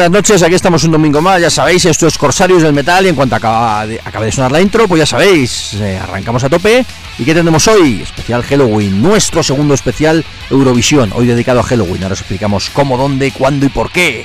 Buenas noches, aquí estamos un domingo más, ya sabéis, esto es Corsarios del Metal y en cuanto acaba de, acaba de sonar la intro, pues ya sabéis, eh, arrancamos a tope. ¿Y qué tenemos hoy? Especial Halloween, nuestro segundo especial Eurovisión, hoy dedicado a Halloween. Ahora os explicamos cómo, dónde, cuándo y por qué.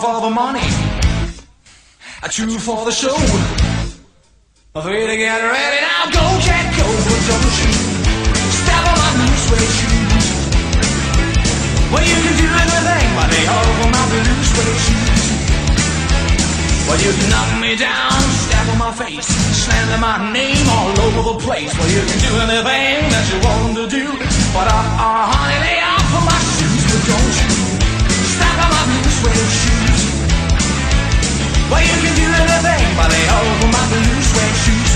For the money, a two for the show. Three to get ready now, go Jack, go, but don't you step on my blue suede shoes. Well, you can do anything, but they all out the blue suede shoes. Well, you can knock me down, step on my face, slander my name all over the place. Well, you can do anything that you want to do, but uh, uh honey, lay off of my shoes, but don't you step on my blue suede shoes. Well, you can do anything, but they all the blue suede shoes.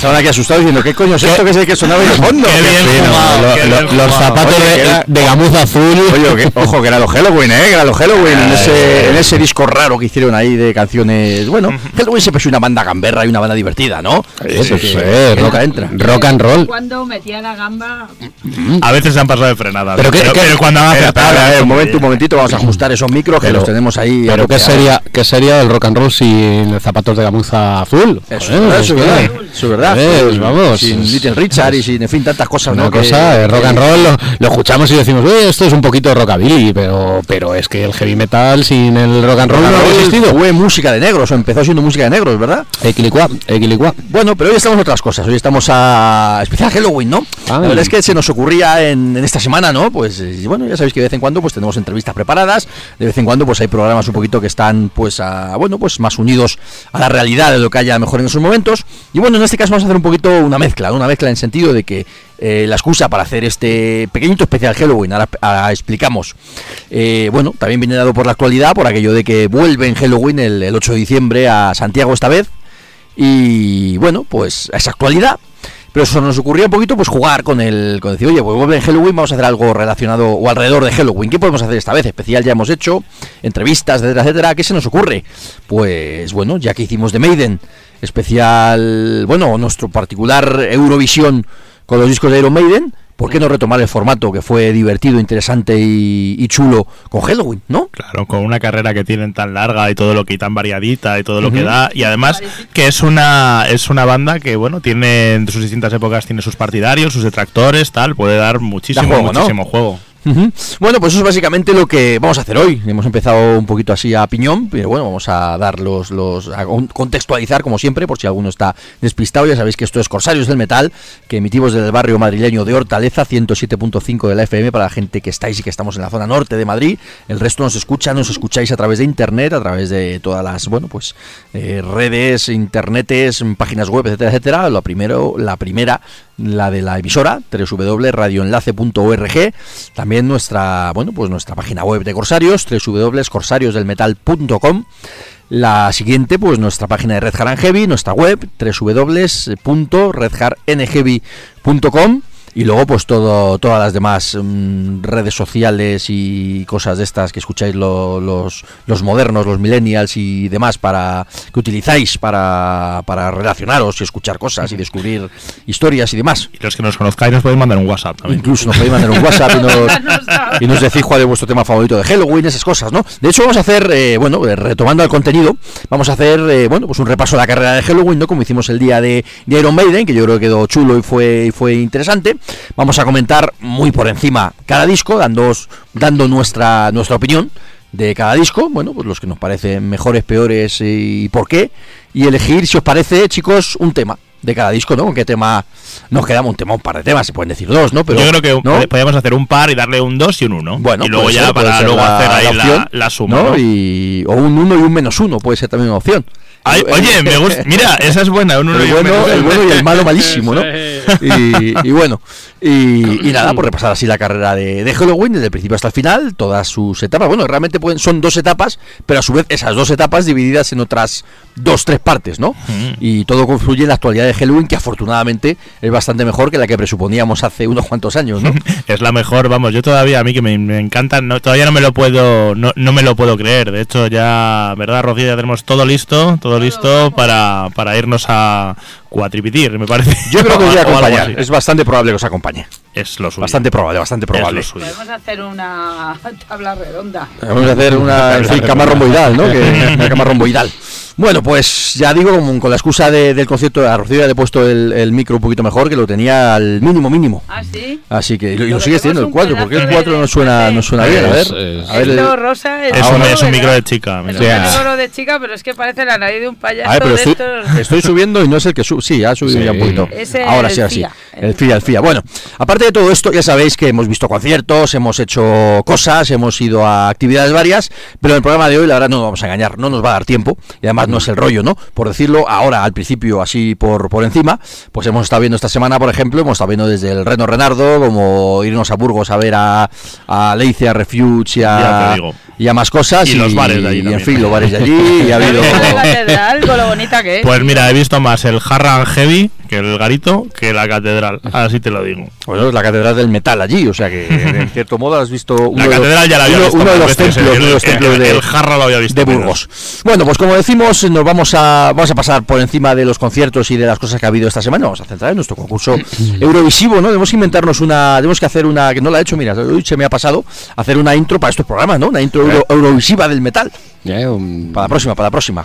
Estaban aquí asustados diciendo, ¿qué coño es esto que es el que sonaba en el fondo? Qué bien fino, fumado, lo- qué lo- bien los zapatos Oye, de, era- de gamuza azul. Oye, que- ojo, que era lo Halloween, ¿eh? Que era lo Halloween en ese, en ese disco raro que hicieron ahí de canciones. Bueno, Halloween siempre es una banda gamberra y una banda divertida, ¿no? Eso sí, que rock, nunca entra. rock and roll. Cuando metía la gamba, A veces se han pasado de frenada. Pero Pero, pero cuando han acertado. a ver, un momento, un momentito, vamos a ajustar esos micros que los tenemos ahí. Pero qué sería, qué sería el rock and roll sin zapatos de gamuza azul. Eso, es verdad, vamos. Sin Little Richard y sin, en fin, tantas cosas, Una ¿no? Que- cosa, el rock que- and roll lo, lo escuchamos y decimos, "Uy, esto es un poquito rockabilly, pero, pero es que el heavy metal sin el rock and roll Rock no habría existido. fue música de negros, o empezó siendo música de negros, ¿verdad? Equilicua, equilicua. Bueno, pero hoy estamos en otras cosas. Hoy estamos a especial Halloween, ¿no? Ay. La verdad es que se nos ocurría en, en esta semana, ¿no? Pues eh, bueno, ya sabéis que de vez en cuando pues tenemos entrevistas preparadas, de vez en cuando pues hay programas un poquito que están pues a, bueno, pues más unidos a la realidad de lo que haya mejor en esos momentos. Y bueno, en este caso hacer un poquito una mezcla, una mezcla en sentido de que eh, la excusa para hacer este pequeñito especial Halloween, ahora, explicamos. Eh, bueno, también viene dado por la actualidad, por aquello de que vuelve en Halloween el, el 8 de diciembre a Santiago esta vez. Y bueno, pues a esa actualidad. Pero eso nos ocurría un poquito, pues jugar con el, con decir, oye, pues vuelve en Halloween, vamos a hacer algo relacionado o alrededor de Halloween. ¿Qué podemos hacer esta vez? Especial ya hemos hecho, entrevistas, etcétera, etcétera. ¿Qué se nos ocurre? Pues bueno, ya que hicimos de Maiden, especial, bueno, nuestro particular Eurovisión con los discos de Iron Maiden, ¿por qué no retomar el formato que fue divertido, interesante y, y chulo con Halloween, ¿no? Claro, con una carrera que tienen tan larga y todo lo que y tan variadita y todo lo que da y además que es una es una banda que bueno tiene en sus distintas épocas tiene sus partidarios, sus detractores, tal, puede dar muchísimo juego, ¿no? muchísimo juego. Bueno, pues eso es básicamente lo que vamos a hacer hoy. Hemos empezado un poquito así a piñón, pero bueno, vamos a dar los, a con- contextualizar como siempre, por si alguno está despistado. Ya sabéis que esto es Corsarios del Metal, que emitimos desde el barrio madrileño de Hortaleza, 107.5 de la FM para la gente que estáis y que estamos en la zona norte de Madrid. El resto nos escucha, nos escucháis a través de internet, a través de todas las, bueno, pues eh, redes, internetes, páginas web, etcétera, etcétera. Lo primero, la primera la de la emisora www.radioenlace.org también nuestra bueno pues nuestra página web de Corsarios www.corsariosdelmetal.com la siguiente pues nuestra página de Red Hat Heavy nuestra web www.redhatandheavy.com y luego pues todo todas las demás mm, redes sociales y cosas de estas que escucháis lo- los los modernos los millennials y demás para que utilizáis para, para relacionaros y escuchar cosas y descubrir historias y demás Y los que nos conozcáis nos podéis mandar un WhatsApp también. Incluso nos podéis mandar un WhatsApp y nos, y nos decís cuál es vuestro tema favorito de Halloween, esas cosas, ¿no? De hecho, vamos a hacer, eh, bueno, eh, retomando el contenido, vamos a hacer, eh, bueno, pues un repaso de la carrera de Halloween, ¿no? Como hicimos el día de, de Iron Maiden, que yo creo que quedó chulo y fue, y fue interesante. Vamos a comentar muy por encima cada disco, dando, dando nuestra, nuestra opinión de cada disco, bueno, pues los que nos parecen mejores, peores y por qué, y elegir, si os parece, chicos, un tema de cada disco, ¿no? ¿Con qué tema nos quedamos? Un tema, un par de temas, se pueden decir dos, ¿no? Pero, Yo creo que podríamos hacer un par y darle un 2 y un 1. Bueno, y luego ya ser, para luego la- hacer ahí la la, opción, la suma. ¿no? ¿no? Y, o un 1 y un menos 1 puede ser también una opción. Ay, oye, me gusta. Mira, esa es buena. Un el bueno, menos. el bueno y el malo malísimo, ¿no? Y, y bueno, y, y nada, por repasar así la carrera de, de Halloween desde el principio hasta el final, todas sus etapas. Bueno, realmente pueden, son dos etapas, pero a su vez esas dos etapas divididas en otras dos, tres partes, ¿no? Y todo confluye en la actualidad de Halloween, que afortunadamente es bastante mejor que la que presuponíamos hace unos cuantos años, ¿no? Es la mejor, vamos, yo todavía, a mí que me, me encanta, no, todavía no me lo puedo no, no me lo puedo creer. De hecho, ya, ¿verdad, Rocío? Ya tenemos todo listo, todo listo para, para irnos a cuatripitir, me parece. Yo creo que os voy a acompañar. Es bastante probable que os acompañe. Es lo suyo. Bastante probable, bastante probable. Podemos hacer una tabla redonda. Vamos a hacer una en fin, cama romboidal, ¿no? Que, una cama romboidal. Bueno, pues ya digo, con, con la excusa de- del concierto, a Rocío ya le he puesto el, el micro un poquito mejor, que lo tenía al mínimo mínimo. ¿Ah, sí? Así que, y lo, y lo sigues teniendo, el tenemos un 4, porque el pedazo 4 no de- suena, no suena bien. A ver, Es- es- a ver, el- rosa, Es, Ahora- un, es un micro de chica. Es mira. un Ya. negro de chica, pero es que parece la nariz de un payaso a ver, pero de estoy, estos. estoy subiendo y no es el que sube. Sí, ha subido Sí. ya un poquito. Es Ahora sí, así. FIA. El FIA, el FIA. Bueno, aparte de todo esto, ya sabéis que hemos visto conciertos, hemos hecho cosas, hemos ido a actividades varias, pero en el programa de hoy, la verdad, no nos vamos a engañar, no nos va a dar tiempo, y además no es el rollo, ¿no? Por decirlo ahora, al principio, así por, por encima, pues hemos estado viendo esta semana, por ejemplo, hemos estado viendo desde el Reno Renardo, como irnos a Burgos a ver a, a Leice, a Refuge y Ya a, y más cosas. Y los bares de allí y, en fin, los bares de allí, y ha habido... La catedral, con lo bonita que es. Pues mira, he visto más el Harran Heavy, que el garito, que la catedral. Así te lo digo. Bueno, es la catedral del metal allí, o sea que en cierto modo has visto uno, La de, los- catedral ya la había uno- visto uno de los templos, el, uno de los el- templos de, el Jarra lo había visto de menos. Burgos. Bueno, pues como decimos, nos vamos a vamos a pasar por encima de los conciertos y de las cosas que ha habido esta semana. Vamos a centrar en nuestro concurso Eurovisivo, ¿no? Debemos inventarnos una, tenemos que hacer una que no la he hecho, mira, hoy se me ha pasado hacer una intro para estos programas, ¿no? Una intro euro- eurovisiva del metal. Para la próxima, para la próxima.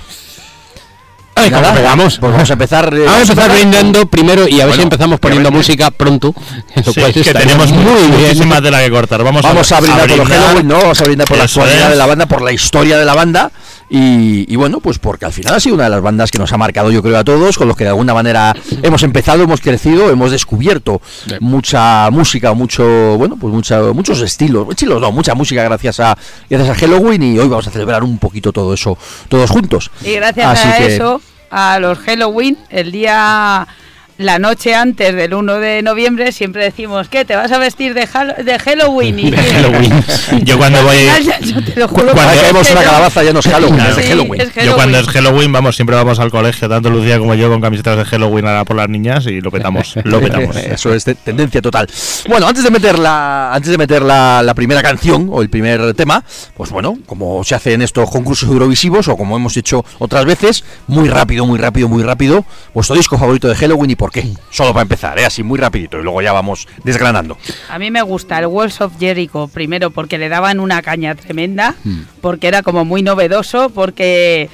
Ay, Nada, ¿cómo empezamos? Pues vamos a empezar. eh, Vamos a empezar brindando primero y a ver Bueno, si empezamos poniendo obviamente. música pronto. Lo Sí, cual que tenemos muy bien. muchísima tela que cortar. Vamos, Vamos a brindar por los Halloween, ¿no? Vamos a brindar por la actualidad es. de la banda, por la historia de la banda. Y, y bueno, pues porque al final ha sido una de las bandas que nos ha marcado, yo creo, a todos, con los que de alguna manera hemos empezado, hemos crecido, hemos descubierto mucha música, mucho, bueno, pues mucha, muchos estilos, estilos no, mucha música gracias a, gracias a Halloween y hoy vamos a celebrar un poquito todo eso, todos juntos. Y gracias Así a que- eso, a los Halloween, el día, la noche antes del 1 de noviembre, siempre decimos, ¿qué? ¿Te vas a vestir de, Hall- de Halloween? Y, De Halloween. Yo cuando voy. Yo te lo juro Cuando que caemos una que calabaza ya no es Halloween, Claro. es de Sí, Halloween. es Yo cuando es Halloween. Vamos, siempre vamos al colegio, tanto Lucía como yo, con camisetas de Halloween ahora por las niñas y lo petamos, lo petamos. Eso es te- tendencia total. Bueno, antes de meter la, antes de meter la, la primera canción o el primer tema, pues bueno, como se hace en estos concursos eurovisivos o como hemos hecho otras veces, muy rápido, muy rápido, muy rápido, vuestro disco favorito de Halloween y por por qué. Solo para empezar, ¿eh? así muy rapidito y luego ya vamos desgranando. A mí me gusta el Walls of Jericho, primero porque le daban una caña tremenda, porque era como muy novedoso, porque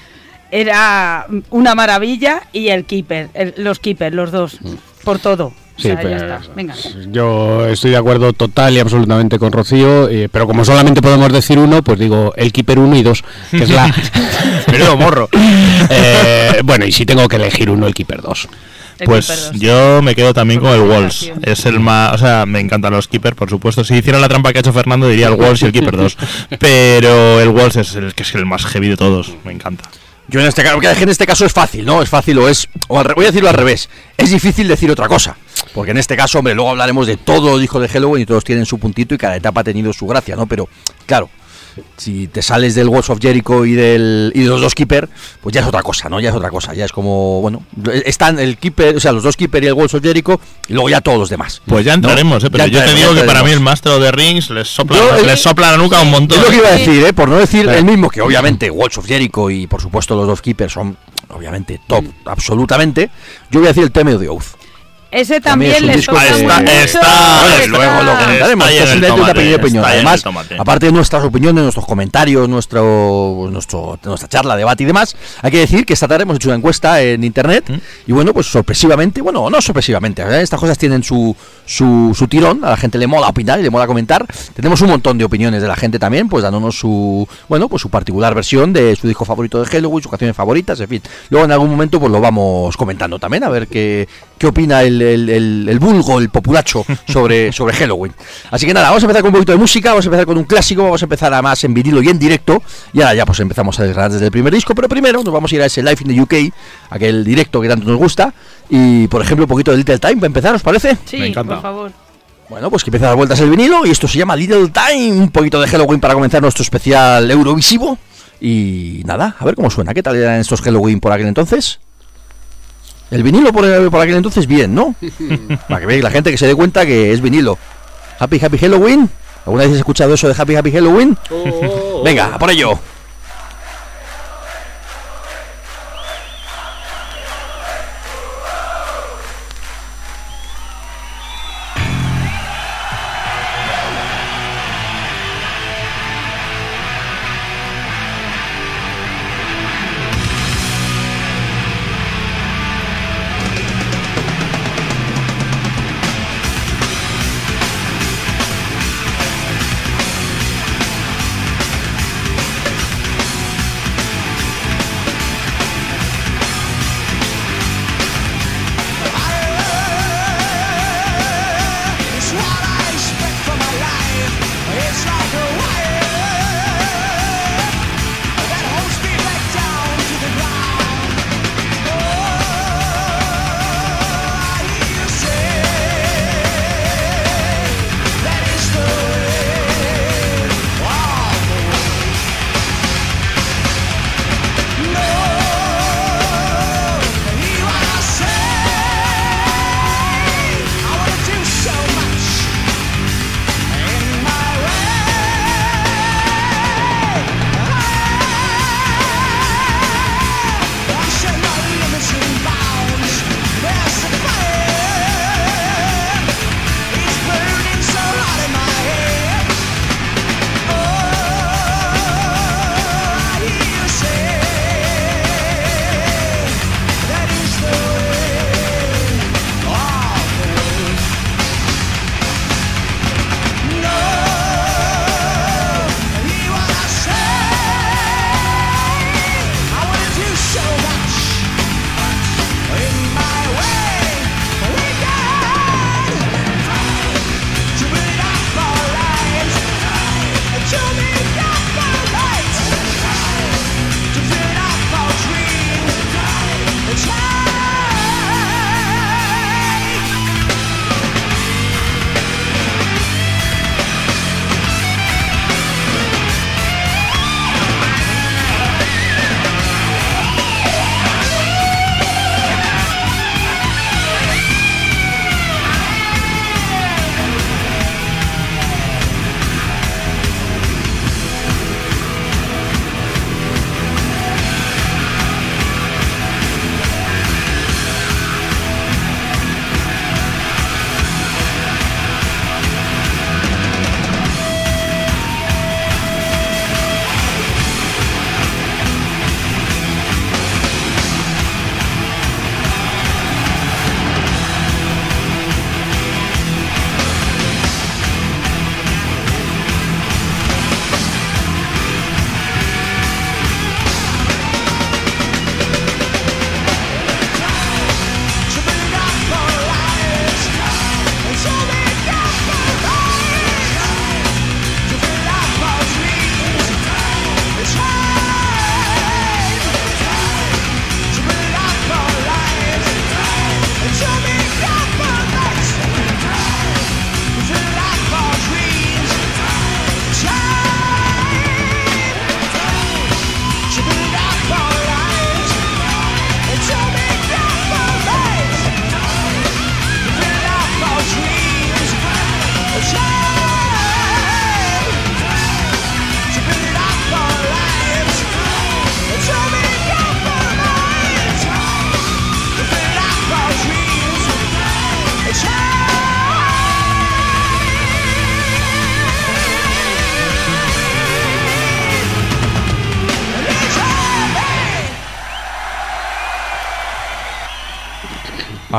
era una maravilla, y el Keeper, el- los Keepers, los dos, por todo. Sí, o sea, ya pero- está. Venga. Yo estoy de acuerdo total y absolutamente con Rocío, eh, pero como solamente podemos decir uno, pues digo el Keeper 1 y 2, que es la... Menudo morro. Eh, bueno, y si tengo que elegir uno, el Keeper 2. Pues yo me quedo también con el Walls. Es el más. O sea, me encantan los Keeper, por supuesto. Si hicieran la trampa que ha hecho Fernando, diría el Walls y el Keeper 2. Pero el Walls es el que es el más heavy de todos. Me encanta. Yo en este caso, que en este caso es fácil, ¿no? Es fácil o es, o al voy a decirlo al revés, es difícil decir otra cosa. Porque en este caso, hombre, luego hablaremos de todos los hijos de Halloween y todos tienen su puntito y cada etapa ha tenido su gracia, ¿no? Pero, claro, si te sales del Walls of Jericho y del y de los dos Keeper, pues ya es otra cosa, ¿no? Ya es otra cosa, ya es como, bueno, están el Keeper, o sea, los dos Keeper y el Walls of Jericho y luego ya todos los demás. Pues ya ¿no? entraremos, ¿eh? Pero Ya yo te digo que para mí el. Master the Rings les sopla, Yo, les sopla la nuca un montón. Es lo que iba a decir, ¿eh? por no decir el mismo, que obviamente Walls of Jericho y por supuesto los dos Keepers son obviamente top, absolutamente. Yo voy a decir el tema de Oath. Ese También es también un le disco sobra que- mucho. Está- está- luego lo comentaremos. en es el tomate, opinión. está el Además, aparte de nuestras opiniones, nuestros comentarios, nuestro, nuestro, nuestra charla, debate y demás, hay que decir que esta tarde hemos hecho una encuesta en internet ¿Mm? y bueno, pues sorpresivamente, bueno, no sorpresivamente, ¿eh? estas cosas tienen su, su, su tirón, a la gente le mola opinar y le mola comentar. Tenemos un montón de opiniones de la gente también, pues dándonos su, bueno, pues su particular versión de su disco favorito de Halloween, sus canciones favoritas, en fin. Luego en algún momento pues lo vamos comentando también, a ver qué, qué opina el, el, el- el vulgo, el populacho sobre, sobre Halloween. Así que nada, vamos a empezar con un poquito de música, vamos a empezar con un clásico, vamos a empezar a más en vinilo y en directo, y ahora ya pues empezamos a desgranar desde el primer disco, pero primero nos vamos a ir a ese Live in the UK, aquel directo que tanto nos gusta, y por ejemplo un poquito de Little Time para empezar, ¿os parece? Sí, Me encanta. por favor. Bueno, pues que empieza a dar vueltas el vinilo y esto se llama Little Time, un poquito de Halloween para comenzar nuestro especial Eurovisivo. Y nada, a ver cómo suena. ¿Qué tal eran estos Halloween por aquel entonces? El vinilo por, por aquel entonces bien, ¿no? para que veáis la gente que se dé cuenta que es vinilo. Happy Happy Halloween. ¿Alguna vez has escuchado eso de Happy Happy Halloween? Venga, a por ello.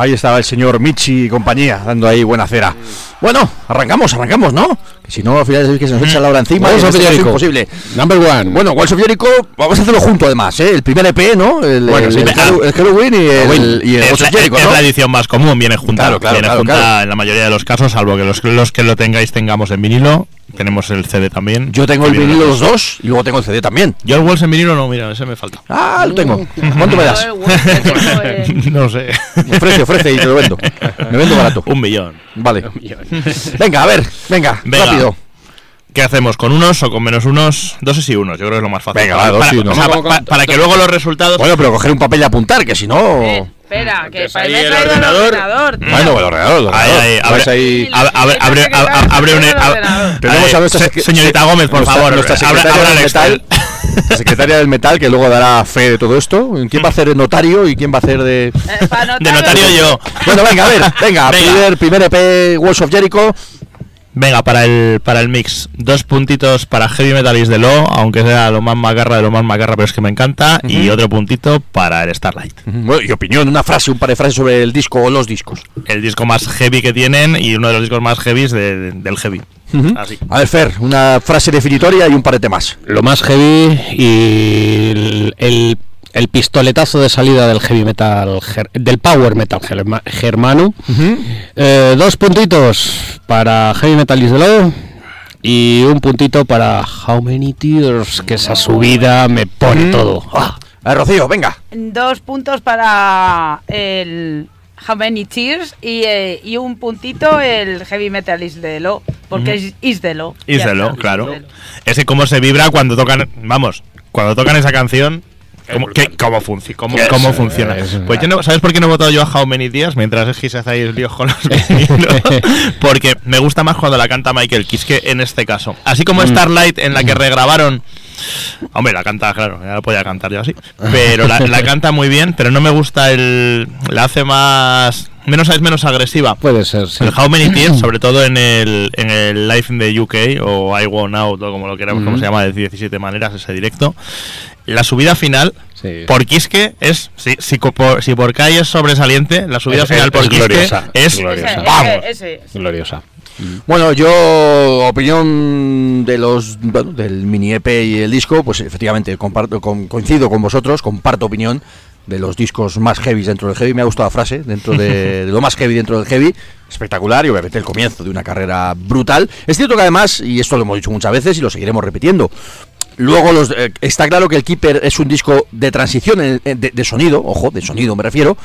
Ahí estaba el señor Michi y compañía, dando ahí buena cera. Bueno, arrancamos, arrancamos, ¿no? Que si no, al final es que se nos echa la hora encima. Walls of Jericho. imposible. Number one. Bueno, Walls of Jericho, vamos a hacerlo junto además, ¿eh? El primer EP, ¿no? El, Bueno, el, sí, el, Hallow- el Halloween y el, y el es, la, of Jericho, es ¿no? la edición más común, viene junta, Claro, claro, viene claro, junta claro. en la mayoría de los casos, salvo que los, los que lo tengáis tengamos en vinilo. Tenemos el CD también. Yo tengo el vinilo los dos y luego tengo el CD también. Yo el Walls en vinilo no, mira, ese me falta. Ah, lo tengo. ¿Cuánto me das? Eh, no sé. Ofrece, ofrece y te lo vendo. Me vendo barato. Un millón. Vale. Venga, a ver, venga, Venga. rápido. ¿Qué hacemos? ¿Con unos o con menos unos? Doses y unos, yo creo que es lo más fácil. Venga, para, va, dos para- y unos. o sea, ¿Cómo, pa- cómo, para que luego los resultados. Bueno, pero coger un papel y apuntar, que si no. eh, espera, que para ahí el ordenador. ordenador. Bueno, el ordenador, Ahí, abre- ahí- abre, abre, abre, abre, abre un- abre- Tenemos a nuestra sec- señorita se- Gómez, por favor, nuestra abra- secretaria la secretaria del metal que luego dará fe de todo esto. ¿Quién va a hacer de notario y quién va a hacer de Eh, anotar- De notario yo. Bueno, venga, a ver, venga, Venga. primer primer EP Walls of Jericho. Venga, para el, para el mix, dos puntitos para Heavy Metal is the Law, aunque sea lo más macarra de lo más macarra, pero es que me encanta, y otro puntito para el Starlight, Bueno, y opinión, una frase, un par de frases sobre el disco o los discos. el disco más heavy que tienen y uno de los discos más heavies de- de- del heavy. Así. A ver, Fer, una frase definitoria y un par de temas. Lo más heavy y el, el- el pistoletazo de salida del heavy metal, del power metal germa- germano. Eh, dos puntitos para heavy metal is the law y un puntito para how many tears, que esa subida me pone todo. Ah. A Rocío, venga. Dos puntos para el How Many Tears y, eh, y un puntito el Heavy Metal is the Law, porque es is the Law. Claro. is the law. Ese cómo se vibra cuando tocan, vamos, cuando tocan esa canción. ¿Cómo, qué- cómo, funci- cómo, Yes, cómo funciona? es- Pues yo no, ¿sabes por qué no he votado yo a How Many Días mientras es que se hace ahí el lío con los vinilos? Porque me gusta más cuando la canta Michael Kiske en este caso. Así como Starlight en la que regrabaron. Hombre, la canta, claro, ya la podía cantar yo así. Pero la, la canta muy bien, pero no me gusta el. La hace más. Menos, es menos agresiva. Puede ser, sí. El How Many Tears, sobre todo en el, en el Live in the UK o I Want Out o como lo queramos, como se llama, de 17 maneras, ese directo. La subida final, Sí. por Quisque, es. Si, si, por, si por Kai es sobresaliente, la subida Es- final es- por es Quisque gloriosa, es. gloriosa. Ese, ¡Vamos! ese, ese, ese. Gloriosa. Bueno, yo, opinión de los bueno, del mini EP y el disco, pues efectivamente comparto, con- coincido con vosotros, comparto opinión de los discos más heavy dentro del heavy. Me ha gustado la frase, dentro de, de lo más heavy dentro del heavy. Espectacular y obviamente el comienzo de una carrera brutal. Es cierto que además, y esto lo hemos dicho muchas veces y lo seguiremos repitiendo, Luego los, eh, está claro que el Keeper es un disco de transición en- en- de, de sonido, ojo, de sonido me refiero,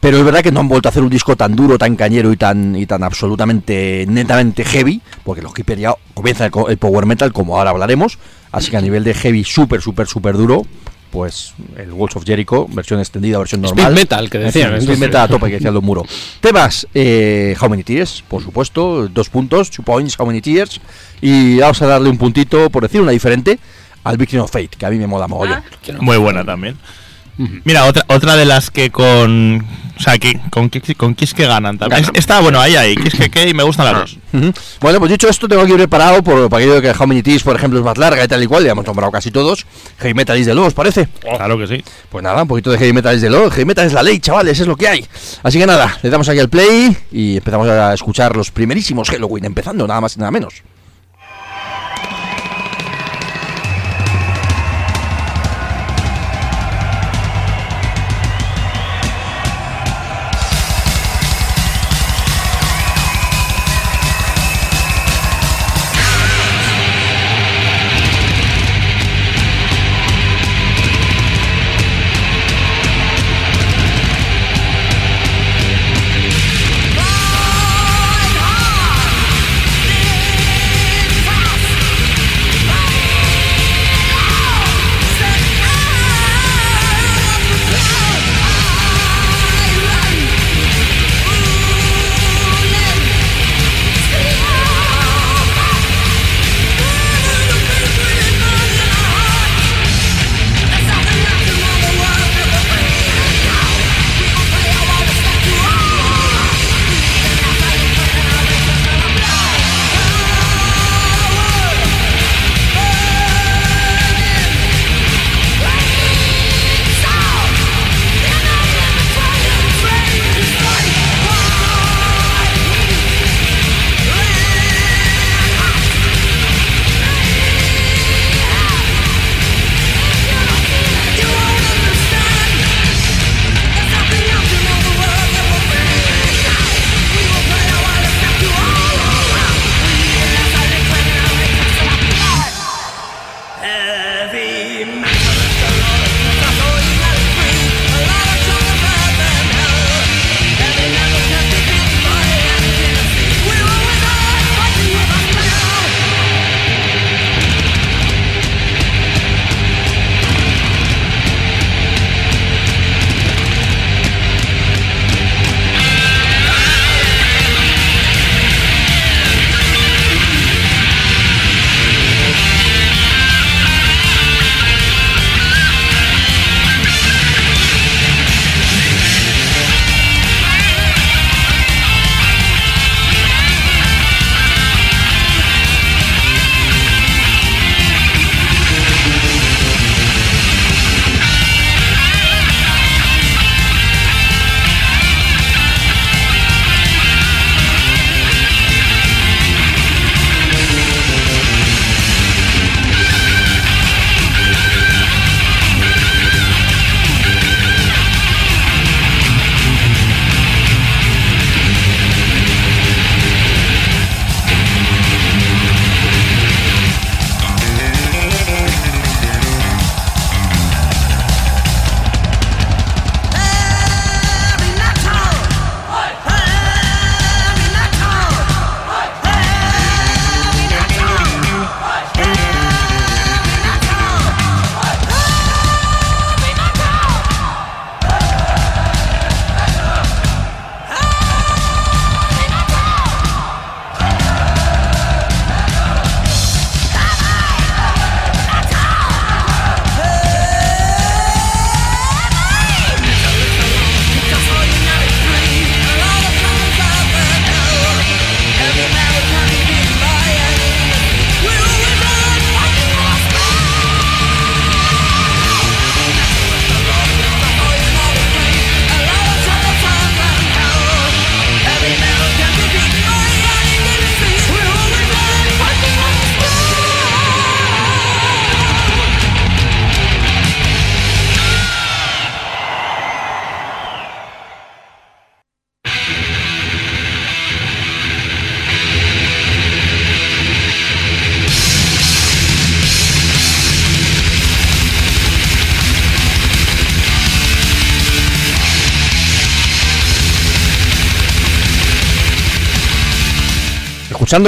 pero es verdad que no han vuelto a hacer un disco tan duro, tan cañero y tan y tan absolutamente netamente heavy, porque los Keeper ya comienzan el, el power metal como ahora hablaremos, así que a nivel de heavy súper súper súper duro, pues el Walls of Jericho, versión extendida, versión Speed normal. metal, que decían, Speed metal a tope, que decía Don Muro. Temas, eh, How Many Tears, por supuesto, dos puntos, two points, How Many Tears, y vamos a darle un puntito, por decir una diferente, al Victim of Fate, que a mí me mola mogollón. Muy buena también. Mira, otra, otra de las que con. O sea, que con, Kiss- con Kiske ganan también. Ganan. Está bueno, ahí, ahí. Kiske que y me gustan las dos. Ujú. Bueno, pues dicho esto, tengo aquí preparado por, por aquello de que How Many Tears, por ejemplo, es más larga y tal y cual, ya hemos nombrado casi todos. Heavy Metal is de ¿os parece? Claro que sí. Pues nada, un poquito de Heavy Metal is de lo. Heavy Metal es la ley, chavales, es lo que hay. Así que nada, le damos aquí al play y empezamos a escuchar los primerísimos Halloween, empezando, nada más y nada menos.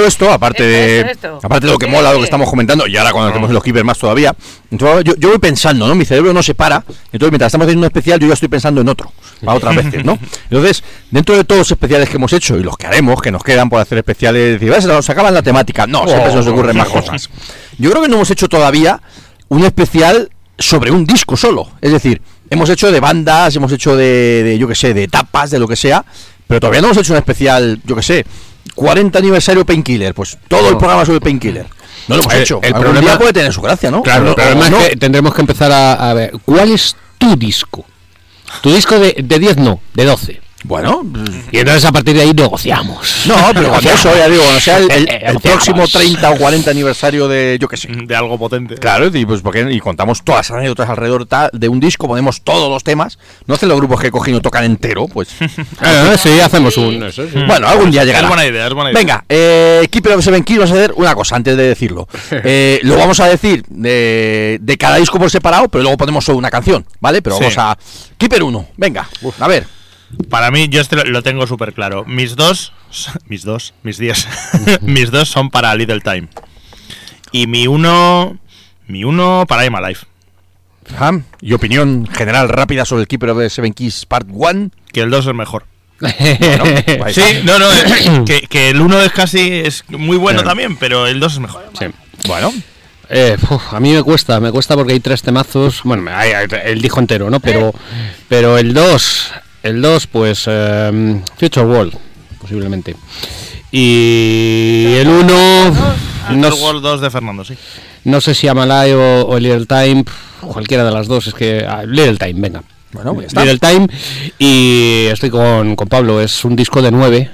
Esto, aparte de, Esto, esto. aparte de lo que mola, lo que estamos comentando, y ahora cuando tenemos los keepers más todavía, yo, yo voy pensando, ¿no? Mi cerebro no se para, entonces mientras estamos haciendo un especial, yo ya estoy pensando en otro, para otras veces, ¿no? Entonces, dentro de todos los especiales que hemos hecho y los que haremos, que nos quedan por hacer especiales, decir, "Ah, se nos acaban la temática. No, siempre se nos ocurren más cosas. Yo creo que no hemos hecho todavía un especial sobre un disco solo. Es decir, hemos hecho de bandas, hemos hecho de, de, yo que sé, de etapas, de lo que sea, pero todavía no hemos hecho un especial, yo que sé, 40 aniversario Painkiller. Pues todo el programa sobre Painkiller. No lo hemos El- hecho. el Algún problema- día puede tener su gracia, ¿no? Claro, el problema es que tendremos que empezar a, a ver, ¿cuál es tu disco? Tu disco de, de 10 no, de 12. Bueno, Y entonces a partir de ahí negociamos. no, pero cuando eso, ya digo, cuando sea el, el- Eh, el negociamos. próximo 30 o 40 aniversario de, yo que sé, De algo potente. Claro, y, pues porque, y contamos todas las anécdotas alrededor de un disco, ponemos todos los temas. No hacen los grupos que cogen y no tocan entero, pues. Ah, sí, hacemos un. eso sí. bueno, algún día llegará. Es buena idea, es buena idea. Venga, eh, Keeper of Seven Keys, vamos a hacer una cosa antes de decirlo. Eh, lo vamos a decir de, de cada disco por separado, pero luego ponemos solo una canción, ¿vale? Pero Sí. vamos a. Keeper 1, venga, a ver. Para mí, yo este lo, tengo súper claro. Mis dos, mis dos, mis diez, mis dos son para Little Time. Y mi uno, mi uno para I'm Alive. Y opinión general rápida sobre el Keeper of the Seven Keys Part 1. Que el 2 es mejor. Ahí Sí, no, no, eh, que, que el uno es casi, es muy bueno también, pero el 2 es mejor. Sí. Bueno, Eh, uf, a mí me cuesta, me cuesta porque hay tres temazos. Bueno, hay, hay el disco entero, ¿no? Pero, pero el 2, el 2, pues eh, Future World, posiblemente. Y el 1, no, No, s- World 2 de Fernando, sí. no sé si Amalai o, o Little Time, cualquiera de las dos, es que ah, Little Time, venga. Bueno, pues ya está. Little Time y estoy con, con Pablo, es un disco de 9,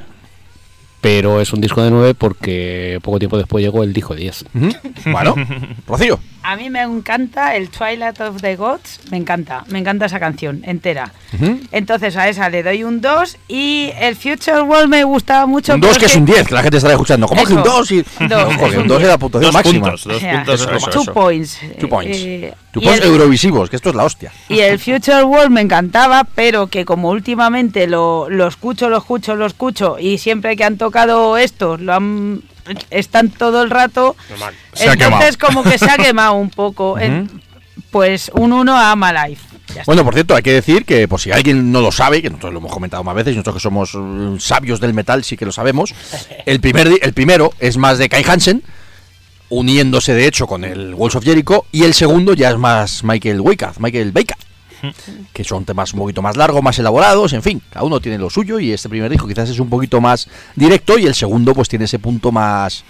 pero es un disco de 9 porque poco tiempo después llegó el disco de 10. Ujú. bueno, Rocío. A mí me encanta el Twilight of the Gods, me encanta, me encanta esa canción entera. Entonces a esa le doy un 2 y el Future World me gustaba mucho. Un 2 que es un 10, que la gente estará escuchando. ¿Cómo que un Eso. 2? Y... Dos, No, un un 2 es la puntuación Dos máxima. puntos, dos eso, eso. Two points. Two points. Eh, Two points el- eurovisivos, que esto es la hostia. Y el Future World me encantaba, pero que como últimamente lo, lo escucho, lo escucho, lo escucho, y siempre que han tocado estos, lo han, están todo el rato, Se ha entonces quemado. como que se ha quemado un poco. En- pues un 1 a Life. Ya está. Bueno, por cierto, hay que decir que, por si alguien no lo sabe, que nosotros lo hemos comentado más veces, y nosotros que somos eh, sabios del metal sí que lo sabemos, el, primer, el primero es más de Kai Hansen, uniéndose de hecho con el Walls of Jericho, y el segundo ya es más Michael Wyckoff, Michael Baker, que son temas un poquito más largos, más elaborados, en fin, cada uno tiene lo suyo, y este primer disco quizás es un poquito más directo, y el segundo pues tiene ese punto más,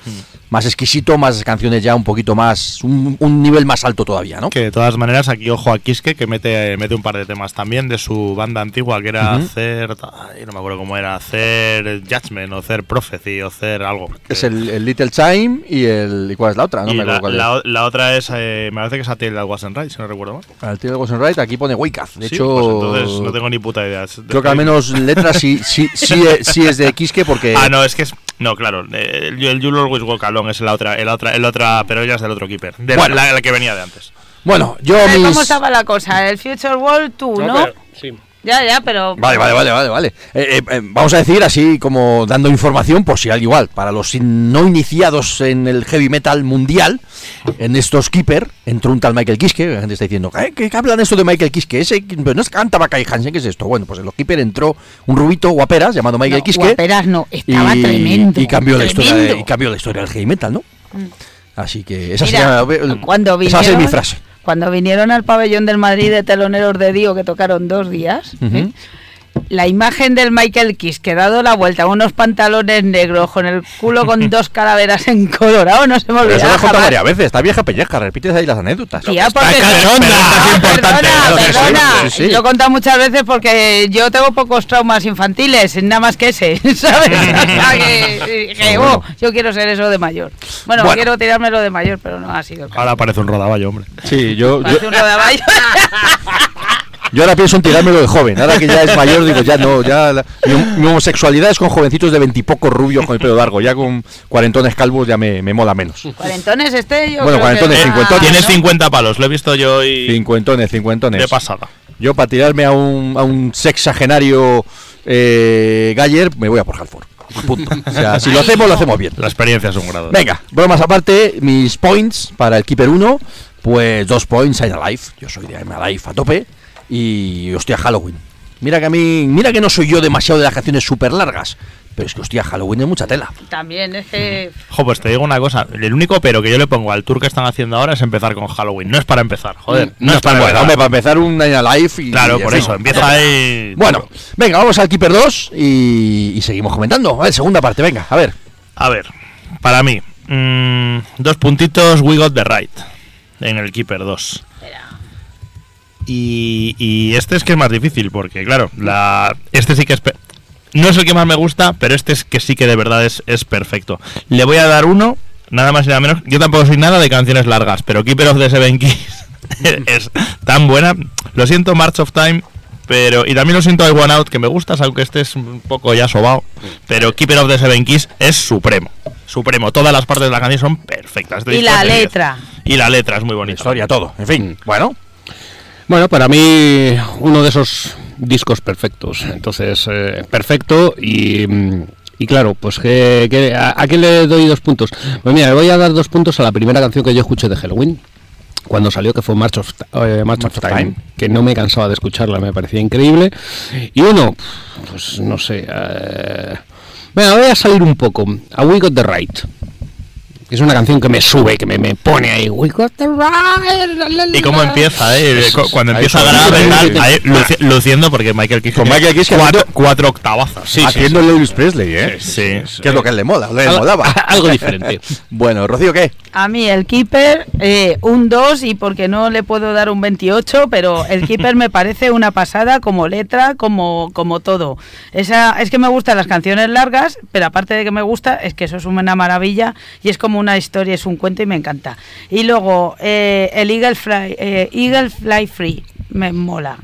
más exquisito, más canciones ya un poquito más, un, un nivel más alto todavía, ¿no? Que de todas maneras, aquí ojo a Kiske, que mete, mete un par de temas también de su banda antigua, que era hacer. ay, no me acuerdo cómo era, hacer Judgment, o hacer Prophecy, o hacer algo. Es el, el Little Time y el. ¿Y cuál es la otra? No y me la, acuerdo cuál la la otra es, eh, me parece que es A Tale That Wasn't Right, si no recuerdo mal. de Ghost and Right aquí pone De Sí, hecho. pues entonces no tengo ni puta idea. Creo que al menos letras sí, sí, sí, es- sí es de Kiske porque. Ah, no, es que es. No, claro, eh, el, el You'll Always Walk Alone es la otra, el otra, el otra, pero ella es del otro keeper, de Bueno. la, la que venía de antes. Bueno, yo mis. ¿Cómo estaba la cosa? El Future World tú, ¿no? sí. Ya, ya, pero... Vale, vale, vale, vale, vale. Eh, eh, eh, vamos a decir así como dando información por si al igual, para los no iniciados en el heavy metal mundial, en estos Keeper, entró un tal Michael Kiske, la gente está diciendo, ¿qué, qué- hablan esto de Michael Kiske? Ese, no es cantaba Kai Hansen, ¿qué es esto? Bueno, pues en los Keeper entró un rubito guaperas llamado Michael No, Kiske. guaperas no, estaba y, tremendo. y cambió la historia de-. Mm. y cambió la historia del heavy metal, ¿no? Así que esa Mira, sería cuando esa va a ser mi frase. Cuando vinieron al pabellón del Madrid de teloneros de Dio, que tocaron dos días. ¿eh? La imagen del Michael Kiss que dado la vuelta, unos pantalones negros con el culo con dos calaveras en colorado, no se me Pero eso lo olvida. he contado varias veces, está vieja pelleja, repites ahí las anécdotas. Tía, porque Está importante, perdona, sí, perdona. sí, sí. Lo he contado muchas veces porque yo tengo pocos traumas infantiles, nada más que ese, ¿sabes? O sea que dije, Bueno. "Oh, yo quiero ser eso de mayor. Bueno, Bueno. quiero tirármelo de mayor, pero no ha sido el caso. Ahora parece un rodaballo, hombre. Sí, yo, yo, Parece un rodaballo. Yo ahora pienso en tirármelo de joven. Ahora que ya es mayor, digo, ya no, ya. la- mi, mi homosexualidad es con jovencitos de veintipocos rubios con el pelo largo. Ya con cuarentones calvos ya me, me mola menos. Cuarentones este, yo Bueno, creo cuarentones, que- cincuentones. Tienes ¿no? 50 palos, lo he visto yo y Cincuentones, cincuentones. de pasada. Yo para tirarme a un, a un sexagenario eh, Galler me voy a por Halford. Punto. O sea, si lo hacemos, lo hacemos bien. La experiencia es un grado. Venga, bromas aparte, mis points para el Keeper 1, pues dos points I'm Alive. Yo soy de I'm Alive a tope. Y hostia, Halloween. Mira que a mí, mira que no soy yo demasiado de las canciones súper largas. Pero es que hostia, Halloween es mucha tela. También es que. Jo, pues te digo una cosa. El único pero que yo le pongo al tour que están haciendo ahora es empezar con Halloween. No es para empezar, joder. No, es para empezar. hombre, para empezar un I'm Alive y. Claro, y por eso. Empieza ahí. Bueno, venga, vamos al Keeper 2 y, y seguimos comentando. A ver, segunda parte, venga, a ver. A ver, para mí, mm, dos puntitos, we got the right en el Keeper 2. Y, y este es que es más difícil, porque claro, la, este sí que es... pe- No es el que más me gusta, pero este es que sí que de verdad es, es perfecto. Le voy a dar uno, nada más y nada menos. Yo tampoco soy nada de canciones largas, pero Keeper of the Seven Keys es tan buena. Lo siento, March of Time, pero y también lo siento, I One Out, que me gustas, aunque estés un poco ya sobao. Pero Keeper of the Seven Keys es supremo. Supremo. Todas las partes de la canción son perfectas. de Y 10 la de 10. letra. Y la letra es muy bonita. Historia, todo. En fin, bueno. Bueno, para mí uno de esos discos perfectos. Entonces, eh, perfecto y, mm, y claro, pues que, que- a, a qué le doy dos puntos? Pues mira, le voy a dar dos puntos a la primera canción que yo escuché de Halloween. Cuando salió, que fue March of, eh, March of of Time, Time. que no me cansaba de escucharla, me parecía increíble. Y uno, pues no sé. eh, voy a salir un poco. A We Got the Right. Que Es una canción que me sube, que me, me pone ahí. We got the right. la, la, la, Y cómo empieza, ¿eh? Cu- Cuando empieza Sí, sí, ahí luci- luciendo, porque Michael Kiske Con Michael Kiske cuatro, cuatro octavazas. Sí, sí, Haciendo el Elvis Presley, ¿eh? Sí. Que es lo que a él le mola, le Algo- molaba. algo diferente. Bueno, Rocío, ¿qué? A mí el Keeper, eh, un 2 y porque no le puedo dar un 28, pero el Keeper me parece una pasada como letra, como, como todo. Esa, es que me gustan las canciones largas, pero aparte de que me gusta, es que eso es una maravilla y es como una historia, es un cuento y me encanta. Y luego eh, el Eagle Fly, eh, Eagle Fly Free, me mola.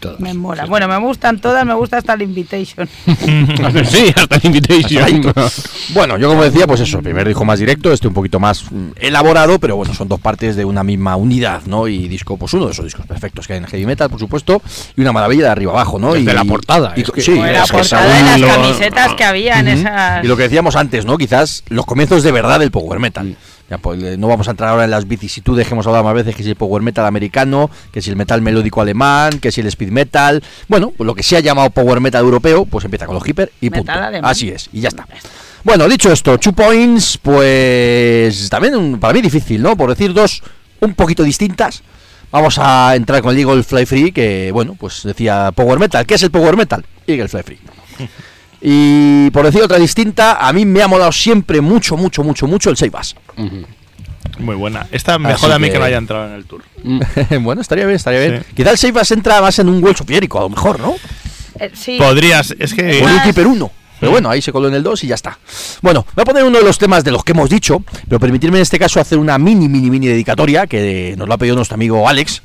Todas. Me mola. Bueno, me gustan todas, me gusta hasta el Invitation. sí, hasta el Invitation. Bueno, yo como decía, pues eso, el primer disco más directo, este un poquito más mm, elaborado, pero bueno, son dos partes de una misma unidad, ¿no? Y disco, pues uno de esos discos perfectos que hay en heavy metal, por supuesto, y una maravilla de arriba abajo, ¿no? Desde y la portada, y- es que- sí, Bueno, la es que portada de las lo- camisetas que había en esas... Y lo que decíamos antes, ¿no? Quizás los comienzos de verdad del power metal. Ya, pues, eh, no vamos a entrar ahora en las vicisitudes que hemos hablado más veces, que si el power metal americano, que si el metal melódico alemán, que si el speed metal. Bueno, pues lo que se ha llamado power metal europeo, pues empieza con los hiper y Metal punto. alemán. Así es, y ya está. Bueno, dicho esto, two points, pues también un- para mí difícil, ¿no? Por decir dos un poquito distintas. Vamos a entrar con el Eagle Fly Free, que bueno, pues decía Power Metal. ¿Qué es el Power Metal? Eagle Fly Free. Y por decir otra distinta, a mí me ha molado siempre mucho, mucho, mucho, mucho el Seibas. Muy buena. Esta me Así jode a mí que- que no haya entrado en el tour. bueno, estaría bien, estaría bien. Sí. Quizá el Seibas entra más en un Welsh Piérico, a lo mejor, ¿no? Eh, sí. Podrías, es que. O Más- Keeper 1. Pero bueno, ahí se coló en el 2 y ya está. Bueno, voy a poner uno de los temas de los que hemos dicho, pero permitirme en este caso hacer una mini, mini, mini dedicatoria que nos lo ha pedido nuestro amigo Alex,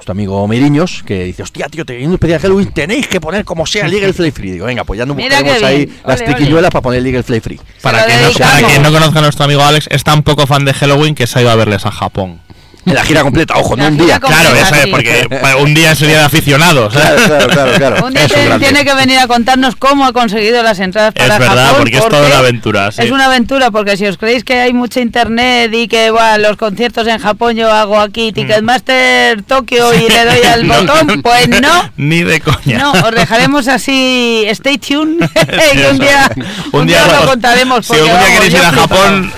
nuestro amigo Meriños, que dice, hostia, tío, te un especial de Halloween, tenéis que poner como sea el Eagle Fly Free. Digo, venga, pues ya no buscaremos ahí las triquiñuelas para poner el Eagle Fly Free. Para quien, no, dedicamos. para quien no conozca a nuestro amigo Alex, es tan poco fan de Halloween que se ha ido a verles a Japón. En la gira completa, ojo, no La un gira día. completa. Claro, eso es, sí. porque un día sería de aficionados. Claro, claro, claro, claro. Un día Es un te- grande. tiene que venir a contarnos cómo ha conseguido las entradas Es para verdad, Japón. porque es toda una aventura, sí. Es una aventura, porque si os creéis que hay mucha internet y que va, los conciertos en Japón yo hago aquí Ticketmaster Tokio y le doy al Mm. No, botón, pues no. Ni de coña. No, os dejaremos así, stay tuned, y un día, un día os lo contaremos. Si algún día vamos, queréis ir a. Japón,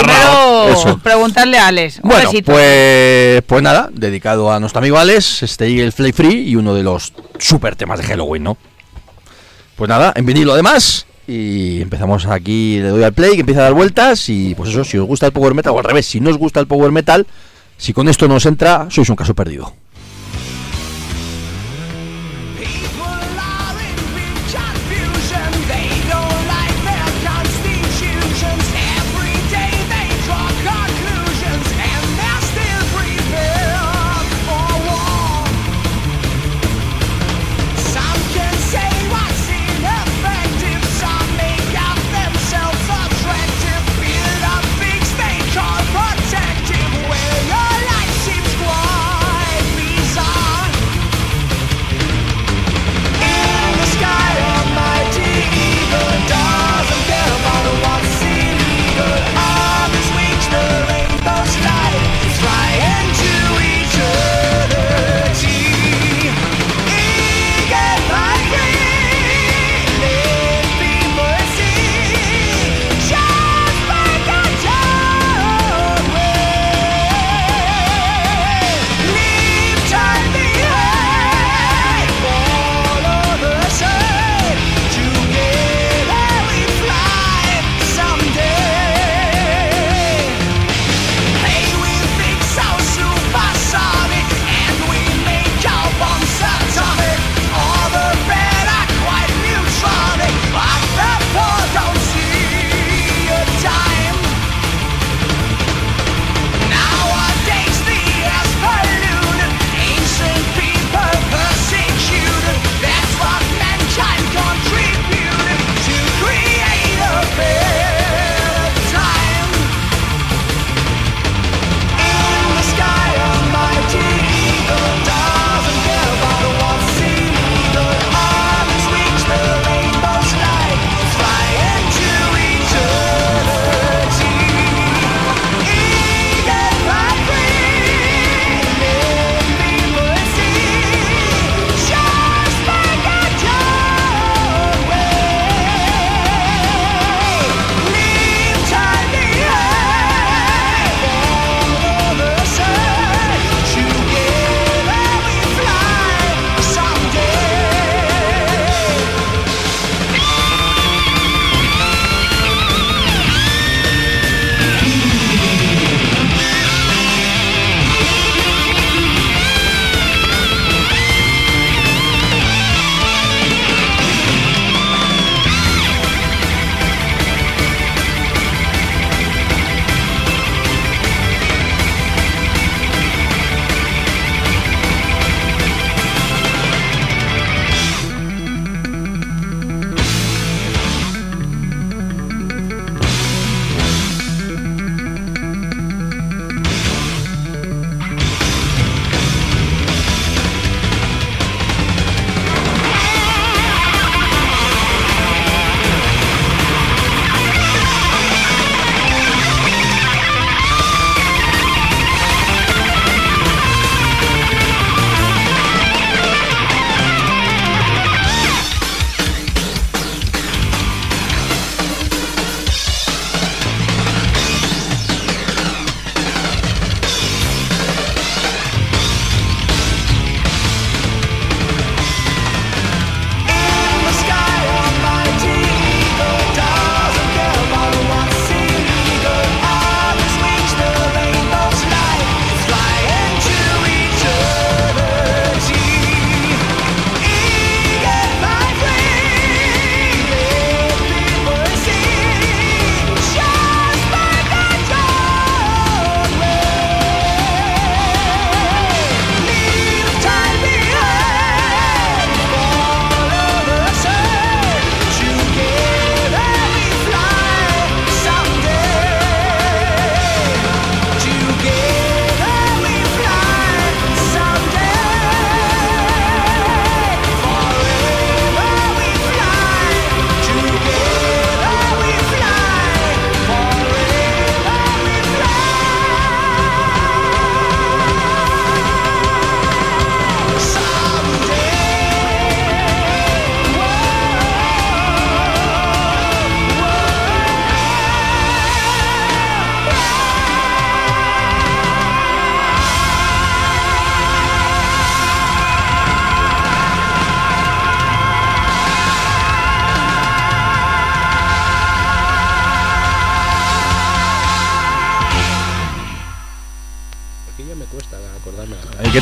Primero, Eso. preguntarle a Alex. Un Bueno, besito. pues, pues nada, dedicado a nuestro amigo Alex, este Eagle Fly Free y uno de los super temas de Halloween, ¿no? Pues nada, en vinilo además. Y empezamos aquí, le doy al play, que empieza a dar vueltas. Y pues eso, si os gusta el power metal, o al revés, si no os gusta el power metal, si con esto no os entra, sois un caso perdido.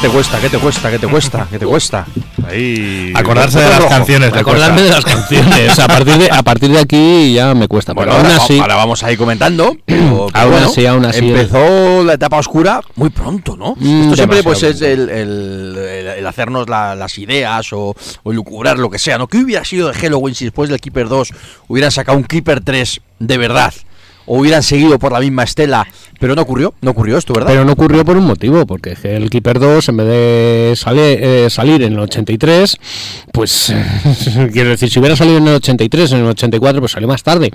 Te cuesta? ¿Qué te cuesta? ¿Qué te cuesta? ¿Qué te cuesta? Ahí. Acordarse de las rojo. canciones. Acordarme de las canciones. a, partir de, a partir de aquí ya me cuesta. Bueno, pero aún ahora, así. ahora vamos a ir comentando. pero- pero Aún así, aún así, Empezó la etapa oscura muy pronto, ¿no? Mm, Esto siempre pues es el, el- el- el hacernos la- las ideas o, o lucubrar lo que sea, ¿no? ¿Qué hubiera sido de Halloween si después del Keeper 2 hubieran sacado un Keeper 3 de verdad? O hubieran seguido por la misma estela, pero no ocurrió, no ocurrió esto, ¿verdad? Pero no ocurrió por un motivo, porque el Keeper 2, en vez de sale- eh, salir en el 83, pues quiero decir, si hubiera salido en el 83, en el 84, pues salió más tarde.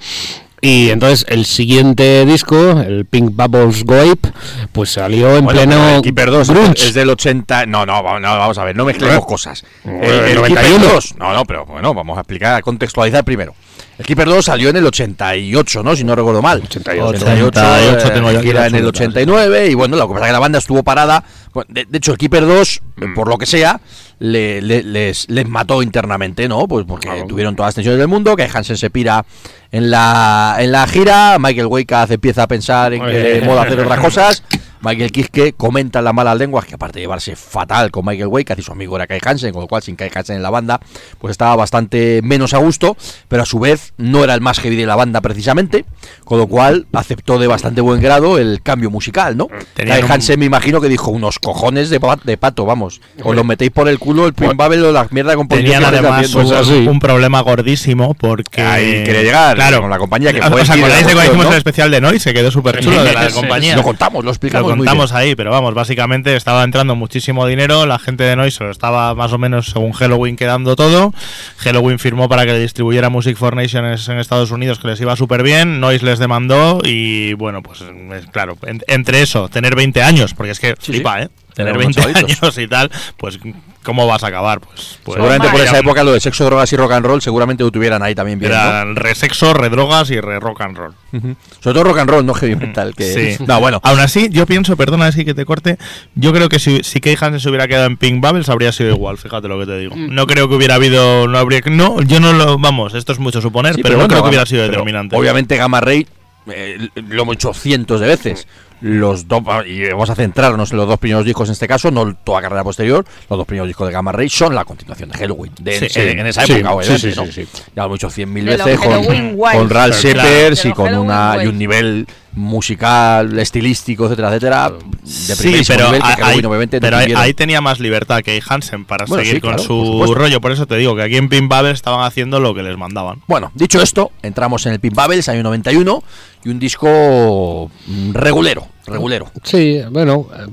Y entonces el siguiente disco, el Pink Bubbles Go Ape, pues salió en Bueno, pleno el Keeper 2 grunge. es del 80. No, no, no, vamos a ver, no mezclemos cosas. El, el 91. Keeper 2. No, no, pero bueno, vamos a explicar, a contextualizar primero. El Keeper 2 salió en el 88, ¿no? Si no recuerdo mal. 88. 88, eh, tengo yo gira las en el notas. 89 y bueno, lo que pasa es que la banda estuvo parada. Bueno, De, de hecho, el Keeper 2, Mm. por lo que sea, le- le- les, les mató internamente, ¿no? Pues porque tuvieron todas las tensiones del mundo, que Hansen se pira en la, en la gira, Michael Weikath empieza a pensar en que mola hacer otras cosas. Michael Kiske comenta en las malas lenguas que aparte de llevarse fatal con Michael Weikath y su amigo era Kai Hansen, con lo cual sin Kai Hansen en la banda, pues estaba bastante menos a gusto, pero a su vez no era el más heavy de la banda precisamente, con lo cual aceptó de bastante buen grado el cambio musical, ¿no? Tenían Kai un- Hansen me imagino que dijo unos cojones de, pa- de pato, vamos, os los metéis por el culo el Pin Babel o la mierda con Tenían además pues un, así. un problema gordísimo porque. Ahí quería llegar, con la compañía que ¿Os- fue ¿Os acordáis de cuando hicimos ¿no? el especial de Noise? Se quedó súper chulo de la Sí, compañía. Lo contamos, lo Lo explicamos contamos ahí, pero vamos, básicamente estaba entrando muchísimo dinero, la gente de Noise estaba más o menos según Halloween quedando todo. Halloween firmó para que le distribuyera Music for Nations en Estados Unidos, que les iba súper bien. Noise les demandó y bueno, pues es claro, en- entre eso, tener 20 años, porque es que Sí, flipa. ¿eh? Tener Eran unos 20 chavalitos. años y tal, pues ¿cómo vas a acabar? Pues, pues Seguramente por esa época lo de sexo, drogas y rock and roll seguramente lo tuvieran ahí también bien, ¿no? Era re sexo, re drogas y re rock and roll. Sobre todo rock and roll, no heavy metal. Que... Sí. No, bueno. Aún así, yo pienso, perdona así que te corte, yo creo que si, si Kay Hansen se hubiera quedado en Pink Bubbles habría sido igual, fíjate lo que te digo. No creo que hubiera habido, no habría, no, yo no lo, vamos, esto es mucho suponer, Sí, pero, no bueno, creo que hubiera sido determinante. Obviamente Gamma Ray eh, lo hemos hecho cientos de veces. Los dos, y vamos a centrarnos en los dos primeros discos en este caso, no toda carrera posterior. Los dos primeros discos de Gamma Ray son la continuación de Halloween. De, Sí, en, ese- sí. en esa época, sí, obviamente. sí, ¿no? sí, sí. Ya lo hemos hecho cien mil De los veces con, con Ralph claro. Y con y un nivel musical, estilístico, etcétera, etcétera. De Sí, pero, nivel que ahí, obviamente, no pero ahí, tenía más libertad que Hansen para Bueno, seguir sí, con claro, su rollo. Por eso te digo que aquí en Pink Bubbles estaban haciendo lo que les mandaban. Bueno, dicho esto, entramos en el Pin Bubbles, año 91, y un disco regulero, regulero, Sí, bueno. eh,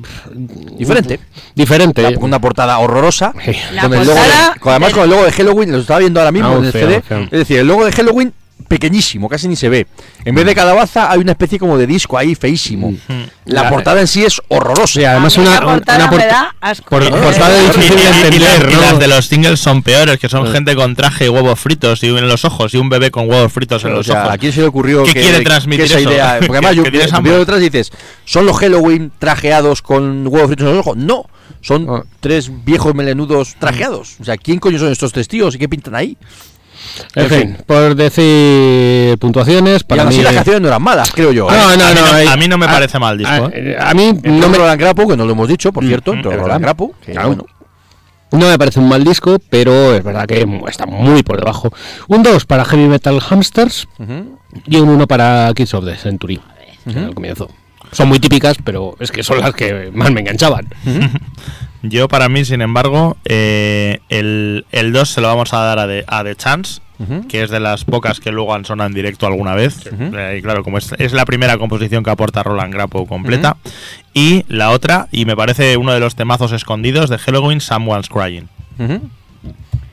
diferente. Diferente. Con una portada horrorosa, La con el logo de- con- además con el logo de Halloween, lo estaba viendo ahora mismo en el feo, CD, feo. es decir, el logo de Halloween pequeñísimo, casi ni se ve. En vez de calabaza hay una especie como de disco ahí feísimo. La La- portada en sí es horrorosa. Sí, además A mí una, portada una me porta- da asco. por- portada difícil de y, y- y entender, las, y ¿no? las de los singles son peores, que son gente con traje y huevos fritos y en los ojos y un bebé con huevos fritos en O los sea, ojos. ¿a quién se le ocurrió ¿Qué que, quiere que transmitir esa eso? idea? Porque además yo veo detrás y dices, ¿son los Halloween trajeados con huevos fritos en los ojos? No, son Ah. tres viejos melenudos trajeados. O sea, ¿quién coño son estos tres tíos y qué pintan ahí? En fin, fin. por decir puntuaciones, y para aún mí. así las eh, canciones no eran malas, creo yo. ¿eh? No, a, no, mí no. no, eh, a mí no me parece mal disco. ¿eh? eh, A mí no me, Roland Grapo, que no lo hemos dicho, por cierto, es Roland verdad. Grapo, que Claro. bueno. no me parece un mal disco, pero es verdad que está muy por debajo. Un 2 para Heavy Metal Hamsters y un 1 para Kids of the Century. Al comienzo. Son muy típicas, pero es que son las que más me enganchaban. Yo, para mí, sin embargo, eh, el, el 2 se lo vamos a dar a The, a The Chance, que es de las pocas que luego han sonado en directo alguna vez. Eh, y claro, como es, es la primera composición que aporta Roland Grapo completa. Y la otra, y me parece uno de los temazos escondidos de Halloween, Someone's Crying.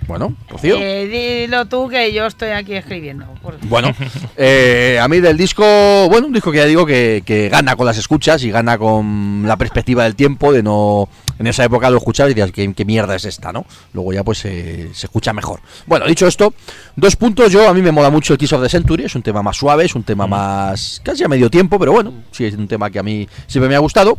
Bueno, Rocío. Eh, dilo tú que yo estoy aquí escribiendo. Bueno, eh, a mí del disco, bueno, un disco que ya digo que, que gana con las escuchas y gana con la perspectiva del tiempo de no... En esa época lo escuchabas y decías, ¿qué, qué mierda es esta, no? Luego ya pues eh, se escucha mejor. Bueno, dicho esto, dos puntos, yo a mí me mola mucho el Kiss of the Century, es un tema más suave, es un tema más... casi a medio tiempo, pero bueno, sí es un tema que a mí siempre me ha gustado.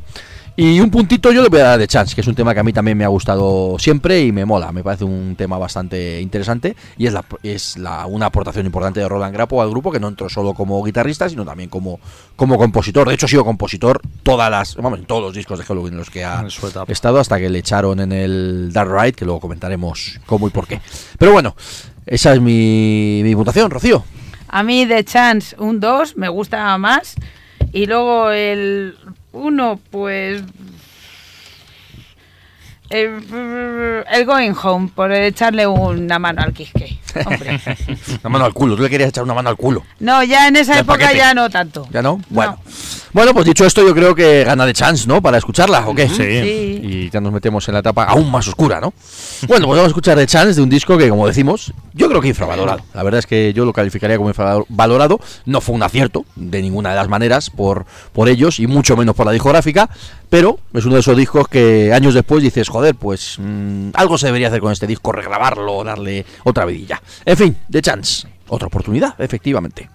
Y un puntito yo le voy a dar de Chance, que es un tema que a mí también me ha gustado siempre y me mola. Me parece un tema bastante interesante y es, la, es la, una aportación importante de Roland Grapo al grupo, que no entró solo como guitarrista, sino también como, como compositor. De hecho, ha sido compositor todas las, vamos, en todos los discos de Halloween en los que ha estado hasta que le echaron en el Dark Ride, que luego comentaremos cómo y por qué. Pero bueno, esa es mi, mi votación, Rocío. A mí de Chance un 2 me gusta más. Y luego el 1, pues... El, el Going Home, por echarle una mano al Quisque. Hombre. Una mano al culo, tú le querías echar una mano al culo. No, ya en esa época paquete. ya no tanto. ¿Ya no? Bueno. Bueno, pues dicho esto, yo creo que gana de chance, ¿no? Para escucharla, ¿o qué? Sí. Sí. Y ya nos metemos en la etapa aún más oscura, ¿no? Bueno, pues vamos a escuchar de Chance de un disco que, como decimos, yo creo que infravalorado. La verdad es que yo lo calificaría como infravalorado. No fue un acierto de ninguna de las maneras por, por ellos y mucho menos por la discográfica, pero es uno de esos discos que años después dices, joder, pues mm, algo se debería hacer con este disco, regrabarlo, darle otra vidilla. En fin, de Chance. Otra oportunidad, efectivamente.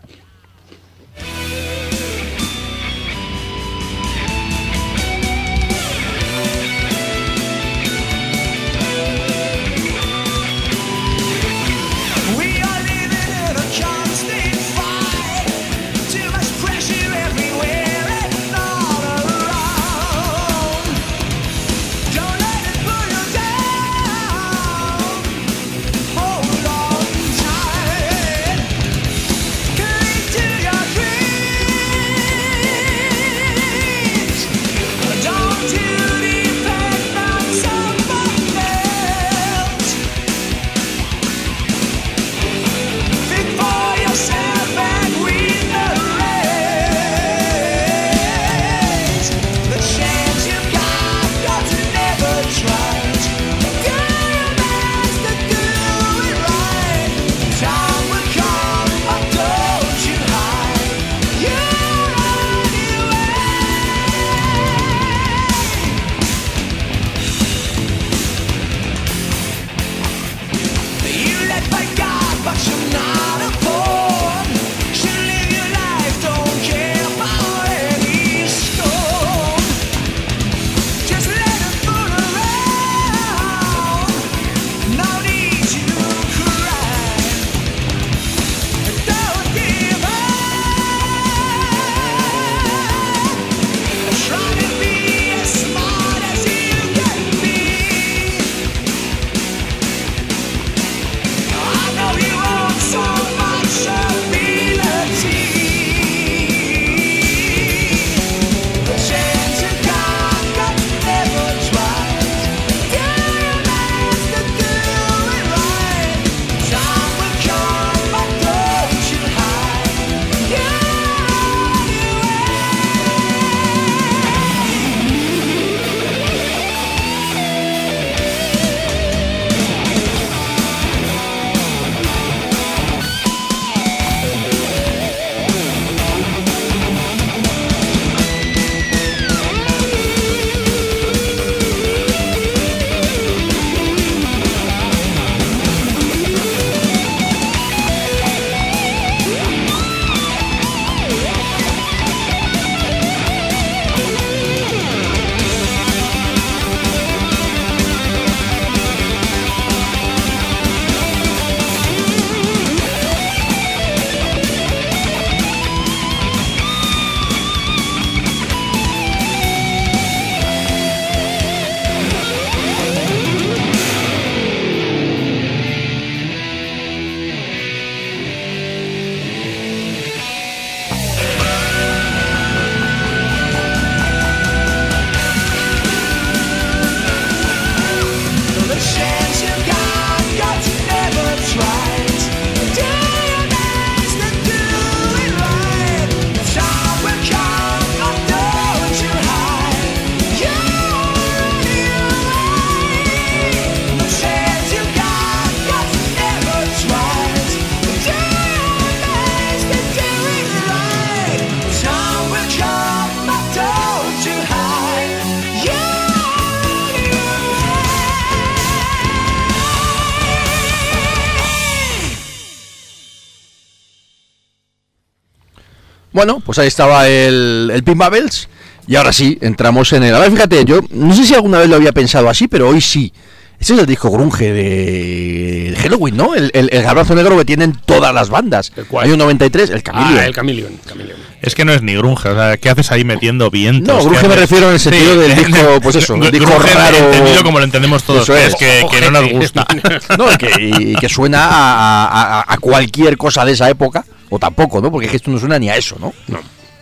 Ahí estaba el, el Pin Babels. Y ahora sí, entramos en el. A ver, fíjate, yo no sé si alguna vez lo había pensado así, pero hoy sí. Ese es el disco grunge de, Halloween, ¿no? El, el, el garbazo negro que tienen todas las bandas. Hay un 93, el Camilo. Ah, el Chameleon. Chameleon. Es que no es ni grunge, o sea, ¿qué haces ahí metiendo vientos? No, grunge ¿Qué me refiero en el sentido del disco, pues eso, el disco grunge raro. entendido como lo entendemos todos, Eso que es. es que, que no nos gusta. No, y que, y que suena a, a- a- a cualquier cosa de esa época, o tampoco, ¿no? Porque es que esto no suena ni a eso, ¿no? No,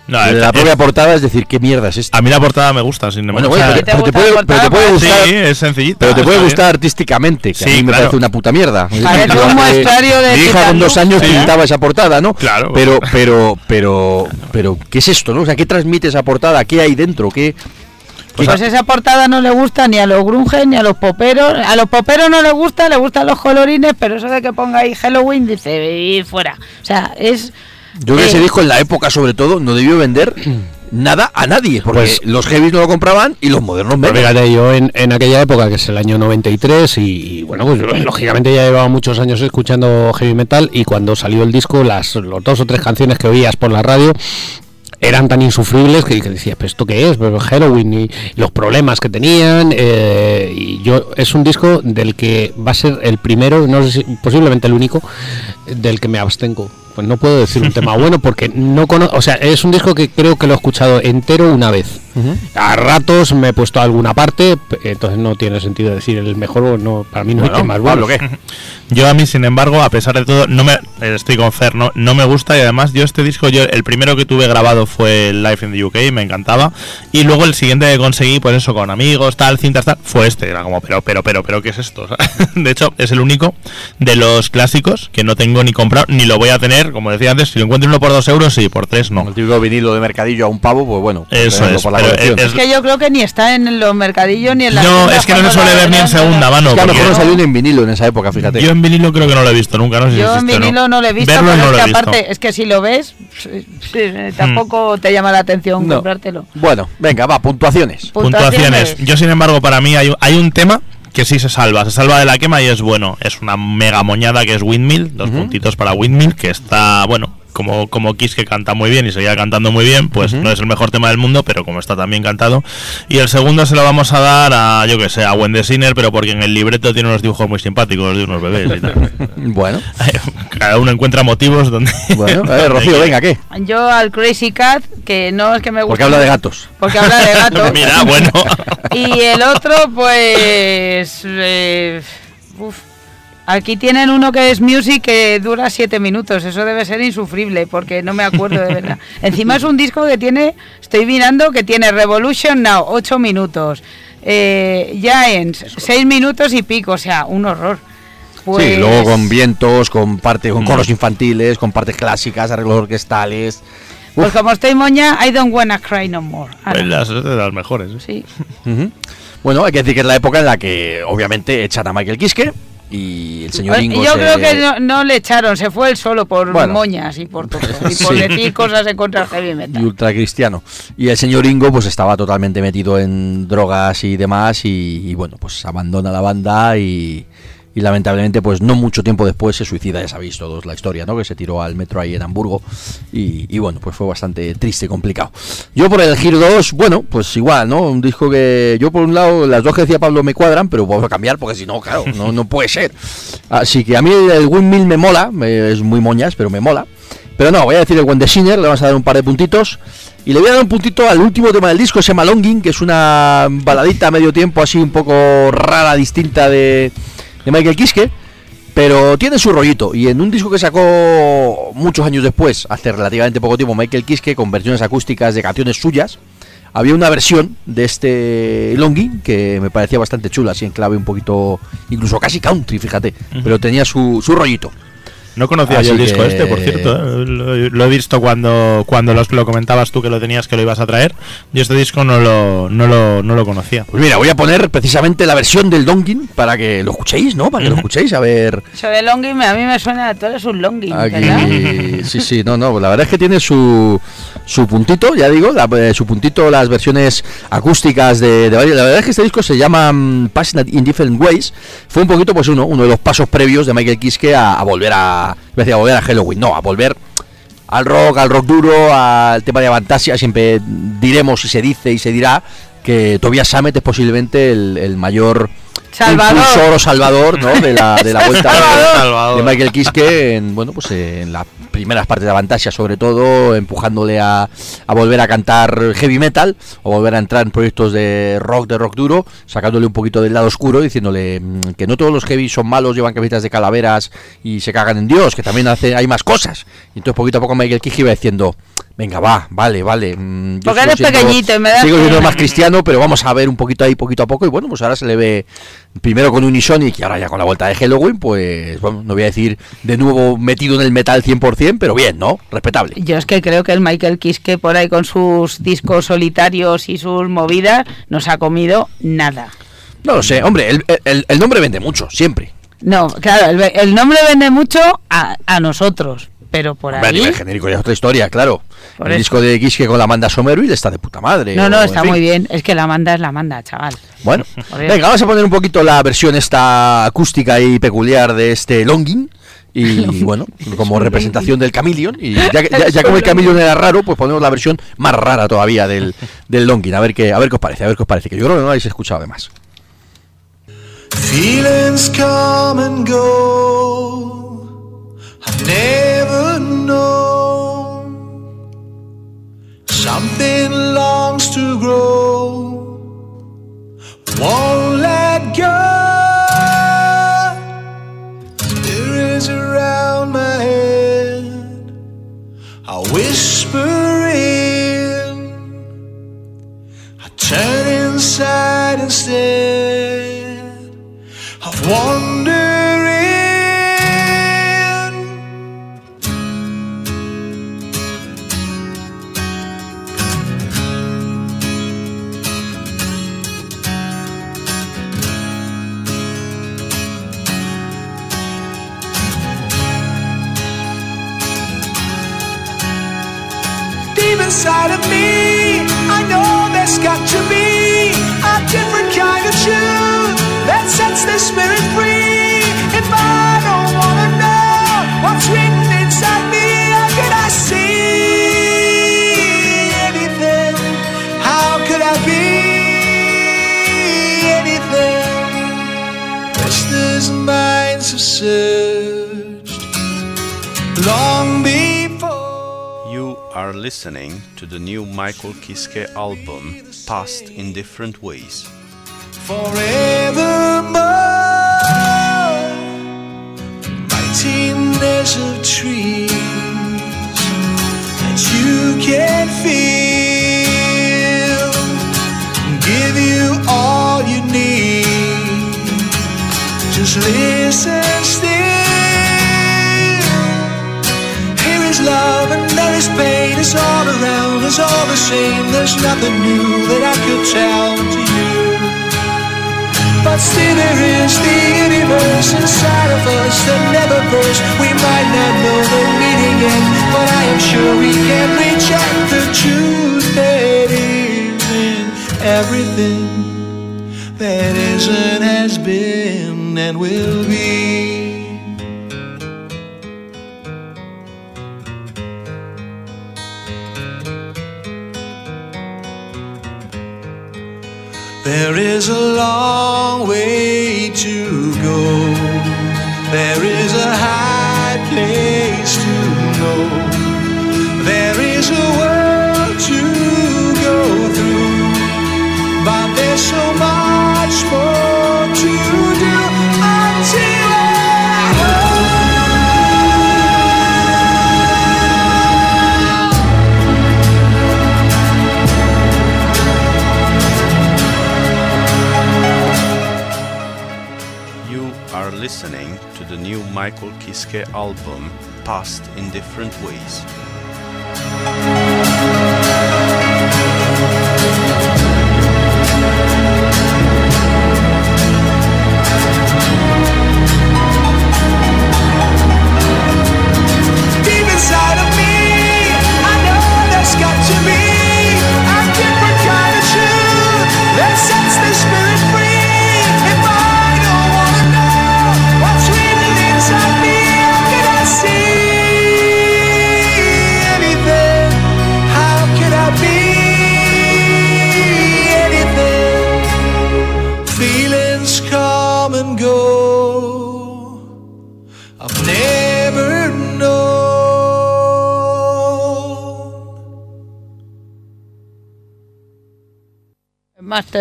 La es- propia portada es decir, ¿qué mierda es esto? a mí la portada me gusta, sin embargo. bueno, pero, pero te ¿Te puede, pero te gustar, sí, es sencillita. pero te puede gustar bien. artísticamente, que a Sí, mí me claro. parece una puta mierda. Parece Yo un muestrario de Mi hija con dos años Sí. pintaba esa portada, ¿no? Claro. Pero, pero, pero, pero, ¿qué es esto, no? O sea, ¿qué transmite esa portada? ¿Qué hay dentro? ¿Qué? Pues esa portada no le gusta ni a los grunges ni a los poperos. A los poperos no les gusta, le gustan los colorines, pero eso de que ponga ahí Halloween dice y fuera. O sea, es. Yo creo que eh, ese disco en la época, sobre todo, no debió vender nada a nadie, porque Pues- los heavies no lo compraban y los modernos menos. fíjate, yo en, en aquella época, que es el año 93, y, y bueno, pues yo, lógicamente ya llevaba muchos años escuchando heavy metal y cuando salió el disco, las los dos o tres canciones que oías por la radio eran tan insufribles que, que decías, ¿pero esto qué es? Pero Halloween y los problemas que tenían. eh, y yo es un disco del que va a ser el primero, no sé si, posiblemente el único, del que me abstengo. Pues no puedo decir un tema bueno porque no conozco, o sea, es un disco que creo que lo he escuchado entero una vez. A ratos me he puesto a alguna parte, entonces no tiene sentido decir el mejor o no, para mí no hay temas Pablo. ¿qué? Yo a mí, sin embargo, a pesar de todo, no me estoy con Fer, no, no me gusta y además yo este disco, yo el primero que tuve grabado fue Live in the UK, me encantaba y luego el siguiente que conseguí, pues eso, con amigos, tal, cintas, tal, fue este, era como, pero, pero, pero, pero, ¿qué es esto? De hecho, es el único de los clásicos que no tengo ni comprado, ni lo voy a tener, como decía antes, si lo encuentro uno por dos euros, sí, por tres no. El típico vinilo de mercadillo a un pavo, pues bueno. Eso es, por la pero colección. es- Es que yo creo que ni está en los mercadillos ni en la. No, es que no se suele ver ni en segunda mano. Es que a lo mejor no salió ni en vinilo en esa época, fíjate. Yo en vinilo creo que no lo he visto nunca, no sé si Yo en vinilo no lo he visto, Verlo pero no es lo que he visto. aparte, es que si lo ves, tampoco te llama la atención No. comprártelo. Bueno, venga, va, puntuaciones. puntuaciones. Yo, sin embargo, para mí hay, hay un tema que sí se salva, se salva de la quema y es bueno. Es una mega moñada que es Windmill, dos puntitos para Windmill, que está, bueno, como, como Kiss que canta muy bien y seguía cantando muy bien, pues no es el mejor tema del mundo, pero como está también cantado. Y el segundo se lo vamos a dar a, yo que sé, a Wendy Sinner, pero porque en el libreto tiene unos dibujos muy simpáticos de unos bebés y tal. Bueno, Cada uno encuentra motivos donde... bueno, a ver, Rocío, venga, ¿qué? Yo al Crazy Cat, que no es que me guste. Porque habla de gatos. Porque habla de gatos. Mira, bueno. Y el otro, pues. eh, uf. Aquí tienen uno que es Music que dura siete minutos. Eso debe ser insufrible porque no me acuerdo de verdad. Encima es un disco que tiene, estoy mirando, que tiene Revolution Now, ocho minutos. Eh, Giants, seis minutos y pico. O sea, un horror. Pues, Sí, luego con vientos, con parte, con coros infantiles, con partes clásicas, arreglos orquestales. Pues como estoy moña, I don't wanna cry no more. Ala, Pues las, es de las mejores. ¿eh? sí. Ujú. Bueno, hay que decir que es la época en la que obviamente echan a Michael Kiske y el señor Ingo Yo se- creo que no, no le echaron, se fue él solo por Bueno. moñas y por todo, y por Sí. decir cosas en contra del heavy y metal. ultracristiano. Y el señor Ingo pues estaba totalmente metido en drogas y demás y, y, bueno, pues abandona la banda y, y lamentablemente pues no mucho tiempo después se suicida, ya sabéis todos la historia, ¿no? Que se tiró al metro ahí en Hamburgo y, bueno, pues fue bastante triste y complicado. Yo por el Giro 2, bueno, pues igual, ¿no? Un disco que yo por un lado las dos que decía Pablo me cuadran, pero puedo cambiar porque si no, claro, no, no puede ser. Así que a mí el Windmill me mola, es muy moñas, pero me mola. Pero no, voy a decir el Wendy Sinner, le vamos a dar un par de puntitos. Y le voy a dar un puntito al último tema del disco, se llama Longing, que es una baladita a medio tiempo así un poco rara, distinta de, de Michael Kiske. Pero tiene su rollito. Y en un disco que sacó muchos años después, hace relativamente poco tiempo, Michael Kiske, con versiones acústicas de canciones suyas, había una versión de este Longing que me parecía bastante chula, así en clave un poquito, incluso casi country, fíjate. Pero tenía su, su rollito. No conocía Así yo el disco que- este, por cierto. ¿eh? Lo, lo he visto cuando, cuando los, lo comentabas tú que lo tenías, que lo ibas a traer. Y este disco no lo, no lo, no lo conocía. Pues mira, voy a poner precisamente la versión del Longing para que lo escuchéis, ¿no? Para que lo escuchéis, a ver. Eso de longing a mí me suena, tú eres un longing, ¿verdad? Aquí, sí, sí, no, no, la verdad es que tiene su, su puntito, ya digo, la- eh, su puntito las versiones acústicas de, de varios- La verdad es que este disco se llama mm, Passionate in Different Ways. Fue un poquito, pues uno, uno de los pasos previos de Michael Kiske a, a volver a, iba a decir, a volver a Halloween, no, a volver al rock, al rock duro, al tema de Avantasia, siempre diremos y se dice y se dirá que Tobias Sammet es posiblemente el, el mayor Salvador. impulsor o salvador ¿no? de, la, de la vuelta de- Salvador. de, Michael Kiske en, bueno, pues en las primeras partes de Avantasia, sobre todo, empujándole a, a volver a cantar heavy metal o volver a entrar en proyectos de rock, de rock duro, sacándole un poquito del lado oscuro, diciéndole mm, que no todos los heavy son malos, llevan camisetas de calaveras y se cagan en Dios, que también hace, hay más cosas. Y entonces poquito a poco Michael Kiske iba diciendo, venga, va, vale, vale. mm, yo Porque eres siendo- pequeñito y me da Sigo siendo más cristiano, pero vamos a ver un poquito ahí, poquito a poco. Y bueno, pues ahora se le ve primero con Unisonic y ahora ya con la vuelta de Halloween, pues bueno, no voy a decir de nuevo metido en el metal 100%, pero bien, ¿no? Respetable. Yo es que creo que el Michael Kiske por ahí con sus discos solitarios y sus movidas nos ha comido nada. No lo sé, hombre, el, el- el nombre vende mucho, siempre. No, claro, el, el nombre vende mucho a, a nosotros, pero por Hombre, a ahí... nivel genérico ya es otra historia, claro. Por el eso. disco de Kiske con la Amanda Somerville está de puta madre. No, no, o, está fin. muy bien. Es que la manda es la manda, chaval. Bueno, venga, vamos a poner un poquito la versión esta acústica y peculiar de este Longing. Y bueno, como representación del Chameleon. Y ya, que- ya, ya como el Chameleon era raro, pues ponemos la versión más rara todavía del, del Longing. A ver qué, a ver qué os parece, a ver qué os parece. Que yo creo que no lo habéis escuchado además. Feelings come and go. I've never known. Something longs to grow. Won't let go. Spirits around my head. I whisper in. I turn inside instead of wandering. Inside of me, I know there's got to be a different kind of truth that sets the spirit free. If I don't wanna know what's written inside me, how could I see anything? How could I be anything? Restless minds have searched long are listening to the new Michael Kiske album, Past in Different Ways. forevermore. That you can feel, give you all you need. Just listen still. Is love and there is pain. It's all around, it's all the same. There's nothing new that I could tell to you. But still there is the universe inside of us that never bursts. We might not know the meaning yet, but I am sure we can reach out the truth that is in everything that isn't, has been, and will be. There is a long way to go. There is a high Michael Kiske album, Past in Different Ways.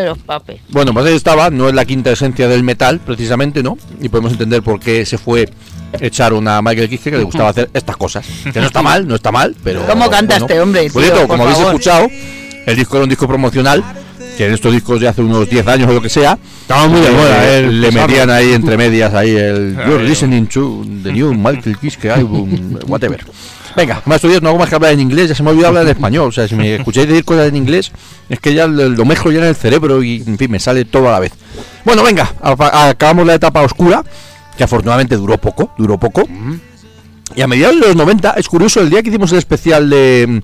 Of Puppets. Bueno, pues ahí estaba, no es la quinta esencia del metal, precisamente, ¿no? Y podemos entender por qué se fue echar una Michael Kiske que le gustaba hacer estas cosas. Que no está mal, no está mal, pero. ¿Cómo canta este hombre, Por tío? cierto, Por como habéis favor. escuchado, el disco era un disco promocional. Que en estos discos de hace unos 10 años o lo que sea, Estaba muy de moda, eh, eh, le metían ahí entre medias ahí el You're listening to the new Michael Kiske album, whatever. Venga, más días no hago más que hablar en inglés, ya se me ha olvidado hablar en español. O sea, si me escucháis decir cosas en inglés, es que ya lo, mezclo ya en el cerebro y, en fin, me sale todo a la vez. Bueno, venga, acabamos la etapa oscura, que afortunadamente duró poco, duró poco. Y a mediados de los 90, es curioso, el día que hicimos el especial de,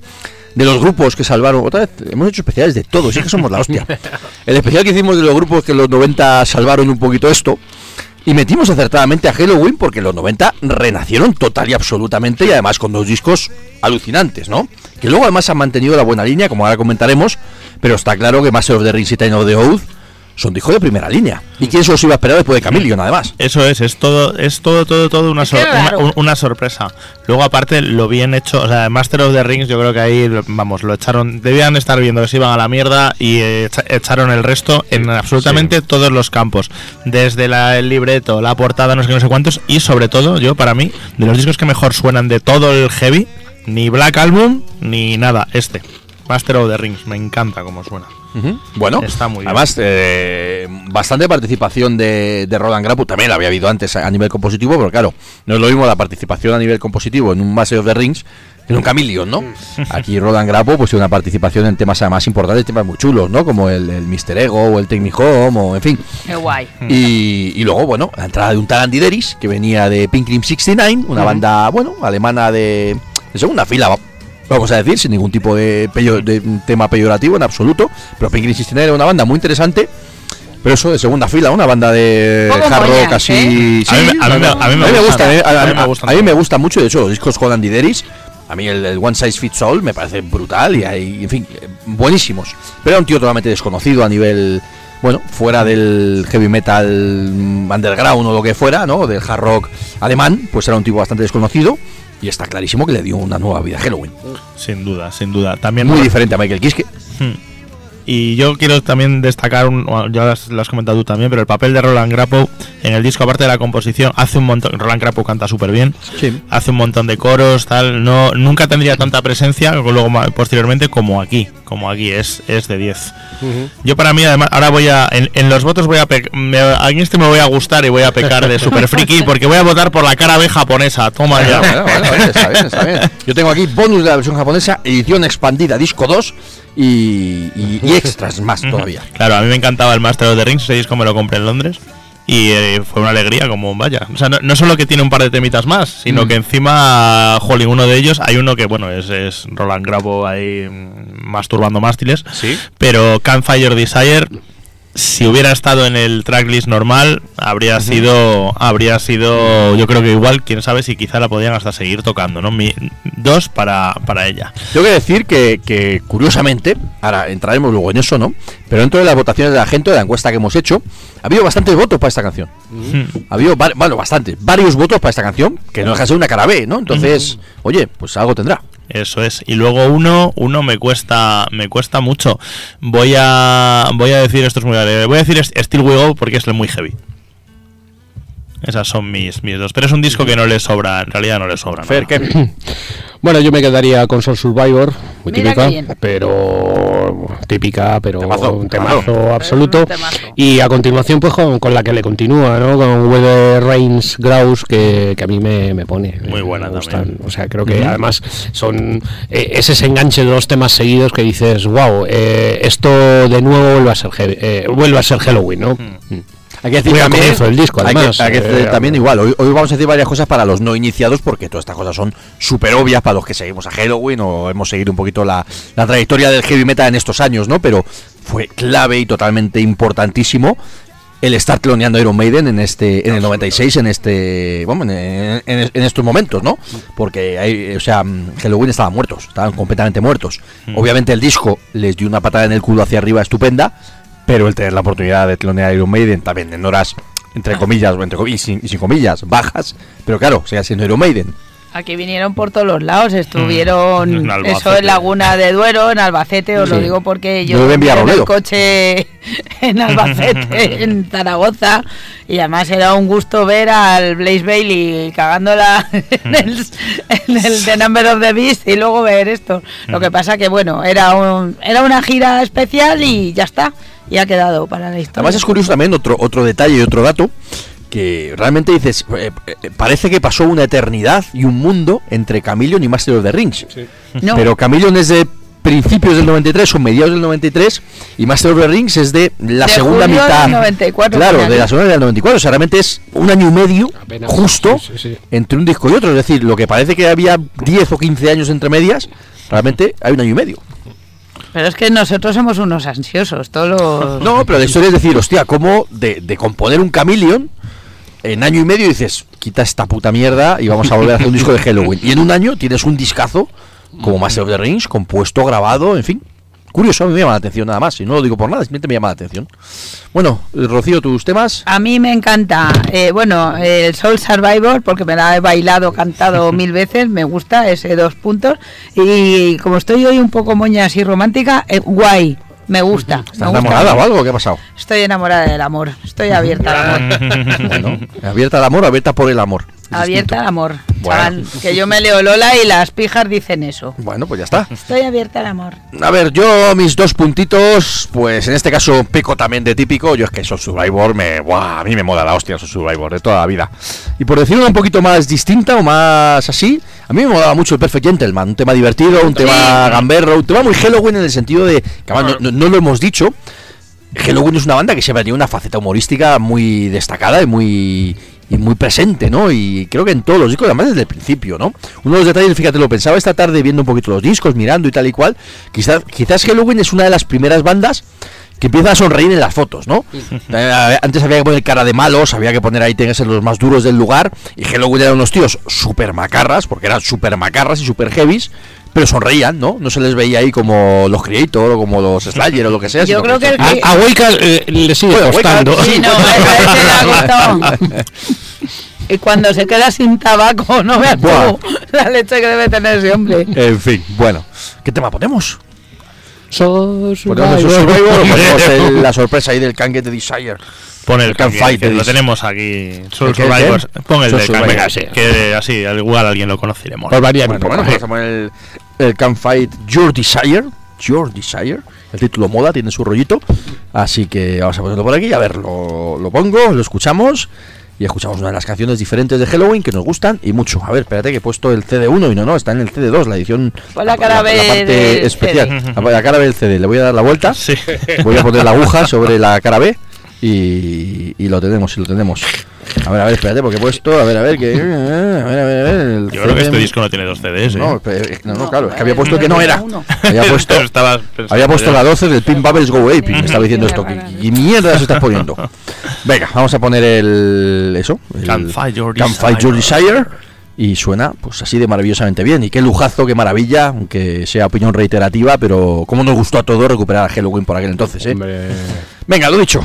de los grupos que salvaron, otra vez, hemos hecho especiales de todos, sí que somos la hostia. El especial que hicimos de los grupos que en los 90 salvaron un poquito esto, y metimos acertadamente a Halloween porque los 90 renacieron total y absolutamente y además con dos discos alucinantes, ¿no? Que luego además han mantenido la buena línea, como ahora comentaremos, pero está claro que Master of the Rings y Time of the son discos de primera línea. ¿Y quién se los iba a esperar después de Camillion, además? Eso es, es todo, es todo, todo, todo una, sor- una, sorpresa. Luego, aparte, lo bien hecho, o sea, Master of the Rings, yo creo que ahí, vamos, lo echaron, debían estar viendo que se iban a la mierda y eh, echa- echaron el resto en absolutamente todos los campos. Desde la- el libreto, la portada, no sé qué, no sé cuántos, y sobre todo, yo, para mí, de los discos que mejor suenan de todo el heavy, ni Black Album, ni nada, este. Master of the Rings, me encanta cómo suena. Bueno, Está muy bien. además, eh, bastante participación de, de Roland Grapu, también la había habido antes a, a nivel compositivo, pero claro, no es lo mismo la participación a nivel compositivo en un Master of the Rings que en un Camillion, ¿no? Aquí Roland Grapu pues tiene una participación en temas además importantes, temas muy chulos, ¿no? Como el, el Mr. Ego o el Take Me Home, o en fin. Qué guay. Y, y luego, bueno, la entrada de un tal Andy Deris, que venía de Pink Cream 69, una banda, bueno, alemana de, de segunda fila, vamos a decir, sin ningún tipo de, peyo- de tema peyorativo en absoluto. Pero Pink Cream 69 era una banda muy interesante. Pero eso de segunda fila, una banda de hard rock así. A mí me- a mí me- a mí me gusta, eh, a, mí me gusta mucho, de hecho, los discos con Andy Deris. A mí el, el One Size Fits All me parece brutal y hay, en fin, eh, buenísimos. Pero era un tío totalmente desconocido a nivel, bueno, fuera del heavy metal mm, underground o lo que fuera, ¿no? Del hard rock alemán, pues era un tipo bastante desconocido. Y está clarísimo que le dio una nueva vida a Halloween. Sin duda, sin duda. También Muy diferente a Michael Kiske. Hmm. Y yo quiero también destacar, un, ya lo has, lo has comentado tú también, pero el papel de Roland Grapo en el disco, aparte de la composición, hace un montón. Roland Grapo canta súper bien, Sí. hace un montón de coros, tal. No, nunca tendría tanta presencia luego posteriormente como aquí, como aquí, es, es de 10. Yo para mí, además, ahora voy a. En, en los votos voy a. Me, a este me voy a gustar y voy a pecar de super friki porque voy a votar por la cara B japonesa. Toma ya. Bueno, bueno, bueno, está bien, está bien. Yo tengo aquí bonus de la versión japonesa, edición expandida, disco 2 y, y- y extras más todavía. Claro, a mí me encantaba el Master of the Rings, disco me lo compré en Londres. Y eh, fue una alegría, como vaya. O sea, no, no solo que tiene un par de temitas más, sino que encima, jolín, uno de ellos, hay uno que, bueno, es, es Roland Grabo ahí mm, masturbando mástiles. Sí. Pero Campfire Desire, si hubiera estado en el tracklist normal, habría sido, habría sido, yo creo que igual, quién sabe si quizá la podían hasta seguir tocando, ¿no? Mi- dos para, para ella. Tengo que decir que, que, curiosamente, ahora entraremos luego en eso, ¿no? Pero dentro de las votaciones de la gente, de la encuesta que hemos hecho, ha habido bastantes votos para esta canción. Ha habido, bueno, bastantes, varios votos para esta canción, que no deja de ser una cara B, ¿no? Entonces, oye, pues algo tendrá. Eso es. Y luego uno, uno me cuesta, me cuesta mucho. Voy a, voy a decir esto es muy alegre. Voy a decir Still We Go porque es el muy heavy. Esas son mis, mis dos. Pero es un disco que no le sobra, en realidad no le sobra. Fer, nada. ¿qué? Bueno, yo me quedaría con Soul Survivor, muy Mira típica, pero típica, pero Temazo, un temazo. absoluto. un temazo. Y a continuación, pues con, con la que le continúa, ¿no? Con Weather Rains Grouse, que, que a mí me, me pone. Muy me buena gustan. también. O sea, creo que además son. eh, es ese enganche de dos temas seguidos que dices, wow, esto de nuevo vuelve a ser, eh, vuelve a ser Halloween, ¿no? Mm. Hay que decir también, del disco, hay que- hay que decir eh, también igual, hoy, hoy vamos a decir varias cosas para los no iniciados porque todas estas cosas son súper obvias para los que seguimos a Halloween o hemos seguido un poquito la, la trayectoria del heavy metal en estos años, ¿no? Pero fue clave y totalmente importantísimo el estar teloneando Iron Maiden en este en el 96 en este bueno, en, en- en estos momentos no porque hay, o sea mm, Halloween estaban muertos estaban completamente muertos. Obviamente el disco les dio una patada en el culo hacia arriba estupenda pero el tener la oportunidad de telonear Iron Maiden también en horas entre comillas o entre comi- y sin, y sin comillas bajas pero claro sigue siendo Iron Maiden. Aquí vinieron por todos los lados, estuvieron Mm. En eso en Laguna de Duero, en Albacete, os lo digo porque yo Yo vivo en en el coche en Albacete, en Zaragoza, y además era un gusto ver al Blaze Bailey cagándola en el, en el The Number of the Beast y luego ver esto. Lo que pasa que bueno, era un, era una gira especial y ya está, y ha quedado para la historia. Además es curioso también otro, otro detalle y otro dato que realmente dices, eh, eh, parece que pasó una eternidad y un mundo entre Chameleon y Master of the Rings. No. Pero Chameleon es de principios del 93 o mediados del 93 y Master of the Rings es de la De segunda julio mitad. del 94, claro, final. de la segunda del 94. O sea, realmente es un año y medio Apenas, justo sí, sí, sí. entre un disco y otro. Es decir, lo que parece que había 10 o 15 años entre medias, realmente hay un año y medio. Pero es que nosotros somos unos ansiosos, todos los... No, pero la historia es decir, hostia, ¿cómo de, de componer un Chameleon en año y medio dices, quita esta puta mierda y vamos a volver a hacer un disco de Halloween? Y en un año tienes un discazo como Master of the Rings, compuesto, grabado, en fin. Curioso, a mí me llama la atención nada más. Y no lo digo por nada, simplemente me llama la atención. Bueno, eh, Rocío, tus temas. A mí me encanta, eh, bueno, el Soul Survivor, porque me la he bailado, cantado mil veces, me gusta ese dos puntos. Y como estoy hoy un poco moña así romántica, eh, guay, me gusta. me ¿Estás gusta. enamorada o algo? ¿Qué ha pasado? Estoy enamorada del amor, estoy abierta al amor. Bueno, abierta al amor, abierta por el amor. Abierta al amor, Bueno. chaval, que yo me leo Lola y las pijas dicen eso. Bueno, pues ya está. Estoy abierta al amor. A ver, yo mis dos puntitos, pues en este caso peco también de típico. Yo es que Soul Survivor me. ¡Buah! A mí me mola la hostia Soul Survivor de toda la vida. Y por decirlo un poquito más distinta o más así, a mí me molaba mucho el Perfect Gentleman. Un tema divertido, un tema gamberro, un tema muy Halloween en el sentido de. que además no, lo hemos dicho. Halloween es una banda que siempre tiene una faceta humorística muy destacada y muy y muy presente, ¿no? Y creo que en todos los discos, además desde el principio, ¿no? Uno de los detalles, fíjate, lo pensaba esta tarde viendo un poquito los discos, mirando y tal y cual. Quizás, quizás Halloween es una de las primeras bandas que empieza a sonreír en las fotos, ¿no? Eh, antes había que poner cara de malos, había que poner ahí tengas los más duros del lugar, y Halloween eran unos tíos súper macarras, porque eran súper macarras y súper heavies, pero sonreían, ¿no? No se les veía ahí como los Creator o como los Slayer o lo que sea. Yo creo que el A, que- a Wicca eh, le sigue Bueno, costando. Sí, no, a ese le ha. Y cuando se queda sin tabaco, no veas tú Buah. la leche que debe tener ese hombre. En fin, bueno. ¿Qué tema ponemos? Sos ¿Ponemos el Survivor. Survivor o ponemos el- la sorpresa ahí del Can Get the Desire? Pon el Can que- Fight, que lo tenemos aquí. Pon el Soul de Can Survivor, Fight, sí. que así, al igual alguien lo conoceremos. Por variar Bueno, poco. bueno, pues vamos a poner el, el Can Fight Your Desire. Your Desire. El título moda, tiene su rollito. Así que vamos a ponerlo por aquí. A ver, lo, lo pongo, lo escuchamos. Y escuchamos una de las canciones diferentes de Halloween que nos gustan y mucho. A ver, espérate que he puesto el CD1 y no, no, está en el CD2, la edición. Pon la cara B parte del especial. CD. La, la cara B del CD. Le voy a dar la vuelta. Sí. Voy a poner la aguja sobre la cara B y, y lo tenemos, y lo tenemos. A ver, a ver, espérate, porque he puesto, a ver, a ver, que... A ver, a ver, a ver, el Yo creo que este disco no tiene dos CDs. ¿eh? No, pero- no, no, claro, es que No, había puesto que no era. Había puesto, había puesto la 12 del Pin Bubbles Go Ape. Me estaba diciendo esto. ¿Qué, mierda se estás poniendo? Venga, vamos a poner el. Eso. El Can't Fight Your Can't Fight Your Desire. Y suena pues así de maravillosamente bien. Y qué lujazo, qué maravilla, aunque sea opinión reiterativa, pero cómo nos gustó a todos recuperar a Halloween por aquel entonces, ¿eh? Hombre. Venga, lo dicho.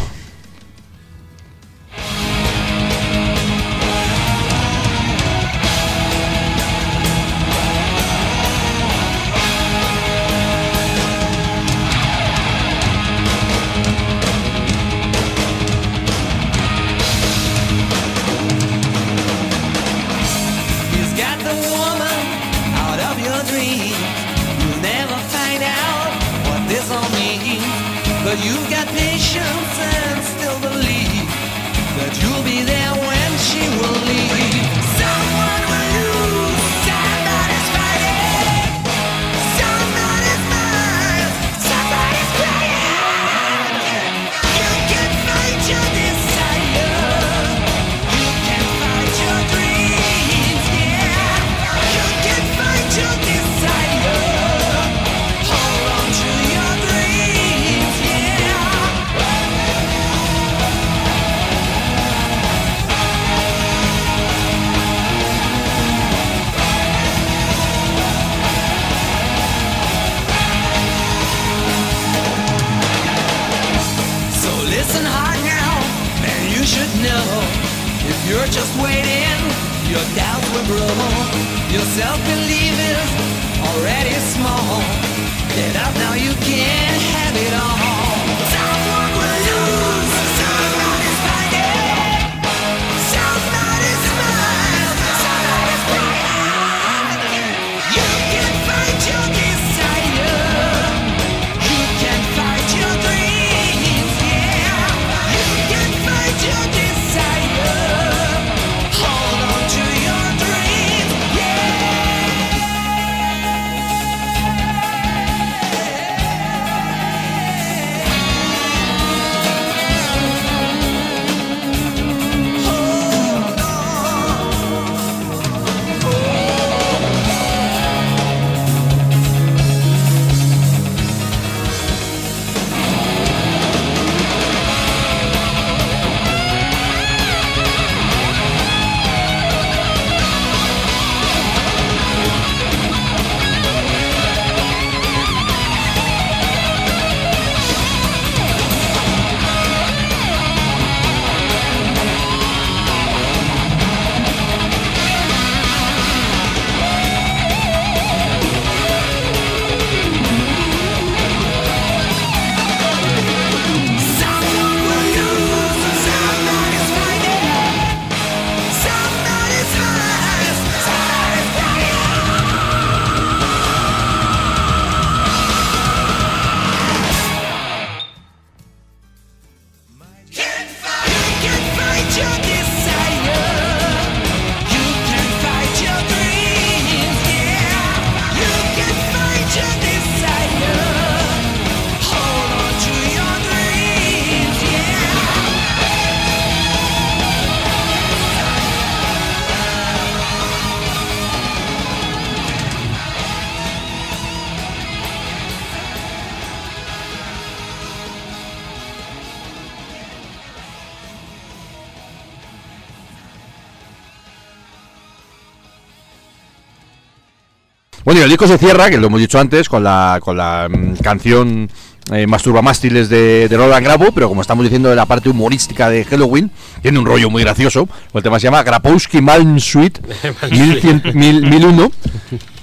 Bueno, y el disco se cierra, que lo hemos dicho antes, con la, con la mm, canción eh, Masturbamástiles de, de Roland Grabo, pero como estamos diciendo de la parte humorística de Halloween, tiene un rollo muy gracioso. El tema se llama Grapowski Malm Suite 1100 mil- 1001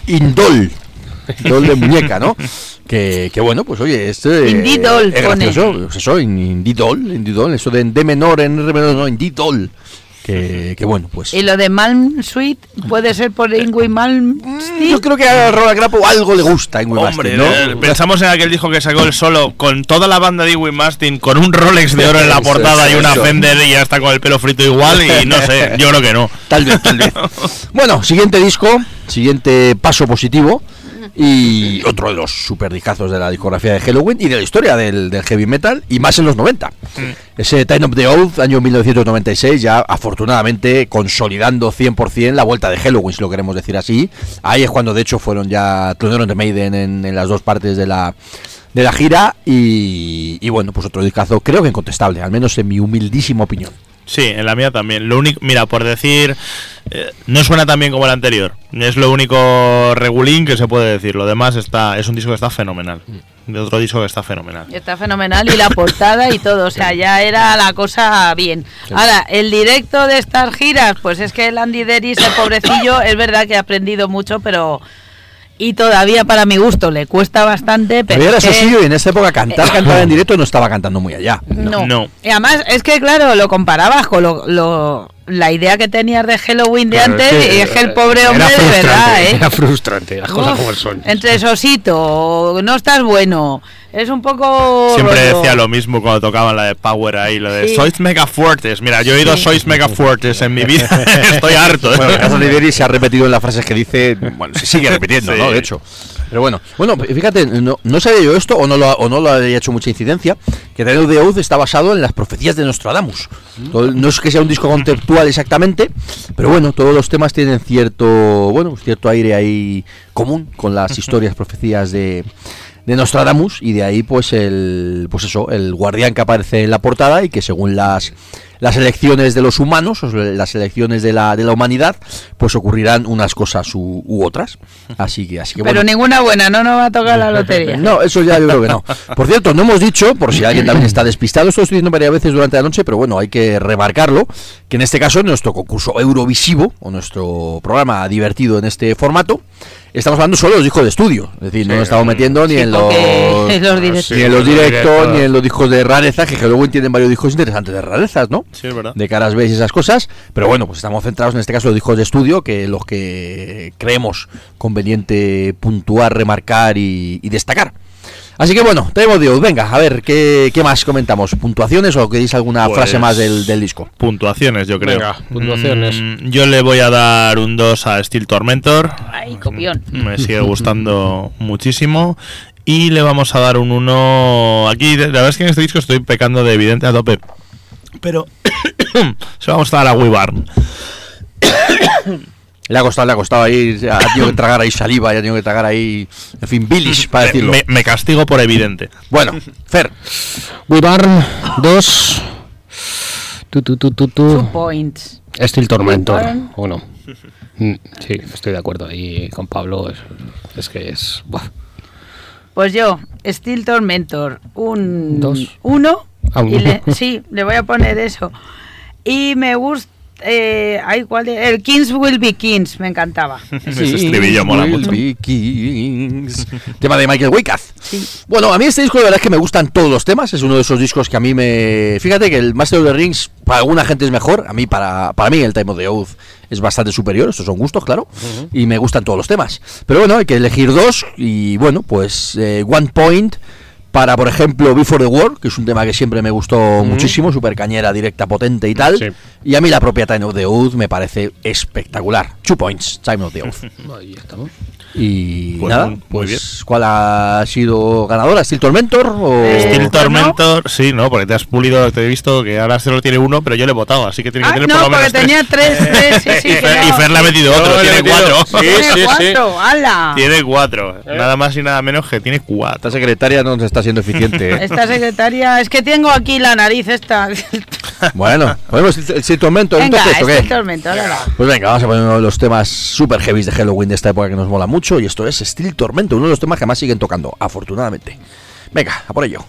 Indol. Dol de muñeca, ¿no? Que, que bueno, pues oye, este Indie doll, es gracioso, pues eso, in- indie doll, indie doll, eso de en D menor, en R menor, no, indie doll. Que, que bueno, pues. Y lo de Malm Suite puede ser por Ingrid Malm. Yo creo que a Roland Grappo algo le gusta Wii Hombre, Master, eh, pensamos en aquel disco que sacó el solo con toda la banda de Dewey Mastin, con un Rolex de oro en la Eso, portada eso, y una eso. Fender y ya está con el pelo frito igual y no sé, yo creo que no. Tal vez, tal vez. Bueno, siguiente disco, siguiente paso positivo y otro de los super discazos de la discografía de Halloween y de la historia del, del heavy metal y más en los 90. Ese Time of the Oath, año 1996, ya afortunadamente consolidando 100% la vuelta de Halloween, si lo queremos decir así. Ahí es cuando de hecho fueron ya troneros de Maiden en, en las dos partes de la de la gira y, y bueno, pues otro discazo creo que incontestable, al menos en mi humildísima opinión. Sí, en la mía también. Lo único, mira, por decir, eh, no suena tan bien como el anterior. Es lo único regulín que se puede decir. Lo demás está, es un disco que está fenomenal. De otro disco que está fenomenal. Está fenomenal y la portada y todo, o sea, ya era la cosa bien. Ahora, el directo de estas giras, pues es que el Andy Deris, el pobrecillo, es verdad que ha aprendido mucho, pero... Y todavía para mi gusto le cuesta bastante, pero... Pero era que- sencillo y en esa época cantar, cantar en directo no estaba cantando muy allá. No. No. Y además, es que claro, lo comparabas con lo, lo- la idea que tenías de Halloween de Claro, antes, es que, y es que el eh, pobre hombre de verdad, ¿eh? Era frustrante, las cosas Uf, como son. Entre sosito, no estás bueno. Es un poco. Siempre rollo- decía lo mismo cuando tocaban la de Power ahí, lo de Sí. Sois mega fuertes. Mira, yo he oído Sois mega fuertes en mi vida. Estoy harto. ¿eh? Bueno, el caso de Liberi se ha repetido en las frases que dice, bueno, se sigue repitiendo, Sí. ¿no? De hecho. Pero bueno, bueno, fíjate, no, no sabía yo esto o no lo, o no lo había hecho mucha incidencia, que Daniel de Oath está basado en las profecías de Nostradamus. Todo- no es que sea un disco conceptual exactamente, pero bueno, todos los temas tienen cierto, bueno, cierto aire ahí común con las historias, profecías de de Nostradamus y de ahí pues el pues eso el guardián que aparece en la portada y que según las las elecciones de los humanos o las elecciones de la, de la humanidad pues ocurrirán unas cosas u, u otras así que así que Pero bueno ninguna buena, no nos va a tocar la lotería. no, eso ya yo creo que no. Por cierto, no hemos dicho, por si alguien también está despistado, esto lo estoy diciendo varias veces durante la noche, pero bueno, hay que remarcarlo, que en este caso, en nuestro concurso Eurovisivo, o nuestro programa divertido en este formato, estamos hablando solo de los discos de estudio. Es decir, no nos estamos metiendo ni Sí, en los... directos. Ni en los Sí, los directos, directos. ni en los discos de rareza, que, que luego tienen varios discos interesantes de rarezas, ¿no? Sí, es verdad. de caras B y esas cosas, pero bueno, pues estamos centrados en este caso en los discos de estudio, que los que creemos conveniente puntuar, remarcar y, y destacar. Así que bueno, tenemos Dios, venga, a ver, ¿qué, qué más comentamos? ¿Puntuaciones o queréis alguna Pues- frase más del, del disco? Puntuaciones, yo creo. Venga, puntuaciones. Mm, yo le voy a dar un 2 a Steel Tormentor. Ay, copión. Me sigue gustando muchísimo. Y le vamos a dar un 1. Aquí, la verdad es que en este disco estoy pecando de evidente a tope. Pero se vamos a dar a Webarn. Le ha costado, le ha costado ahí, ha tenido que tragar ahí saliva, ya ha tenido que tragar ahí, en fin, bilis, para decirlo. Me, me castigo por evidente. Bueno, Fer, Webarn 2. Tu, tu, tu, tu, Two points. Steel Tormentor, Webarn. ¿o no? Mm, Sí, estoy de acuerdo ahí con Pablo. Es, es que es. buah. Pues yo, Steel Tormentor, un Dos. uno. Ah, un y le- uno. sí, le voy a poner eso. Y me gusta. Eh, ay, ¿cuál de- el Kings Will Be Kings, me encantaba. Ese estribillo mola Will mucho. be kings. Tema de Michael Wyckoff. Sí. Bueno, a mí este disco de verdad es que me gustan todos los temas. Es uno de esos discos que a mí me. Fíjate que el Master of the Rings para alguna gente es mejor. A mí, para, para mí, el Time of the Oath es bastante superior. Estos son gustos, claro. Y me gustan todos los temas. Pero bueno, hay que elegir dos. Y bueno, pues eh, One Point. Para, por ejemplo, Before the War, que es un tema que siempre me gustó muchísimo, super cañera, directa, potente y tal. Sí. Y a mí la propia Time of the Oath me parece espectacular. Two points, Time of the Oath. Ahí estamos. Y Pues nada, muy- muy pues ¿cuál ha sido ganadora? ¿Steel Tormentor o...? Eh, Steel ¿no? Tormentor, sí, no, porque te has pulido, te he visto que ahora solo tiene uno, pero yo le he votado, así que tiene que Ah, tener no, por lo porque menos tenía tres, tres, sí, sí. y, Fer, no. y Fer le ha metido otro, tiene metido- cuatro. Sí, Tiene sí, sí. cuatro, ¡hala! Tiene cuatro, nada más y nada menos que tiene cuatro. Esta secretaria no está siendo eficiente. Esta secretaria, es que tengo aquí la nariz esta. bueno, ¿ponemos el, el Steel Tormentor Venga, qué? Pues venga, vamos a poner uno de los temas super heavy de Halloween de esta época que nos mola mucho y esto es Steel Tormentor, uno de los temas que más siguen tocando, afortunadamente. Venga, a por ello.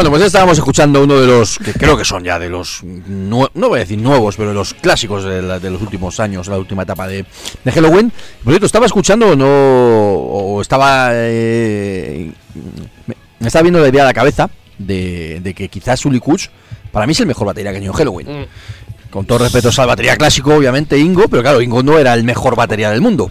Bueno, pues estábamos escuchando uno de los que creo que son ya de los no voy a decir nuevos, pero de los clásicos de, la- de los últimos años, la última etapa de, de Halloween. Por cierto, estaba escuchando no o estaba eh, me, me estaba viendo la idea a la cabeza de, de que quizás Uli Kuch para mí es el mejor batería que ha tenido Halloween. Con todo respeto al batería clásico, obviamente Ingo, pero claro, Ingo no era el mejor batería del mundo.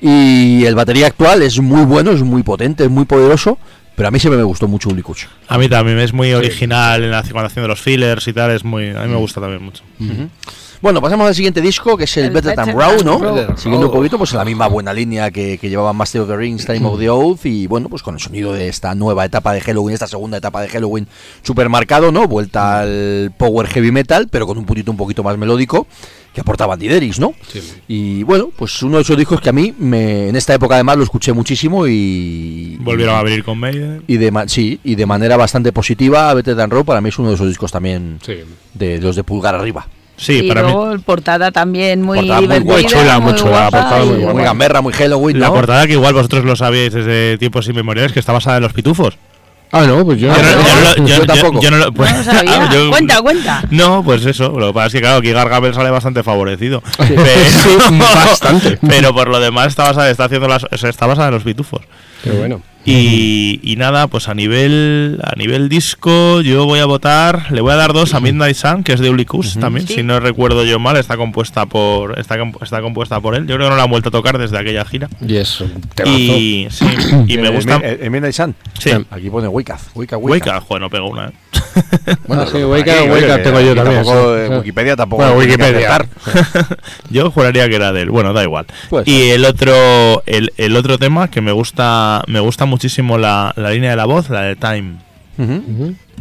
Y el batería actual es muy bueno, es muy potente, es muy poderoso, pero a mí siempre me gustó mucho Uli Kuch. A mí también es muy original en la cuando haciendo los fillers y tal, es muy a mí me gusta también mucho. Bueno, pasamos al siguiente disco, que es el, El Better Than Raw, ¿no? Raw. Siguiendo un poquito, pues en la misma buena línea que, que llevaba Master of the Rings, Time of the Oath, y bueno, pues con el sonido de esta nueva etapa de Halloween, esta segunda etapa de Halloween, super marcado, ¿no? Vuelta al power heavy metal, pero con un puntito un poquito más melódico, que aportaba Dideris, ¿no? Y bueno, pues uno de esos discos que a mí, me, en esta época además, lo escuché muchísimo y... Volvieron a abrir con Maiden. Y de, ma- sí, y de manera bastante positiva, Better Than Raw para mí es uno de esos discos también Sí. de los de pulgar arriba. Sí, y para mí luego portada también muy Portada muy guay, chula, muy chula, la guapa portada muy. Muy gamberra, muy Halloween, la ¿no? portada que igual vosotros lo sabíais desde tiempos inmemoriales que está basada en los pitufos. Ah, no, pues yo, Ah, Yo no- no, yo no lo- yo tampoco. yo no lo- pues- No lo sabía. yo- Cuenta, cuenta. No, pues eso. Lo que pasa es que, claro, aquí Gargamel sale bastante favorecido. Sí, Pero, bastante. pero por lo demás está basada, está haciendo las, está basada en los pitufos. Qué bueno. Y, y nada, pues a nivel a nivel disco, yo voy a votar, le voy a dar dos a Midnight Sun, que es de Uli Kush también, Sí. si no recuerdo yo mal, está compuesta por está, está compuesta por él. Yo creo que no la han vuelto a tocar desde aquella gira. Y es. Y, sí, y me gusta. El Midnight Sun. Sí. Aquí pone Wicca. Wicca, Wicca, joder, no pego una. ¿eh? Ah, sí, Wicca que tengo yo también, tampoco, sí. eh. Wikipedia tampoco. Bueno, Wikipedia. Yo juraría que era de él. Bueno, da igual. Y el otro el, el otro tema que me gusta me gusta muchísimo la, la línea de la voz, la de Time.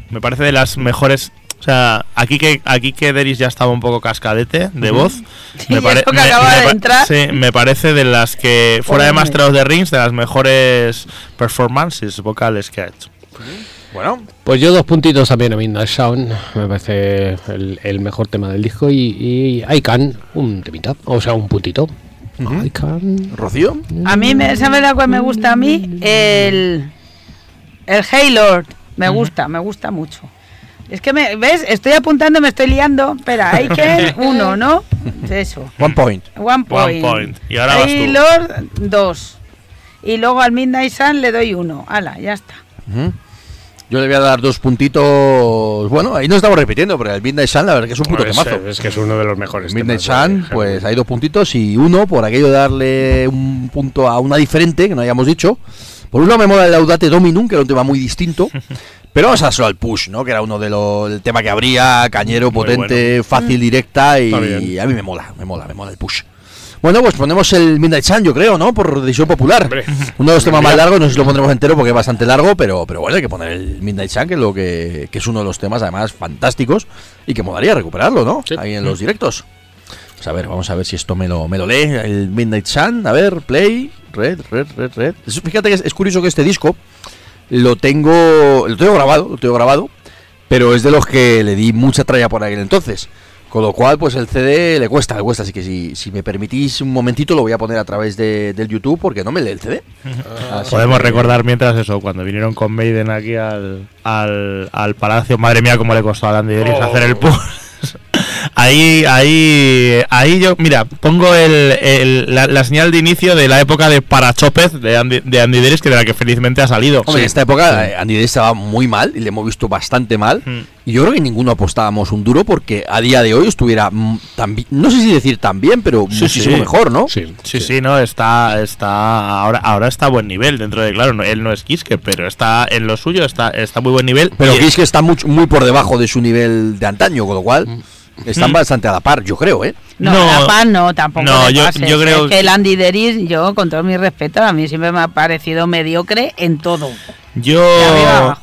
Me parece de las mejores. O sea, aquí que aquí que Deris ya estaba un poco cascadete de voz. Sí, eso que acaba de pa- entrar. sí, me parece de las que, fuera de. Master the Rings, de las mejores performances vocales que ha hecho. Bueno, Pues yo dos puntitos también a Midnight Sound. Me parece el, el mejor tema del disco. Y, y I Can, un temita. O sea, un puntito. Can. Rocío. A mí, me, ¿sabes la cual me gusta a mí? El, el Haylord. Me gusta, me gusta mucho. Es que, me, ¿ves? Estoy apuntando, me estoy liando. Espera, hay que uno, ¿no? Eso. One point. One point. point. Y ahora vas tú. Haylord, dos. Y luego al Midnight Sun le doy uno. Hala, ya está. Yo le voy a dar dos puntitos. Bueno, ahí no estamos repitiendo, pero el Midnight Sun, la verdad que es un puto Es, temazo. es que es uno de los mejores. Midnight temas de Sun, pues hay dos puntitos y uno por aquello de darle un punto a una diferente, que no hayamos dicho. Por un lado me mola el Laudate Dominum, que era un tema muy distinto. Pero vamos a dárselo al push, ¿no? Que era uno de los el tema que habría, cañero, Muy potente, fácil, directa y bien. a mí me mola, me mola, me mola el push. Bueno, pues ponemos el Midnight Sun, yo creo, ¿no? Por decisión popular. Hombre. Uno de los temas más largos, no sé si lo pondremos entero porque es bastante largo, pero, pero bueno, hay que poner el Midnight Sun, que es, lo que, que es uno de los temas además fantásticos y que molaría recuperarlo, ¿no? Sí. Ahí en los directos. Pues a ver, vamos a ver si esto me lo, me lo lee. El Midnight Sun, a ver, play, red, red, red, red. Fíjate que es, es curioso que este disco lo tengo, lo tengo grabado, lo tengo grabado, pero es de los que le di mucha tralla por aquel entonces. Con lo cual, pues el CD le cuesta, le cuesta. Así que si, si me permitís un momentito, lo voy a poner a través de, del YouTube porque no me lee el CD. Así Podemos que- recordar mientras eso, cuando vinieron con Maiden aquí al, al, al palacio, madre mía, cómo le costó a Deris Oh. hacer el push. Ahí, ahí, ahí yo, mira, pongo el, el- la, la señal de inicio de la época de Parachópez de Andy, de Andy Deris, que de la que felizmente ha salido. Hombre, en esta época eh, Andy Day estaba muy mal y le hemos visto bastante mal. Mm. Y yo creo que ninguno apostábamos un duro porque a día de hoy estuviera tan no sé si decir tan bien, pero Sí, muchísimo sí. mejor, ¿no? Sí, Sí, sí, no, está, está, ahora, ahora está a buen nivel dentro de, claro, no- él no es Kiske, pero está en lo suyo, está, está a muy buen nivel. Pero que está mucho, muy por debajo de su nivel de antaño, con lo cual están Mm. bastante a la par, yo creo, ¿eh? No, No, la paz no, tampoco. no, yo- creo Es que el Andy Deris, yo, con todo mi respeto, a mí siempre me ha parecido mediocre en todo. Yo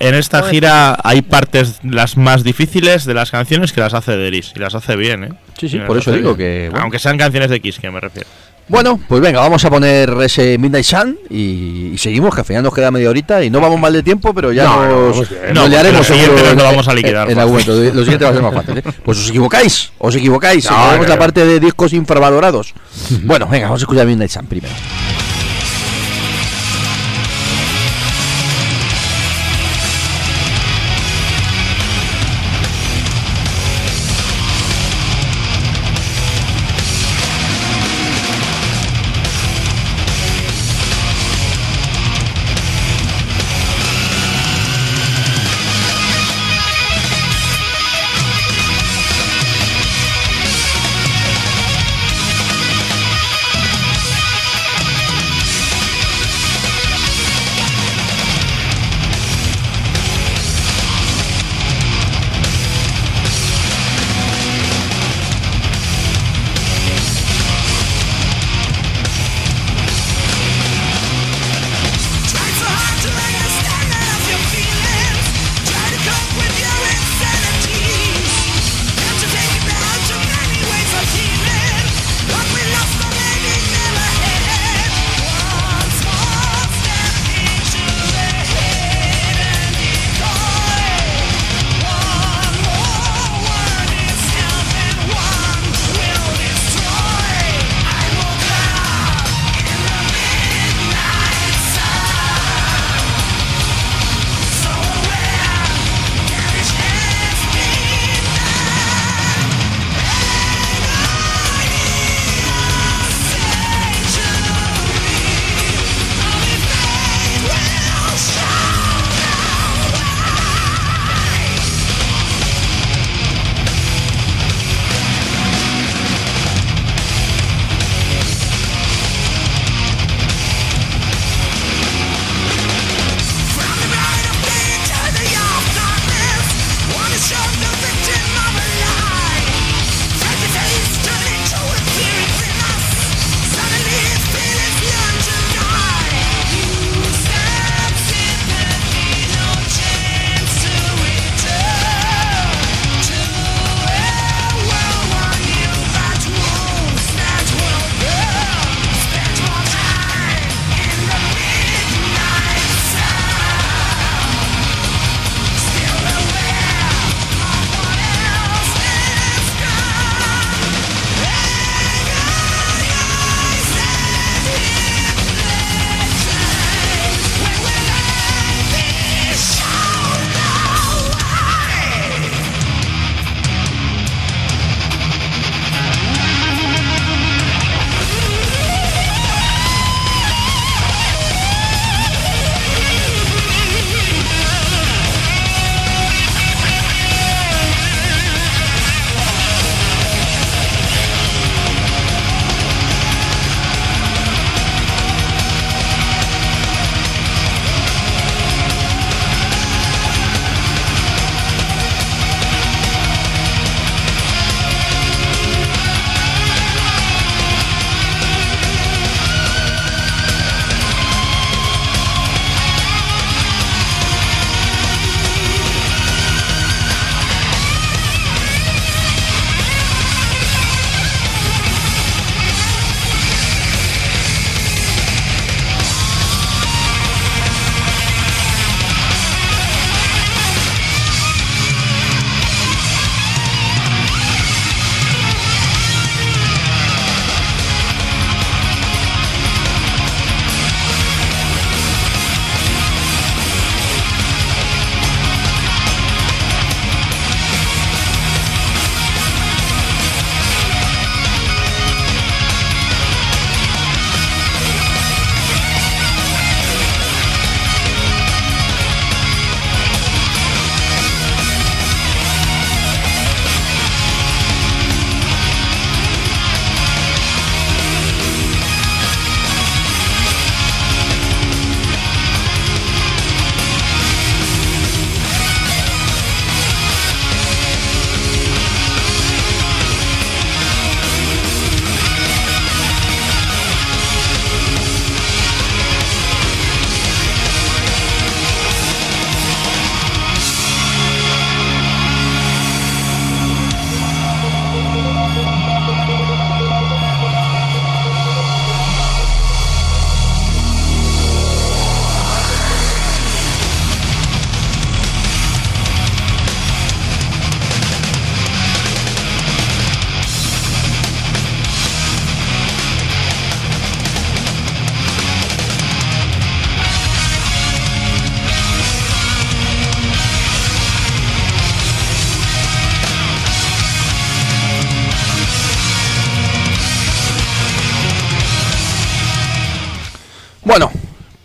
en esta gira hay partes las más difíciles de las canciones que las hace Deris y las hace bien, ¿eh? Sí, sí, Y por eso digo bien. que, bueno. Aunque sean canciones de Kiss, que me refiero. Bueno, pues venga, vamos a poner ese Midnight Sun y, y seguimos, que al final nos queda media horita y no vamos mal de tiempo, pero ya No, no, nos, No, liaremos lo nos lo en- vamos a liquidar En, fácil. algún momento, lo siguiente va a ser más fácil. ¿eh? Pues os equivocáis, os equivocáis. No, la parte de discos infravalorados. bueno, venga, vamos a escuchar Midnight Sun primero.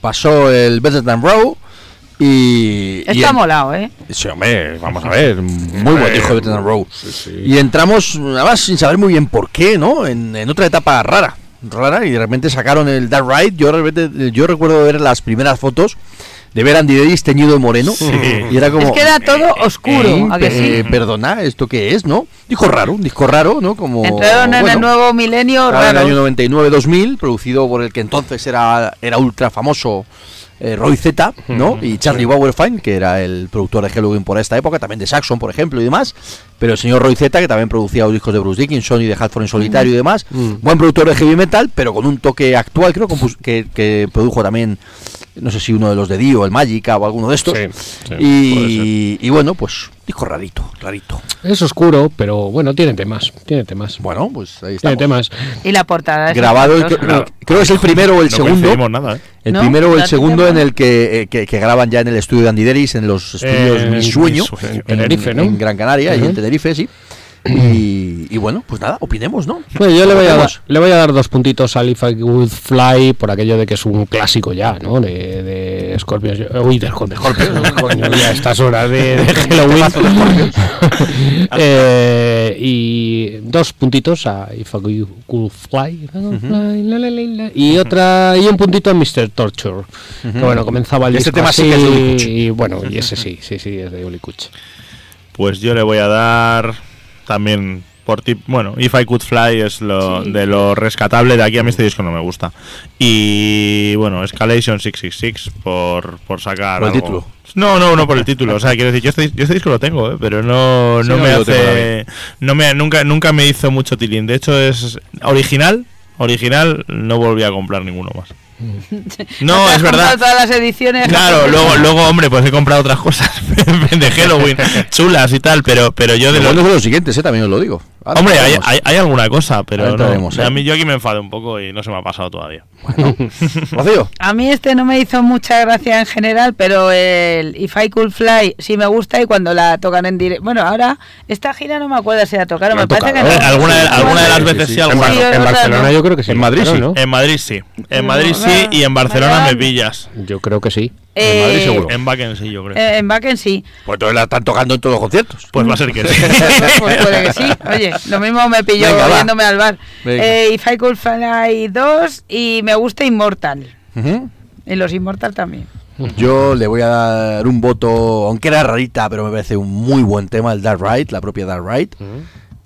Pasó el Better Than Raw y... y Está en- molado, ¿eh? Sí, hombre, vamos a ver, muy buen hijo de Better Than Raw. Y entramos, además, sin saber muy bien por qué, ¿no? En, en otra etapa rara, rara, y de repente sacaron el Dark Ride. Yo, yo recuerdo ver las primeras fotos de ver a Andy Davis teñido de moreno. Y era como... Es que era todo oscuro, "Eh, ¿a que sí? eh, perdona, ¿esto qué es, no? Disco raro, un disco raro, ¿no? Como... Entraron en bueno, el nuevo milenio Estaba en el raro. año 99-2000, producido por el que entonces era, era ultra famoso eh, Roy Z, ¿no? Y Charlie Bauerfein, que era el productor de Halloween por esta época, también de Saxon, por ejemplo, y demás. Pero el señor Roy Z, que también producía los discos de Bruce Dickinson y de Halford en solitario y demás. Buen productor de heavy metal, pero con un toque actual, creo que produjo también, no sé si uno de los de Dio, el Magica o alguno de estos. Sí, sí, y, y bueno, pues disco rarito, rarito. Es oscuro, pero bueno, tiene temas. Tiene temas. Bueno, pues ahí Tiene está. temas. Y la portada es grabado, creo, creo que es el primero o el no segundo. nada, ¿eh? El ¿No? primero o el ¿La segundo tiene en el que, eh, que, que graban ya en el estudio de Andy Deris, en los estudios Eh, Mi Sueño, Mi Sueño. en, Tenerife, ¿no? en Gran Canaria y Ujú. en Tenerife, sí. Y, y bueno, pues nada, opinemos, ¿no? Bueno, yo le voy, a dar, le voy a dar dos puntitos a If I Would Fly por aquello de que es un clásico ya, ¿no? De, de Scorpions. Uy, de, de Scorpions. coño, ya a estas horas de, de Halloween. Eh, y dos puntitos a If I Could Fly. Fly, la, la, la, la. Y otra y un puntito a Mr. Torture. Que bueno, comenzaba el Ese disco tema sí que es de. Y bueno, y ese sí, sí, sí, es de Uli Kuch. Pues yo le voy a dar también por tip, bueno, If I Could Fly es lo de lo rescatable de aquí a mí este disco no me gusta. Y bueno, Escalation 666 por, por sacar Por el algo. título. No, no, no por el título, o sea, quiero decir, yo este, yo este disco lo tengo, ¿eh? pero no, Sí, no no, me hace no me nunca nunca me hizo mucho tilín. De hecho es original, original no volví a comprar ninguno más. No, ¿Te has es verdad. comprado todas las ediciones. Claro, luego, luego, hombre, pues he comprado otras cosas de Halloween chulas y tal, pero, pero yo de Lo los, bueno siguientes, ¿eh? También os lo digo. Ahora Hombre, hay, hay, hay alguna cosa, pero no. entraremos, ¿eh? a mí yo aquí me enfado un poco y no se me ha pasado todavía. Rocío, A mí este no me hizo mucha gracia en general, pero el If I Could Fly sí me gusta y cuando la tocan en directo. Bueno, ahora esta gira no me acuerdo si la tocaron, me parece que no. Alguna, alguna de las sí, veces sí, sí, sí. En, Barcelona yo creo que sí. En Madrid sí. ¿no? En Madrid sí. En Madrid sí Bueno, y en Barcelona me pillas. Yo creo que sí. En Madrid Eh, seguro. En Backen sí, yo creo. eh, en Backen sí. pues entonces la están tocando en todos los conciertos. Pues va a ser que sí. pues puede que sí. Oye, lo mismo me pilló yéndome al bar. Eh, If I Could Fly 2 y me gusta Immortal. Y los Immortal también. Yo le voy a dar un voto, aunque era rarita, pero me parece un muy buen tema, el Dark Ride, la propia Dark Ride.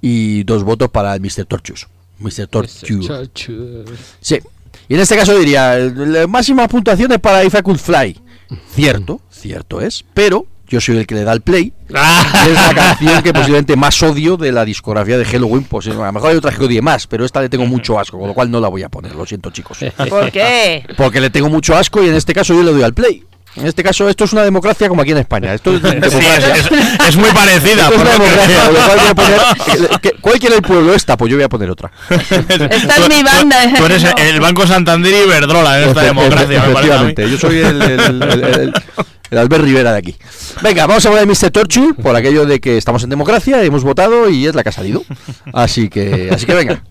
Y dos votos para el Mr. Torchus. Mr. Torture. Sí. Y en este caso diría, la máxima puntuación es para If I Could Fly. Cierto, cierto es, pero yo soy el que le da el play. Y es la canción que posiblemente más odio de la discografía de Halloween. Pues, a lo mejor hay otras que odie más, pero esta le tengo mucho asco, con lo cual no la voy a poner, lo siento chicos. ¿Por qué? Porque le tengo mucho asco y en este caso yo le doy al play. En este caso esto es una democracia como aquí en España. Esto es Sí, democracia. es, es- es muy parecida. Esto es una que democracia, lo cual voy a poner- eh, que- ¿Cuál quiere el pueblo esta? Pues yo voy a poner otra. Esta es mi banda. ¿eh? Tú, eres No. el Banco Santander y Iberdrola en esta democracia, me. Efectivamente, yo soy el, el, el- el- el Albert Rivera de aquí. Venga, vamos a poner Mr. Torture por aquello de que estamos en democracia, hemos votado y es la que ha salido. Así que, así que venga.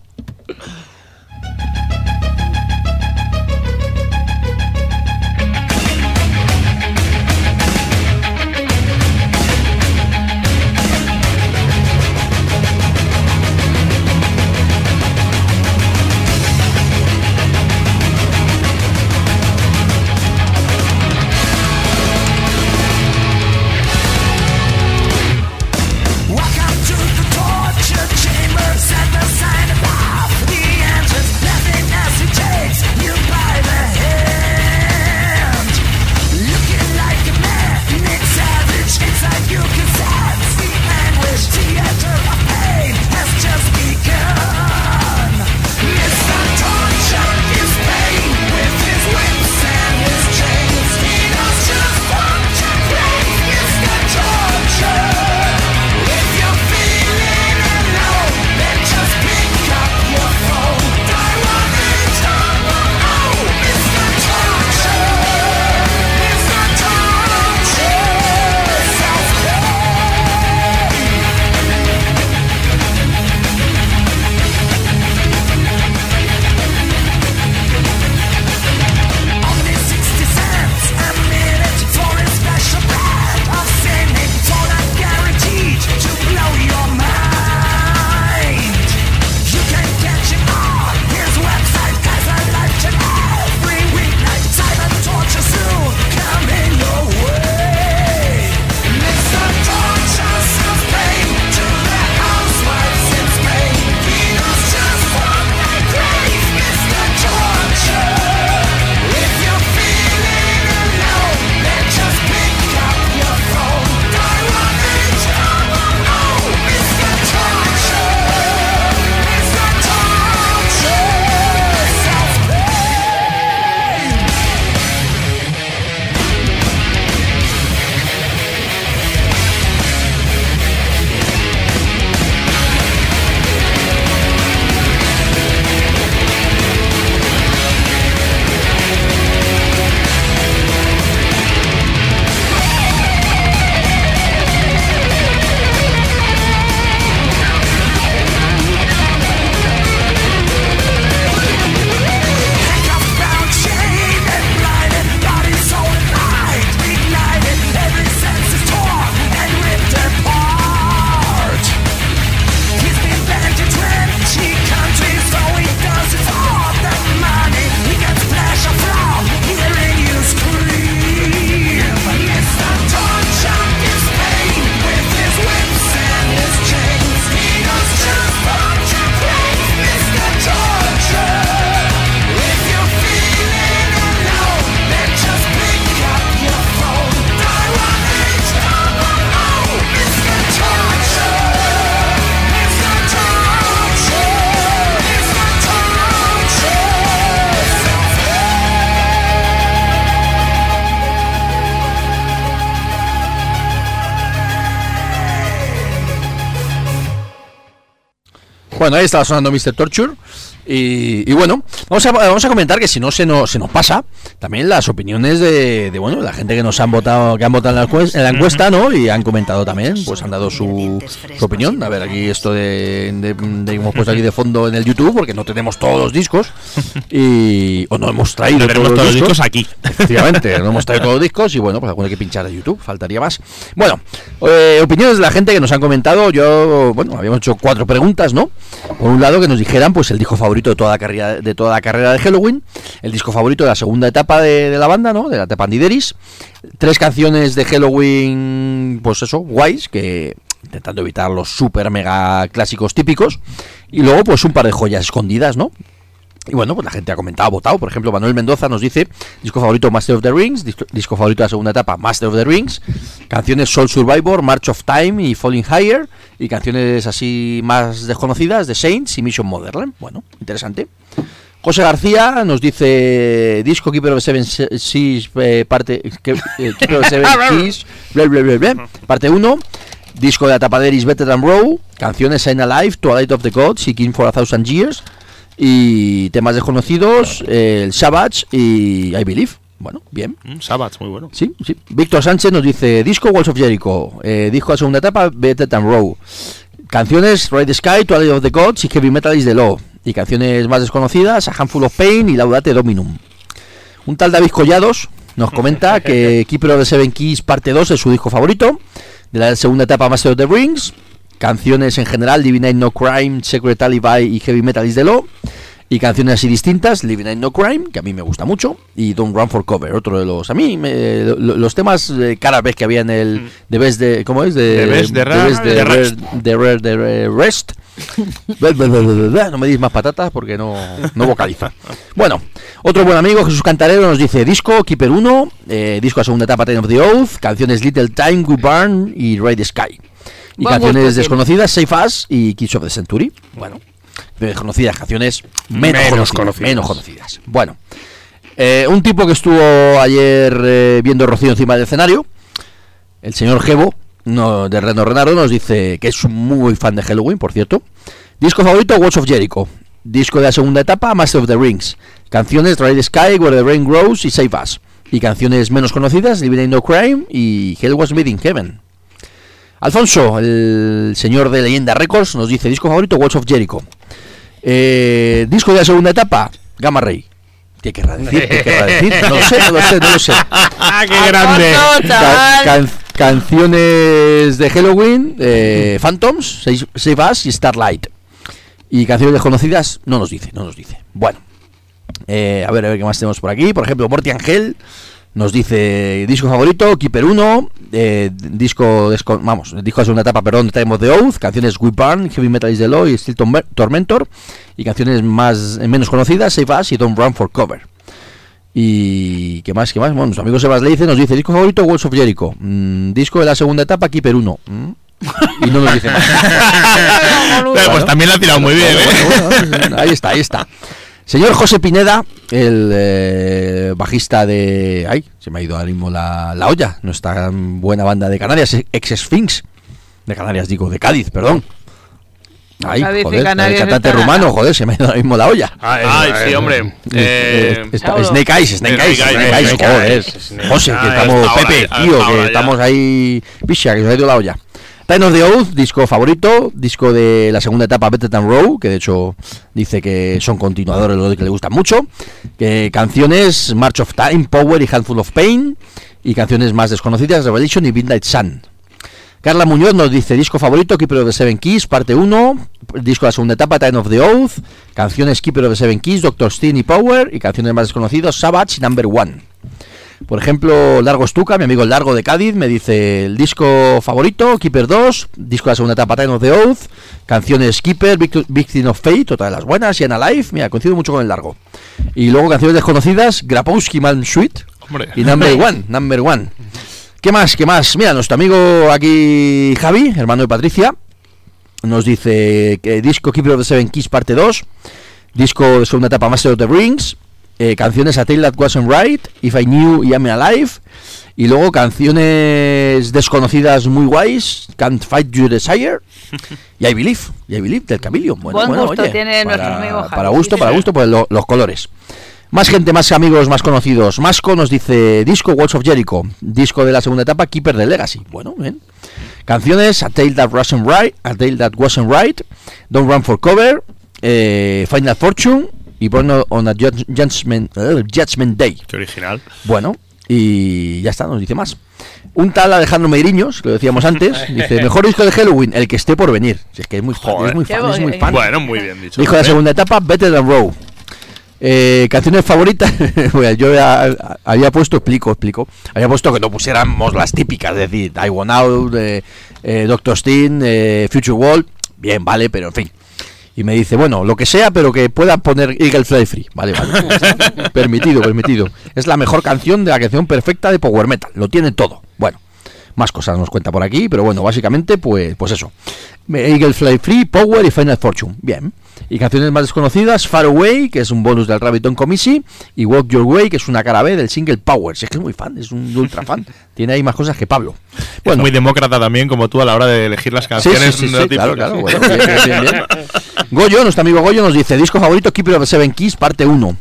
Bueno, ahí estaba sonando Mr. Torture. Y, y bueno, vamos a, vamos a comentar que si no se nos, se nos pasa, también las opiniones de, de, bueno, la gente que nos han votado, que han votado en la, encues- en la encuesta, ¿no? Y han comentado también, pues han dado su, su opinión. A ver, aquí esto de, de, de- hemos puesto aquí de fondo en el YouTube, porque no tenemos todos los discos. Y, o no hemos traído todos los discos aquí. Efectivamente, no hemos traído todos los discos y bueno, pues alguno hay que pinchar a YouTube, faltaría más. Bueno, eh, opiniones de la gente que nos han comentado. Yo, bueno, habíamos hecho cuatro preguntas, ¿no? Por un lado, que nos dijeran, pues, el disco favorito de toda la carrera de, toda la carrera de Halloween, el disco favorito de la segunda etapa de, la banda, ¿no? De la etapa Andideris. Tres canciones de Halloween, pues eso, guays, que intentando evitar los super mega clásicos típicos. Y luego, pues, un par de joyas escondidas, ¿no? Y bueno, pues la gente ha comentado, ha votado. Por ejemplo, Manuel Mendoza nos dice: disco favorito Master of the Rings, disco, favorito de la segunda etapa Master of the Rings, canciones Soul Survivor, March of Time y Falling Higher, y canciones así más desconocidas de Saints y Mission Modern. Bueno, interesante. José García nos dice disco Keeper of Seven Se- Seas eh, parte que- eh, Keeper of Seven Seas bla, bla, bla, parte 1 disco de la etapa de Eris Better Than Row canciones Sign Alive Twilight of the Gods y King for a Thousand Years y temas desconocidos eh, el Savage y I Believe. Bueno bien. Mm, Sabbats, muy bueno. Sí, sí. Víctor Sánchez nos dice disco Walls of Jericho, eh, disco de segunda etapa Better Than Row, canciones Ride the Sky, Twilight of the Gods y Heavy Metal is the Law, y canciones más desconocidas A Handful of Pain y Laudate Dominum. Un tal David Collados nos comenta que Keeper of the Seven Keys parte 2 es su disco favorito, de la segunda etapa Master of the Rings, canciones en general Living Ain't No Crime, Secret Alibi y Heavy Metal is the Law, y canciones así distintas, Living Ain't No Crime, que a mí me gusta mucho, y Don't Run for Cover, otro de los... A mí, me- lo- lo- los temas eh, cada vez que había en el... De Best de... ¿Cómo es? De, The Best, The de Rare, The de Rest. No me digas más patatas porque no, no vocaliza. Bueno, otro buen amigo, Jesús Cantarero, nos dice disco, Keeper 1, eh, disco a segunda etapa, Time of the Oath, canciones Little Time, We Burn y Ride the Sky. Y canciones gusto desconocidas, Safe Us y Kids of the Century. Bueno, de desconocidas canciones menos, Menos conocidas, conocidas. Menos conocidas. Bueno, eh, un tipo que estuvo ayer eh, viendo Rocío encima del escenario, el señor Gebo, no, de Reno Renardo, nos dice que es muy fan de Halloween, por cierto. Disco favorito, Walls of Jericho. Disco de la segunda etapa, Master of the Rings. Canciones, Ride Sky, Where the Rain Grows y Save Us. Y canciones menos conocidas, Living in No Crime y Hell Was Made in Heaven. Alfonso, el señor de Leyenda Records, nos dice disco favorito, Walls of Jericho. Eh, disco de la segunda etapa, Gamma Ray. ¿Qué querrá decir? ¿Qué querrá decir? No lo sé, no lo sé, no lo sé. ¡Ah, qué grande! Can- canciones de Halloween, eh, Phantoms, Save Save Us y Starlight. Y canciones desconocidas, no nos dice, no nos dice. Bueno, eh, a ver, a ver qué más tenemos por aquí. Por ejemplo, Morty Angel nos dice disco favorito, Keeper 1, eh, disco, vamos, disco de segunda etapa, perdón, Time of the Oath, canciones We Burn, Heavy Metal is the Law y Steel Torme- Tormentor, y canciones más menos conocidas, Save Us y Don't Run for Cover. Y qué más, qué más. Bueno, nuestro amigo Sebas Leice nos dice disco favorito Walls of Jericho, Mm, disco de la segunda etapa Keeper 1. Mm. Y no nos dice más. Pero, pues también la ha tirado muy bien, ¿eh? Bueno, bueno, bueno, ahí está, ahí está. Señor José Pineda, el eh, bajista de. Ay, se me ha ido ahora mismo la, la olla. Nuestra buena banda de Canarias, ex Sphinx. De Canarias, digo, de Cádiz, perdón. Ay, Cádiz joder, el Canarias cantante rumano, joder, se me ha ido ahora mismo la olla. Ay, sí, hombre. Eh, Eh, está- Saulo. Snake Eyes, Snake Eyes, Snake Snake Eyes, joder. José, que Ah, estamos, Pepe, tío, que estamos ahí, picha, que se ha ido la olla. Time of the Oath, disco favorito, disco de la segunda etapa Better Than Row, que de hecho dice que son continuadores, lo que le gustan mucho. Que canciones March of Time, Power y Handful of Pain. Y canciones más desconocidas, Revelation y Midnight Sun. Carla Muñoz nos dice disco favorito Keeper of the Seven Keys, parte 1, disco de la segunda etapa Time of the Oath, canciones Keeper of the Seven Keys, Doctor Steen y Power, y canciones más desconocidas Savage y Number One. Por ejemplo, Largo Estuca, mi amigo el Largo de Cádiz, me dice el disco favorito, Keeper 2, disco de la segunda etapa Time of the Oath, canciones Keeper, Vict- Victim of Fate, otra de las buenas, y Alive, mira, coincido mucho con el Largo. Y luego canciones desconocidas, Grapowski Man Suite Hombre. y Number One, Number One. ¿Qué más? ¿Qué más? Mira, nuestro amigo aquí, Javi, hermano de Patricia, nos dice que disco Keeper of the Seven Keys parte 2, disco de segunda etapa Master of the Rings, eh, canciones A Tale That Wasn't Right, If I Knew I Am Alive, y luego canciones desconocidas muy guays, Can't Fight Your Desire, y I Believe, y I Believe del Chameleon. Bueno, Buen bueno, gusto oye, tiene nuestro para, amigo Javi, Para gusto, para gusto, pues lo- los colores. Más gente, más amigos, más conocidos. Masco nos dice disco Walls of Jericho, disco de la segunda etapa, Keeper de Legacy. Bueno, bien. Canciones A Tale That Wasn't Right, A Tale That Wasn't Right, Don't Run for Cover, eh, Final Fortune y Born on a Judge- Judgment, eh, Judgment Day. Qué original. Bueno, y ya está, nos dice más. Un tal Alejandro Meiriños, que lo decíamos antes, dice, mejor disco de Halloween, el que esté por venir. Si es que es muy fan, es muy fan, es muy fan. Bueno, muy bien dicho. Dijo la segunda etapa, Better Than Row. Eh, canciones favoritas, Bueno, yo ya había puesto, explico, explico, había puesto que no pusiéramos las típicas, es decir, I Want Out, eh, eh, Doctor Steen, eh, Future World, bien, vale, pero en fin. Y me dice, bueno, lo que sea, pero que pueda poner Eagle Fly Free. Vale, vale. permitido, permitido. Es la mejor canción de la canción perfecta de Power Metal. Lo tiene todo. Bueno, más cosas nos cuenta por aquí, pero bueno, básicamente, pues, pues eso. Eagle Fly Free, Power y Final Fortune. Bien. Y canciones más desconocidas, Far Away, que es un bonus del Rabbiton Commissy, y Walk Your Way, que es una cara B del single Power. Si es que es muy fan, es un ultra fan. Tiene ahí más cosas que Pablo. Es muy demócrata también, como tú, a la hora de elegir las canciones. sí, claro, claro. Bueno, bien, bien, bien, bien. Goyo, nuestro amigo Goyo, nos dice: Disco favorito, Keeper of Seven Keys, parte 1.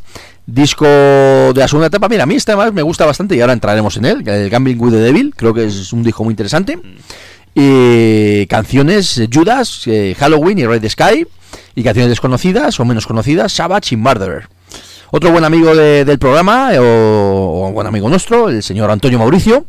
Disco de la segunda etapa. Mira, a mí este además me gusta bastante y ahora entraremos en él. El Gambling with the Devil, creo que es un disco muy interesante. Y canciones eh, Judas, eh, Halloween y Red Sky. Y canciones desconocidas o menos conocidas, Savage y Murderer. Otro buen amigo de- del programa, eh, o, o buen amigo nuestro, el señor Antonio Mauricio,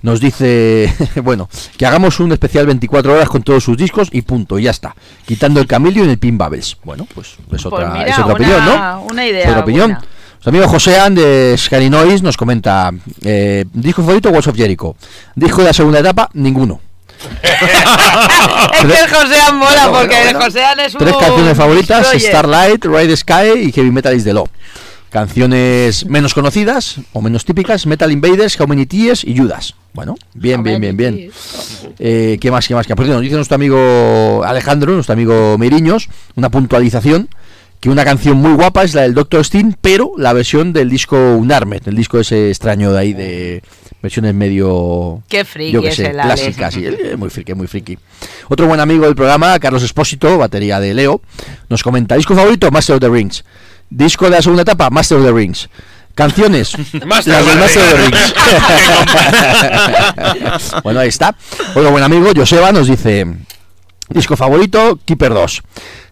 nos dice, bueno, que hagamos un especial 24 horas con todos sus discos y punto, y ya está. Quitando el Camilio y el Pin Babels. Bueno, pues es otra, Pues mira, es otra una- opinión, ¿no? una idea Es otra opinión. buena. Nuestro amigo José An de Scary Noise nos comenta, eh, disco favorito, Walls of Jericho. Disco de la segunda etapa, ninguno. es que el Josean mola Bueno, porque bueno, el. Josean es un Tres canciones favoritas. Starlight, Ride Sky y Heavy Metal is the Law. Canciones menos conocidas o menos típicas, Metal Invaders, How Many Tears y Judas. Bueno, bien, bien, bien, bien. Eh, ¿Qué más, qué más? Que por cierto, nos dice nuestro amigo Alejandro, nuestro amigo Meriños, una puntualización, que una canción muy guapa es la del Doctor Steen, pero la versión del disco Unarmed, el disco ese extraño de ahí de versiones medio Qué friki yo qué es sé, el clásicas, sí, es muy friki, muy friki. Otro buen amigo del programa, Carlos Espósito, batería de Leo, nos comenta, disco favorito, Master of the Rings. Disco de la segunda etapa, Master of the Rings. Canciones, Master las del Master of the Rings. Bueno, ahí está. Otro buen amigo, Joseba, nos dice, disco favorito, Keeper 2.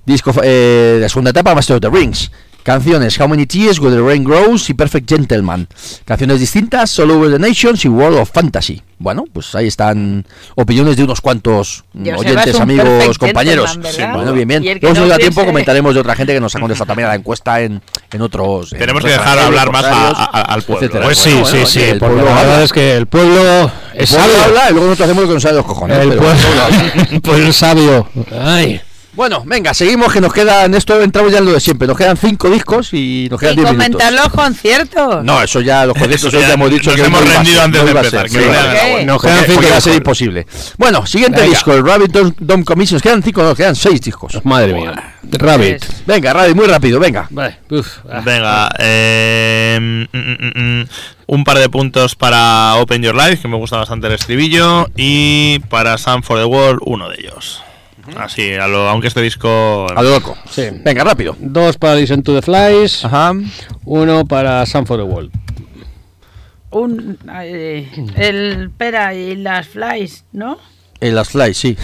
Disco eh, de la segunda etapa, Master of the Rings. Canciones, How Many Tears, Where the Rain Grows y Perfect Gentleman. Canciones distintas, All Over the Nations y World of Fantasy. Bueno, pues ahí están opiniones de unos cuantos mm, oyentes, un amigos, compañeros. ¿verdad? bueno, bien, bien. Luego, si no nos da tiempo, piense- comentaremos de otra gente que nos ha contestado también a la encuesta en, en otros. en Tenemos que dejar hablar más a- a- al pueblo, etcétera. ¿eh? Pues sí, Bueno, sí, bueno, sí, el porque pueblo la verdad habla. es que el pueblo El es pueblo sabio. habla y luego nosotros hacemos lo que nos sale de los cojones. El pero pueblo, el pueblo es sabio. Ay. Bueno, venga, seguimos que nos quedan, esto entramos ya en lo de siempre, nos quedan cinco discos y nos quedan Y 10 comentar minutos. los conciertos. No, eso ya, los conciertos ya ya hemos dicho nos que hemos rendido antes de empezar, ser, que sí, no. Nos quedan cinco va a ser imposible. Bueno, siguiente Venga. disco, el Rabbit Dom, Dom Commission, nos quedan cinco, nos quedan seis discos. Madre mía. Rabbit. Venga, Rabbit, muy rápido, venga. Vale, uf, ah. Venga, eh, mm, mm, mm, mm, un par de puntos para Open Your Life, que me gusta bastante el estribillo, y para Sun for the World, uno de ellos. Así, a lo, aunque este disco... A lo loco. Sí. Venga, rápido. Dos para Listen to the Flies, Ajá. uno para Sun for the World. Un, eh, el pera y las flies, ¿no? En las flies, sí.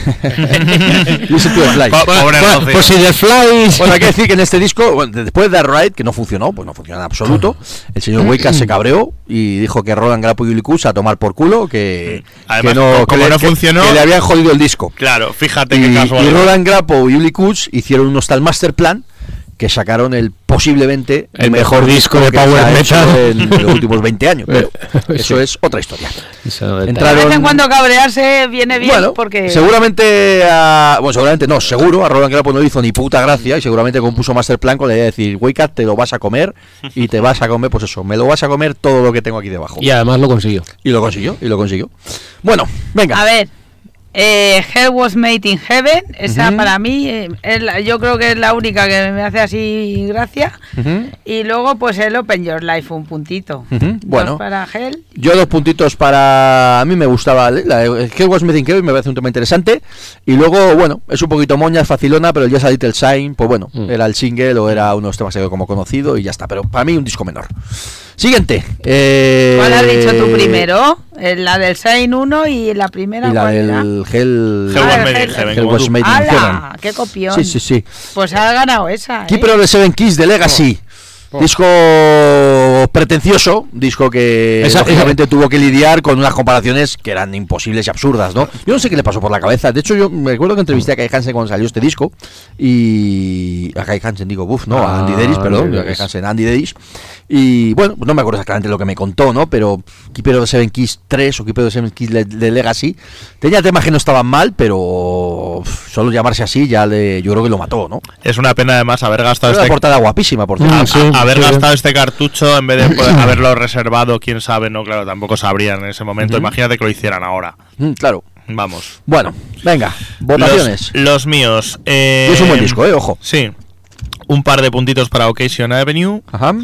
Listen to the flies. Po- pobre Bueno, pues si The Flies. Bueno, hay que decir que en este disco, bueno, después de Ride, que no funcionó, pues no funcionó en absoluto, el señor Wicca se cabreó y dijo que Roland Grapo y Uli Kus a tomar por culo, que, Además, que no, como que le, no que- funcionó- que le habían jodido el disco. Claro, fíjate Y, qué y casualidad. Roland Grapo y Uli Kus hicieron unos tal master plan que sacaron el posiblemente El mejor disco de power metal. en los últimos 20 años. Pero eso es otra historia. Entraron- De vez en cuando cabrearse viene bien bueno, porque seguramente a, bueno, seguramente no, seguro a Roland Grapo no le hizo ni puta gracia y seguramente compuso Master Plan con la idea de decir, Wake Up, te lo vas a comer y te vas a comer, pues eso, me lo vas a comer todo lo que tengo aquí debajo. Y además lo consiguió. Y lo consiguió, y lo consiguió. Bueno, venga. A ver, Eh, Hell Was Made in Heaven, esa para mí, eh, es la- yo creo que es la única que me hace así gracia. Y luego, pues el Open Your Life, un puntito. Ujú, Dos bueno. para Hell. Yo dos puntitos para... A mí me gustaba la, el Hell Was Made in Heaven, me parece un tema interesante. Y luego, bueno, es un poquito moña, es facilona, pero el Just a Little Sign, pues bueno, Mm. era el single o era uno de los temas que como conocido y ya está. Pero para mí un disco menor. Siguiente. Eh, ¿Cuál has dicho tú primero? Eh, La del Sign 1 y la primera. Y la del Hell... Hell Was Ah, ¡Hala! ¡Qué copión! Sí, sí, sí. Pues ha ganado esa. ¿eh? Keeper of the Seven Keys de Legacy. Disco pretencioso, disco que Esa- lógicamente tuvo que lidiar con unas comparaciones que eran imposibles y absurdas, ¿no? Yo no sé qué le pasó por la cabeza. De hecho, yo me acuerdo que entrevisté a Kai Hansen cuando salió este disco y a Kai Hansen digo, uff, no, a Andy Ah, Deris, perdón, a Kai. Hansen, Andy Deris. Y bueno, no me acuerdo exactamente lo que me contó, ¿no? Pero Keeper of the Seven Keys 3 o Keeper of the Seven Keys de, Legacy tenía temas que no estaban mal, pero uf, solo llamarse así ya le, yo creo que lo mató, ¿no? Es una pena además haber gastado una este portada guapísima, por Mm, sí, haber sí. gastado este cartucho en vez de poder haberlo reservado, quién sabe, no, claro, tampoco sabrían en ese momento. Imagínate que lo hicieran ahora. Mm, claro. Vamos. Bueno, venga, votaciones. Los, los míos. eh, Y es un buen disco, eh, ojo. Sí. Un par de puntitos para Occasion Avenue Ajá.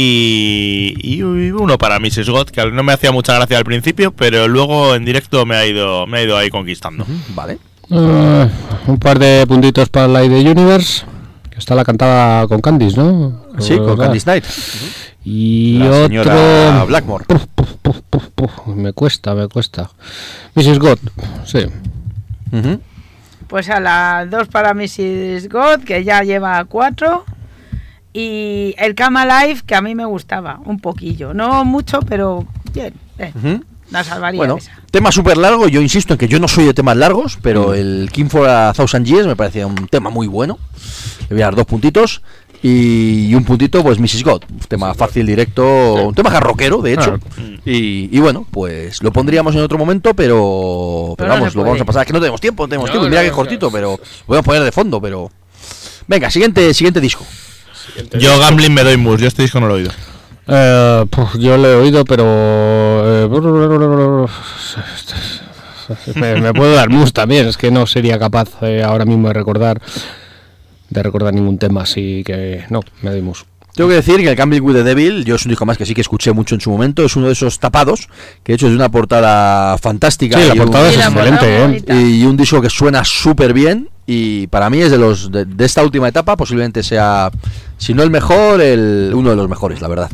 Y, y uno para Mrs. God, que no me hacía mucha gracia al principio, pero luego en directo me ha ido, me ha ido ahí conquistando. Vale. Eh, un par de puntitos para la de Universe. Que está la cantada con Candice, ¿no? Sí, con ¿Verdad? Candice Night. Y La otro. Blackmore. Puf, puf, puf, puf, puf. Me cuesta, me cuesta. Mrs. God, sí. Pues a las dos para Mrs. God, que ya lleva cuatro. Y el Cama Life, que a mí me gustaba, un poquillo. No mucho, pero bien. eh, Ujú. La salvaría Bueno, esa. tema súper largo. Yo insisto en que yo no soy de temas largos, pero el King for a Thousand Years me parecía un tema muy bueno. Le voy a dar dos puntitos. Y, un puntito, pues Mrs. God. Un tema fácil, directo. Un tema jarroquero, de hecho. Claro. Y, y bueno, pues lo pondríamos en otro momento, pero, pero Pero no vamos, se lo vamos a pasar. Es que no tenemos tiempo, no tenemos No, tiempo. Mira no, que no, cortito, no. pero lo voy a poner de fondo, pero. Venga, siguiente, siguiente disco. Yo Gambling me doy mus, yo este disco no lo he oído. Eh, puf, yo lo he oído, pero. eh, me, me puedo dar mus también. Es que no sería capaz eh, ahora mismo de recordar. De recordar ningún tema, así que no, me doy mus. Tengo que decir que el Gambling with the Devil, yo es un disco más que sí que escuché mucho en su momento, es uno de esos tapados, que de hecho es de una portada fantástica. Sí, la y un- portada es Sí, la portada excelente, ¿eh? bonita. y un disco que suena súper bien y para mí es de los de, de esta última etapa posiblemente sea si no el mejor el uno de los mejores la verdad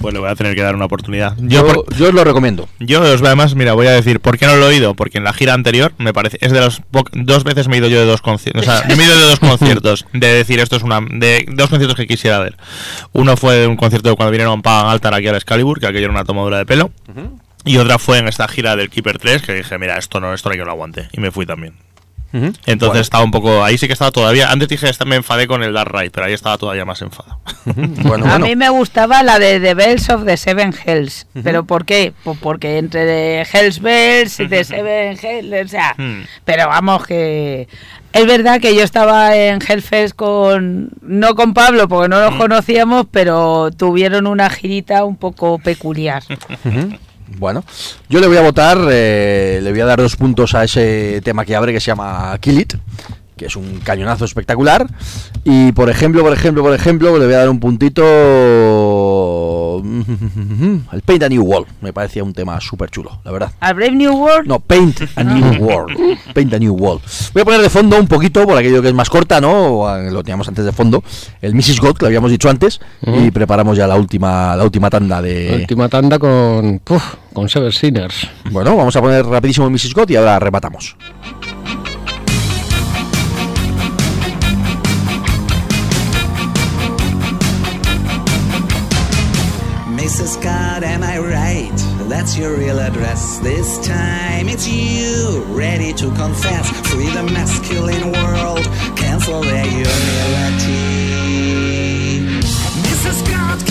Pues le voy a tener que dar una oportunidad. yo, Yo, por- yo os lo recomiendo yo os además, mira, voy a decir, ¿por qué no lo he oído? Porque en la gira anterior, me parece, es de los dos veces me he ido yo de dos conciertos. O sea, yo me he ido de dos conciertos. De decir, esto es una. De dos conciertos que quisiera ver. Uno fue de un concierto de cuando vinieron Pagan Altar aquí al Excalibur, que aquello era una tomadura de pelo. Y otra fue en esta gira del Keeper 3, que dije, mira, esto no, esto no hay que lo aguante. Y me fui también. Entonces Bueno. estaba un poco. Ahí sí que estaba todavía. Antes dije, me enfadé con el Dark Ride, pero ahí estaba todavía más enfadado. bueno a bueno mí me gustaba la de The Bells of the Seven Hells. ¿Pero por qué? Pues porque entre de Hells Bells y The Seven Hells, o sea, pero vamos que... Es verdad que yo estaba en Hellfest con... No con Pablo, porque no los conocíamos, pero tuvieron una girita un poco peculiar. bueno yo le voy a votar eh, le voy a dar dos puntos a ese tema que abre que se llama Kill It que es un cañonazo espectacular. Y por ejemplo por ejemplo por ejemplo le voy a dar un puntito el Paint a New Wall me parecía un tema súper chulo la verdad ¿Al Brave New World? No, Paint a New World. Paint a New Wall. Voy a poner de fondo un poquito, por aquello que es más corta, ¿no? Lo teníamos antes de fondo. El Mrs. God, que lo habíamos dicho antes. Y preparamos ya la última, la última tanda de. Última tanda con. Puf, con Seven Sinners. Bueno, vamos a poner rapidísimo el Mrs. God y ahora rematamos. Mrs. Scott, am I right? That's your real address. This time it's you, ready to confess. Free the masculine world, cancel their humility. Mrs. Scott,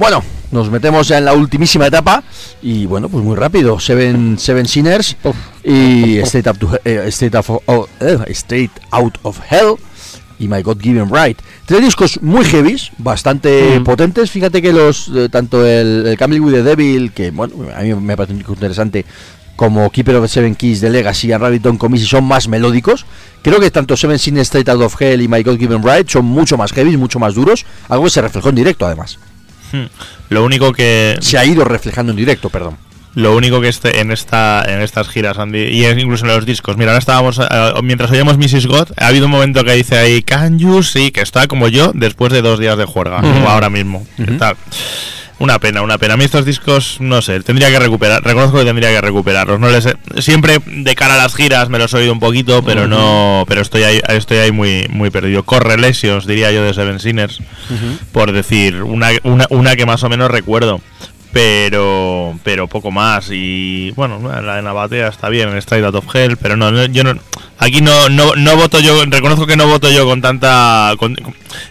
Bueno, nos metemos ya en la ultimísima etapa y bueno, pues muy rápido. Seven, Seven Sinners y State, Up to- eh, State, of- oh, eh, State Out of Hell y My God Given Right. Tres discos muy heavies, bastante Mm. potentes. Fíjate que los eh, tanto el, el Camel with the Devil, que bueno, a mí me parece interesante, como Keeper of the Seven Keys de Legacy y Rabbit Don't Committee son más melódicos. Creo que tanto Seven Sinners State Out of Hell y My God Given Right son mucho más heavy, mucho más duros. Algo que se reflejó en directo, además. Hmm. Lo único que Se ha ido reflejando en directo, perdón. lo único que este en esta en estas giras Andy y es incluso en los discos. Mira, ahora estábamos eh, mientras oíamos Mrs. God, ha habido un momento que dice ahí Can you sí, que está como yo después de dos días de juerga, o ahora mismo. Está- Una pena, una pena. A mí estos discos, no sé, tendría que recuperar, reconozco que tendría que recuperarlos. No les he- siempre de cara a las giras me los he oído un poquito, pero no, pero estoy ahí, estoy ahí muy, muy perdido. Correlations, diría yo, de Seven Sinners, por decir, una, una, una que más o menos recuerdo. Pero, pero poco más. Y bueno, la de Navatea está bien, en Straight Out of Hell, pero no, no, yo no. Aquí no, no, no voto yo, reconozco que no voto yo con tanta. con-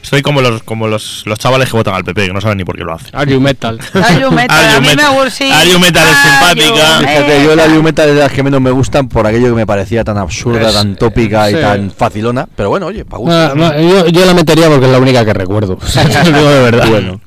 estoy como los como los, los chavales que votan al PP, que no saben ni por qué lo hacen. Are You Metal. Are Metal, a Are mí You me Metal- gusta. Are You Metal es Are simpática. Fíjate, yo la Metal. Liumeta es de las que menos me gustan por aquello que me parecía tan absurda, Es- tan tópica y sí. tan facilona. Pero bueno, oye, para gusto. Ah, no, yo, yo la metería porque es la única que recuerdo. De verdad. Bueno.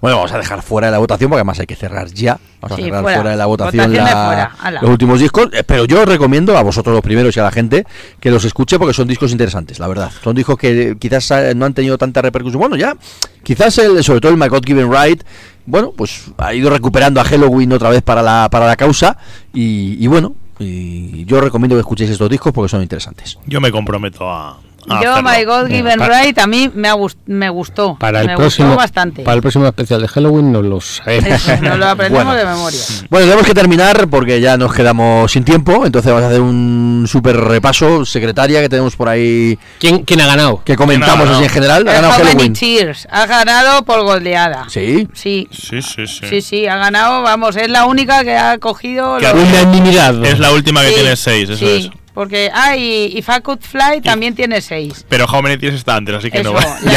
Bueno, vamos a dejar fuera de la votación porque además hay que cerrar ya. Vamos Sí, a cerrar fuera. fuera. de la votación, Votación de la- fuera, ala. los últimos discos. Eh, Pero yo os recomiendo a vosotros los primeros y a la gente que los escuche porque son discos interesantes, la verdad. Son discos que quizás eh, no han tenido tanta repercusión. Bueno, ya, quizás el, sobre todo el My God Given Right, bueno, pues ha ido recuperando a Halloween otra vez para la, para la causa. Y, y bueno, y yo os recomiendo que escuchéis estos discos porque son interesantes. Yo me comprometo a. a Yo, hacerlo. My God Given para- Right, a mí me, ha gust- me gustó. Para el me próximo gustó bastante. para el próximo especial de Halloween nos lo sabemos. Eso, nos lo aprendemos Bueno. de memoria. Bueno, tenemos que terminar porque ya nos quedamos sin tiempo, entonces vamos a hacer un súper repaso. Secretaria que tenemos por ahí ¿Quién, ¿Quién ha ganado? que comentamos No, no. así en general. Ha El ganado Halloween. Tears ha ganado por goleada. Sí. Sí, Sí, sí, sí. sí, sí, ha ganado. Vamos, es la única que ha cogido. Que los- Unanimidad. Es la última que Sí, tiene seis, eso sí, es. Porque, ah, y, y Fly también tiene seis. Pero How Many Tears está antes, así que Eso, no va. la-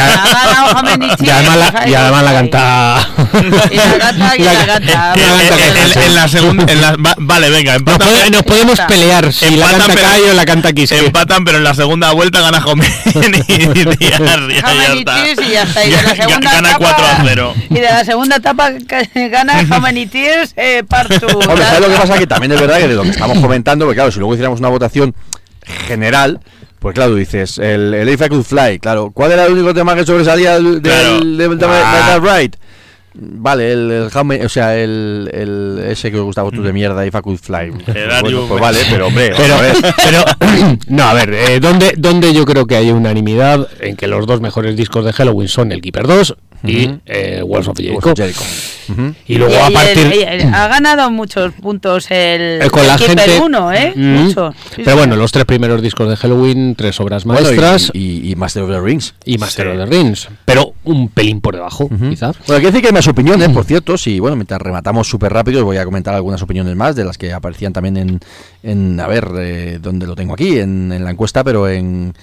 Y además la, y además la canta. Y la canta, y la canta. En, La canta en- Calle. en- en la segunda. en la- va- vale, venga, Nos, empatan. nos podemos pelear si la Empatan, canta pero- o la canta Kiss. Empatan, pero en la segunda vuelta gana How Many Tears, y ya está. Y de la segunda gana etapa- 4 a 0. Y de la segunda etapa gana How Many Tears eh, Part 2. Hombre, ¿sabes lo que pasa? Que también es verdad que de lo que estamos comentando, porque claro, si luego hiciéramos una votación general, pues claro, dices, el, el If I Could Fly, claro, ¿cuál era el único tema que sobresalía del, Claro. del, del- del- Ah. Right? Vale, el, el How Many- o sea, el, el ese que os gustaba tú de mierda, If I Could Fly. Pues, bueno, pues vale, pero hombre, Pero, a ver. pero no, a ver, eh, ¿dónde, ¿dónde yo creo que hay unanimidad en que los dos mejores discos de Halloween son el Keeper 2 y eh, Walls of Jericho? Jericho. Ujú. Y luego a y partir... el- y el- ha ganado muchos puntos el, Eh, con el la Keeper gente 1, ¿eh? Mm. Muchos. Sí, Pero sí. bueno, los tres primeros discos de Halloween, tres obras Bueno, maestras y, y- y Master of the Rings. y, Master Sí. of the Rings. Pero un pelín por debajo, quizás. Bueno, que decir que hay más opiniones, por cierto, sí, bueno, mientras rematamos súper rápido, os voy a comentar algunas opiniones más de las que aparecían también en, en a ver, eh, donde lo tengo aquí, en, en la encuesta, pero en...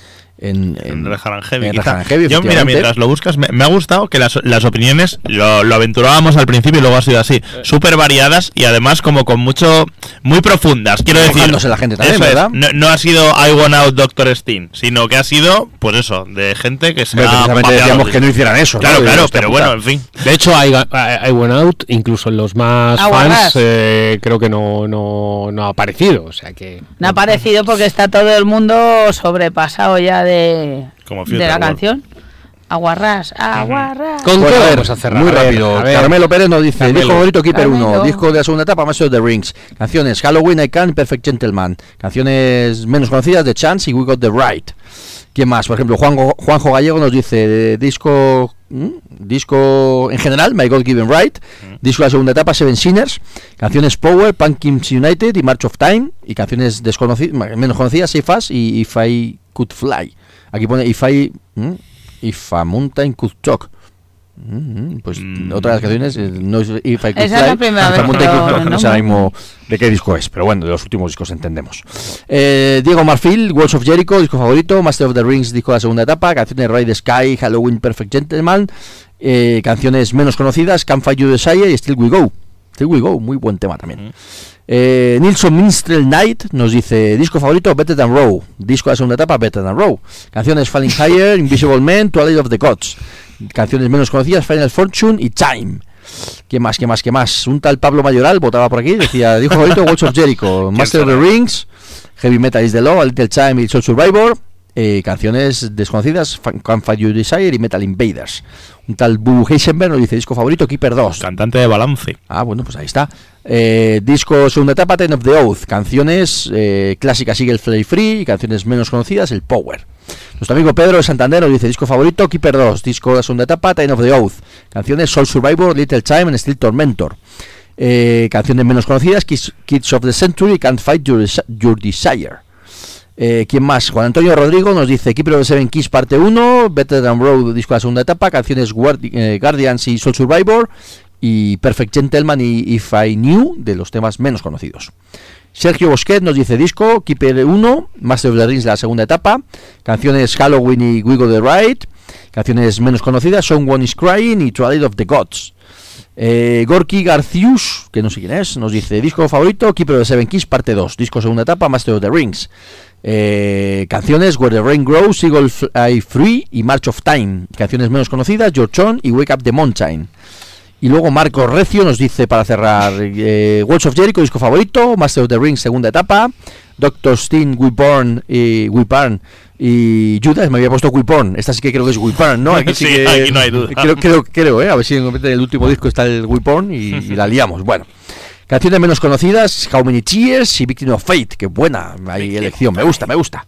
En, En Heavy, en quizá. Heavy, Yo, mira, mientras lo buscas, me, me ha gustado que las, las opiniones, lo, lo aventurábamos al principio y luego ha sido así, súper variadas y además como con mucho, muy profundas, quiero decir. Mojándose la gente también, es, ¿verdad? No, no ha sido I want out Doctor Steen, sino que ha sido, pues eso, de gente que se Hombre, ha precisamente decíamos que no hicieran eso. Claro, De claro, pero bueno, en fin. De hecho, I, I- I Out, incluso en los más Aguarrás. fans, eh, creo que no, no, no ha aparecido. O sea que. No ha parecido porque está todo el mundo sobrepasado ya de, Como de la canción. Aguarrás, aguarrás. Con Bueno, vamos a cerrar? muy A ver, rápido. a ver. Carmelo Pérez nos dice, Carmelo. disco favorito Keeper 1, Carmelo. disco de la segunda etapa, Master of the Rings, canciones Halloween, I Can, Perfect Gentleman, canciones menos conocidas de Chance y We Got the Right. ¿Quién más? Por ejemplo, Juanjo, Juanjo Gallego nos dice, eh, disco disco en general, My God Given Right, disco de la segunda etapa, Seven Sinners, canciones Power, Pumpkins United y March of Time, y canciones desconocidas, menos conocidas, Safe Us y If I Could Fly. Aquí pone If I... If a Mountain Could Talk. Mm, Pues Mm. otra de las canciones eh, no es If I Could Esa es la primera vez que lo no sé ahora mismo de qué disco es, pero bueno, de los últimos discos entendemos. Eh, Diego Marfil, Walls of Jericho, disco favorito, Master of the Rings, disco de la segunda etapa, canciones Ride the Sky, Halloween Perfect Gentleman Eh, canciones menos conocidas, Can't Fight You Desire y Still We Go. Still We Go, muy buen tema también. Eh, Nilsson Minstrel Night nos dice disco favorito Better Than Row, disco de la segunda etapa Better Than Row, canciones Falling Higher, Invisible Man, Twilight of the Gods, canciones menos conocidas Final Fortune y Time. ¿Qué más, qué más, qué más? Un tal Pablo Mayoral votaba por aquí, decía disco favorito Watch of Jericho, Master of the Rings, Heavy Metal is the Law, A Little Time y Soul Survivor. Eh, canciones desconocidas, Can't Fight You Desire y Metal Invaders. Un tal Boo Heisenberg nos dice disco favorito Keeper 2. Cantante de balance. Ah, bueno, pues ahí está. Eh, disco segunda etapa, Ten of the Oath. Canciones eh, clásicas, sigue el Fly Free. Y canciones menos conocidas, el Power. Nuestro amigo Pedro de Santander nos dice disco favorito, Keeper 2. Disco de segunda etapa, Ten of the Oath. Canciones Soul Survivor, Little Time and Still Tormentor. Eh, canciones menos conocidas, Kids, Kids of the Century, Can't Fight Your, Your Desire. Eh, ¿Quién más? Juan Antonio Rodrigo nos dice Keeper of the Seven Keys parte 1, Better Than Road, disco de la segunda etapa, canciones eh, Guardians y Soul Survivor y Perfect Gentleman y If I Knew de los temas menos conocidos. Sergio Bosquet nos dice disco, Keeper 1, Master of the Rings la segunda etapa, canciones Halloween y We Go the Right, canciones menos conocidas, Someone is Crying y Twilight of the Gods. Eh, Gorky Garcius, que no sé quién es, nos dice disco favorito, Keeper of the Seven Keys parte 2, disco segunda etapa, Master of the Rings. Eh, canciones Where the Rain Grows, Eagle Fly Free y March of Time. Canciones menos conocidas, Own y Wake Up the Mountain. Y luego Marco Recio nos dice para cerrar eh, Walls of Jericho, disco favorito, Master of the Rings, segunda etapa, Doctor Steen, Weeborn y Weeborn y Judas, me había puesto Weeborn, esta sí que creo que es Weeborn, ¿no? Aquí sí, Sí, que aquí no hay duda. Creo, creo, creo, ¿eh? A ver si en el último disco está el y, y la liamos. Bueno. Canciones menos conocidas, How Many Tears y Victim of Fate, que buena hay elección, me gusta, me gusta.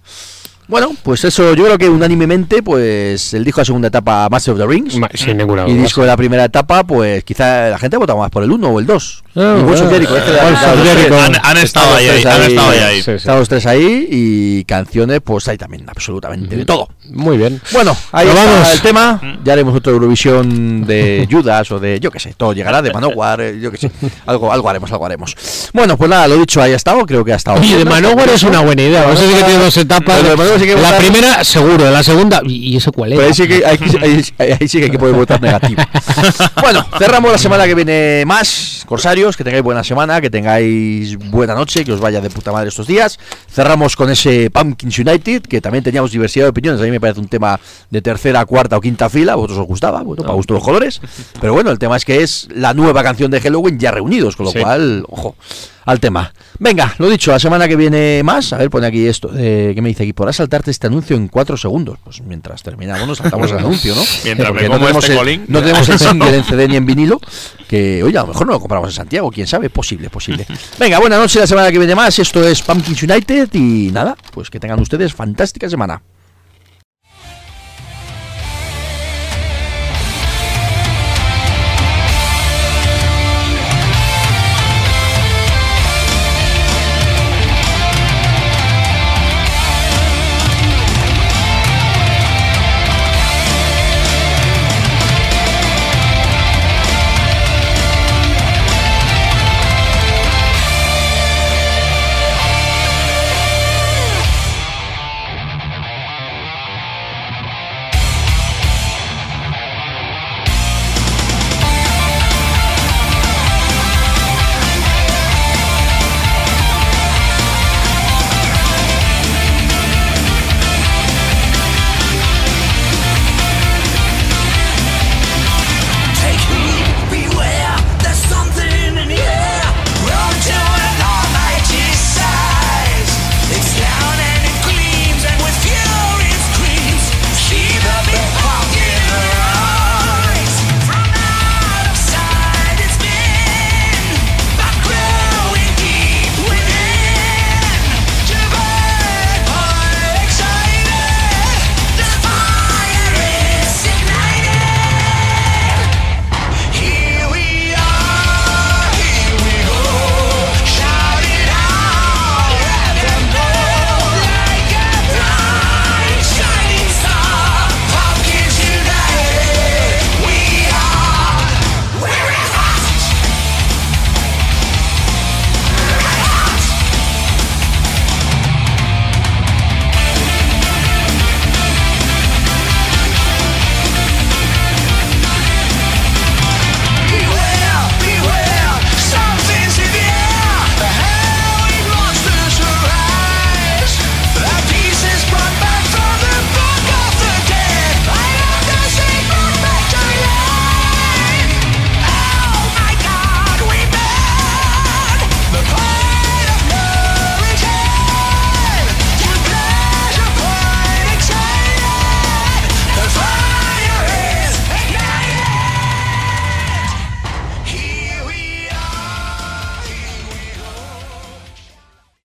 Bueno, pues eso, yo creo que unánimemente, pues el disco de la segunda etapa, Master of the Rings, Sin ninguna y duda. disco de la primera etapa, pues quizá la gente vota más por el 1 o el 2. Ah, bueno. Jericho, este. Han, han estado ahí, tres han ahí. estado ahí. ahí. Sí, sí. Están los tres ahí y canciones, pues hay también absolutamente de todo. Muy bien. Bueno, ahí Pero está vamos. el tema. Ya haremos otra Eurovisión de Judas o de, yo qué sé, todo llegará de Manowar, eh, yo qué sé. Algo, algo haremos, algo haremos. Bueno, pues nada, lo dicho, ahí ha estado, creo que ha estado. Oye, de. Manowar es una buena idea. Eso sí que tiene dos etapas. Pero de Manowar sí que la primera, seguro. La segunda, ¿y eso cuál Pero era? ahí sí, que, ahí, ahí- ahí sí que hay que poder votar negativo. bueno, cerramos la semana que viene más. Que tengáis buena semana, que tengáis buena noche, que os vaya de puta madre estos días. Cerramos con ese Pumpkins United, que también teníamos diversidad de opiniones. A mí me parece un tema de tercera, cuarta o quinta fila. A vosotros os gustaba, bueno, para gusto los colores. Pero bueno, el tema es que es la nueva canción de Halloween ya reunidos, con lo Sí. cual, ojo, al tema. Venga, lo dicho, la semana que viene más. A ver, pone aquí esto. Eh, ¿Qué me dice aquí? Podrás saltarte este anuncio en cuatro segundos. Pues mientras terminamos, nos saltamos el anuncio, ¿no? Mientras me no tenemos, este el, colín. no tenemos el single en CD ni en vinilo. Que, oye, a lo mejor no lo compramos en Santiago, quién sabe. Posible, posible. Venga, buena noche la semana que viene más. Esto es Pumpkins United. Y nada, pues que tengan ustedes fantástica semana.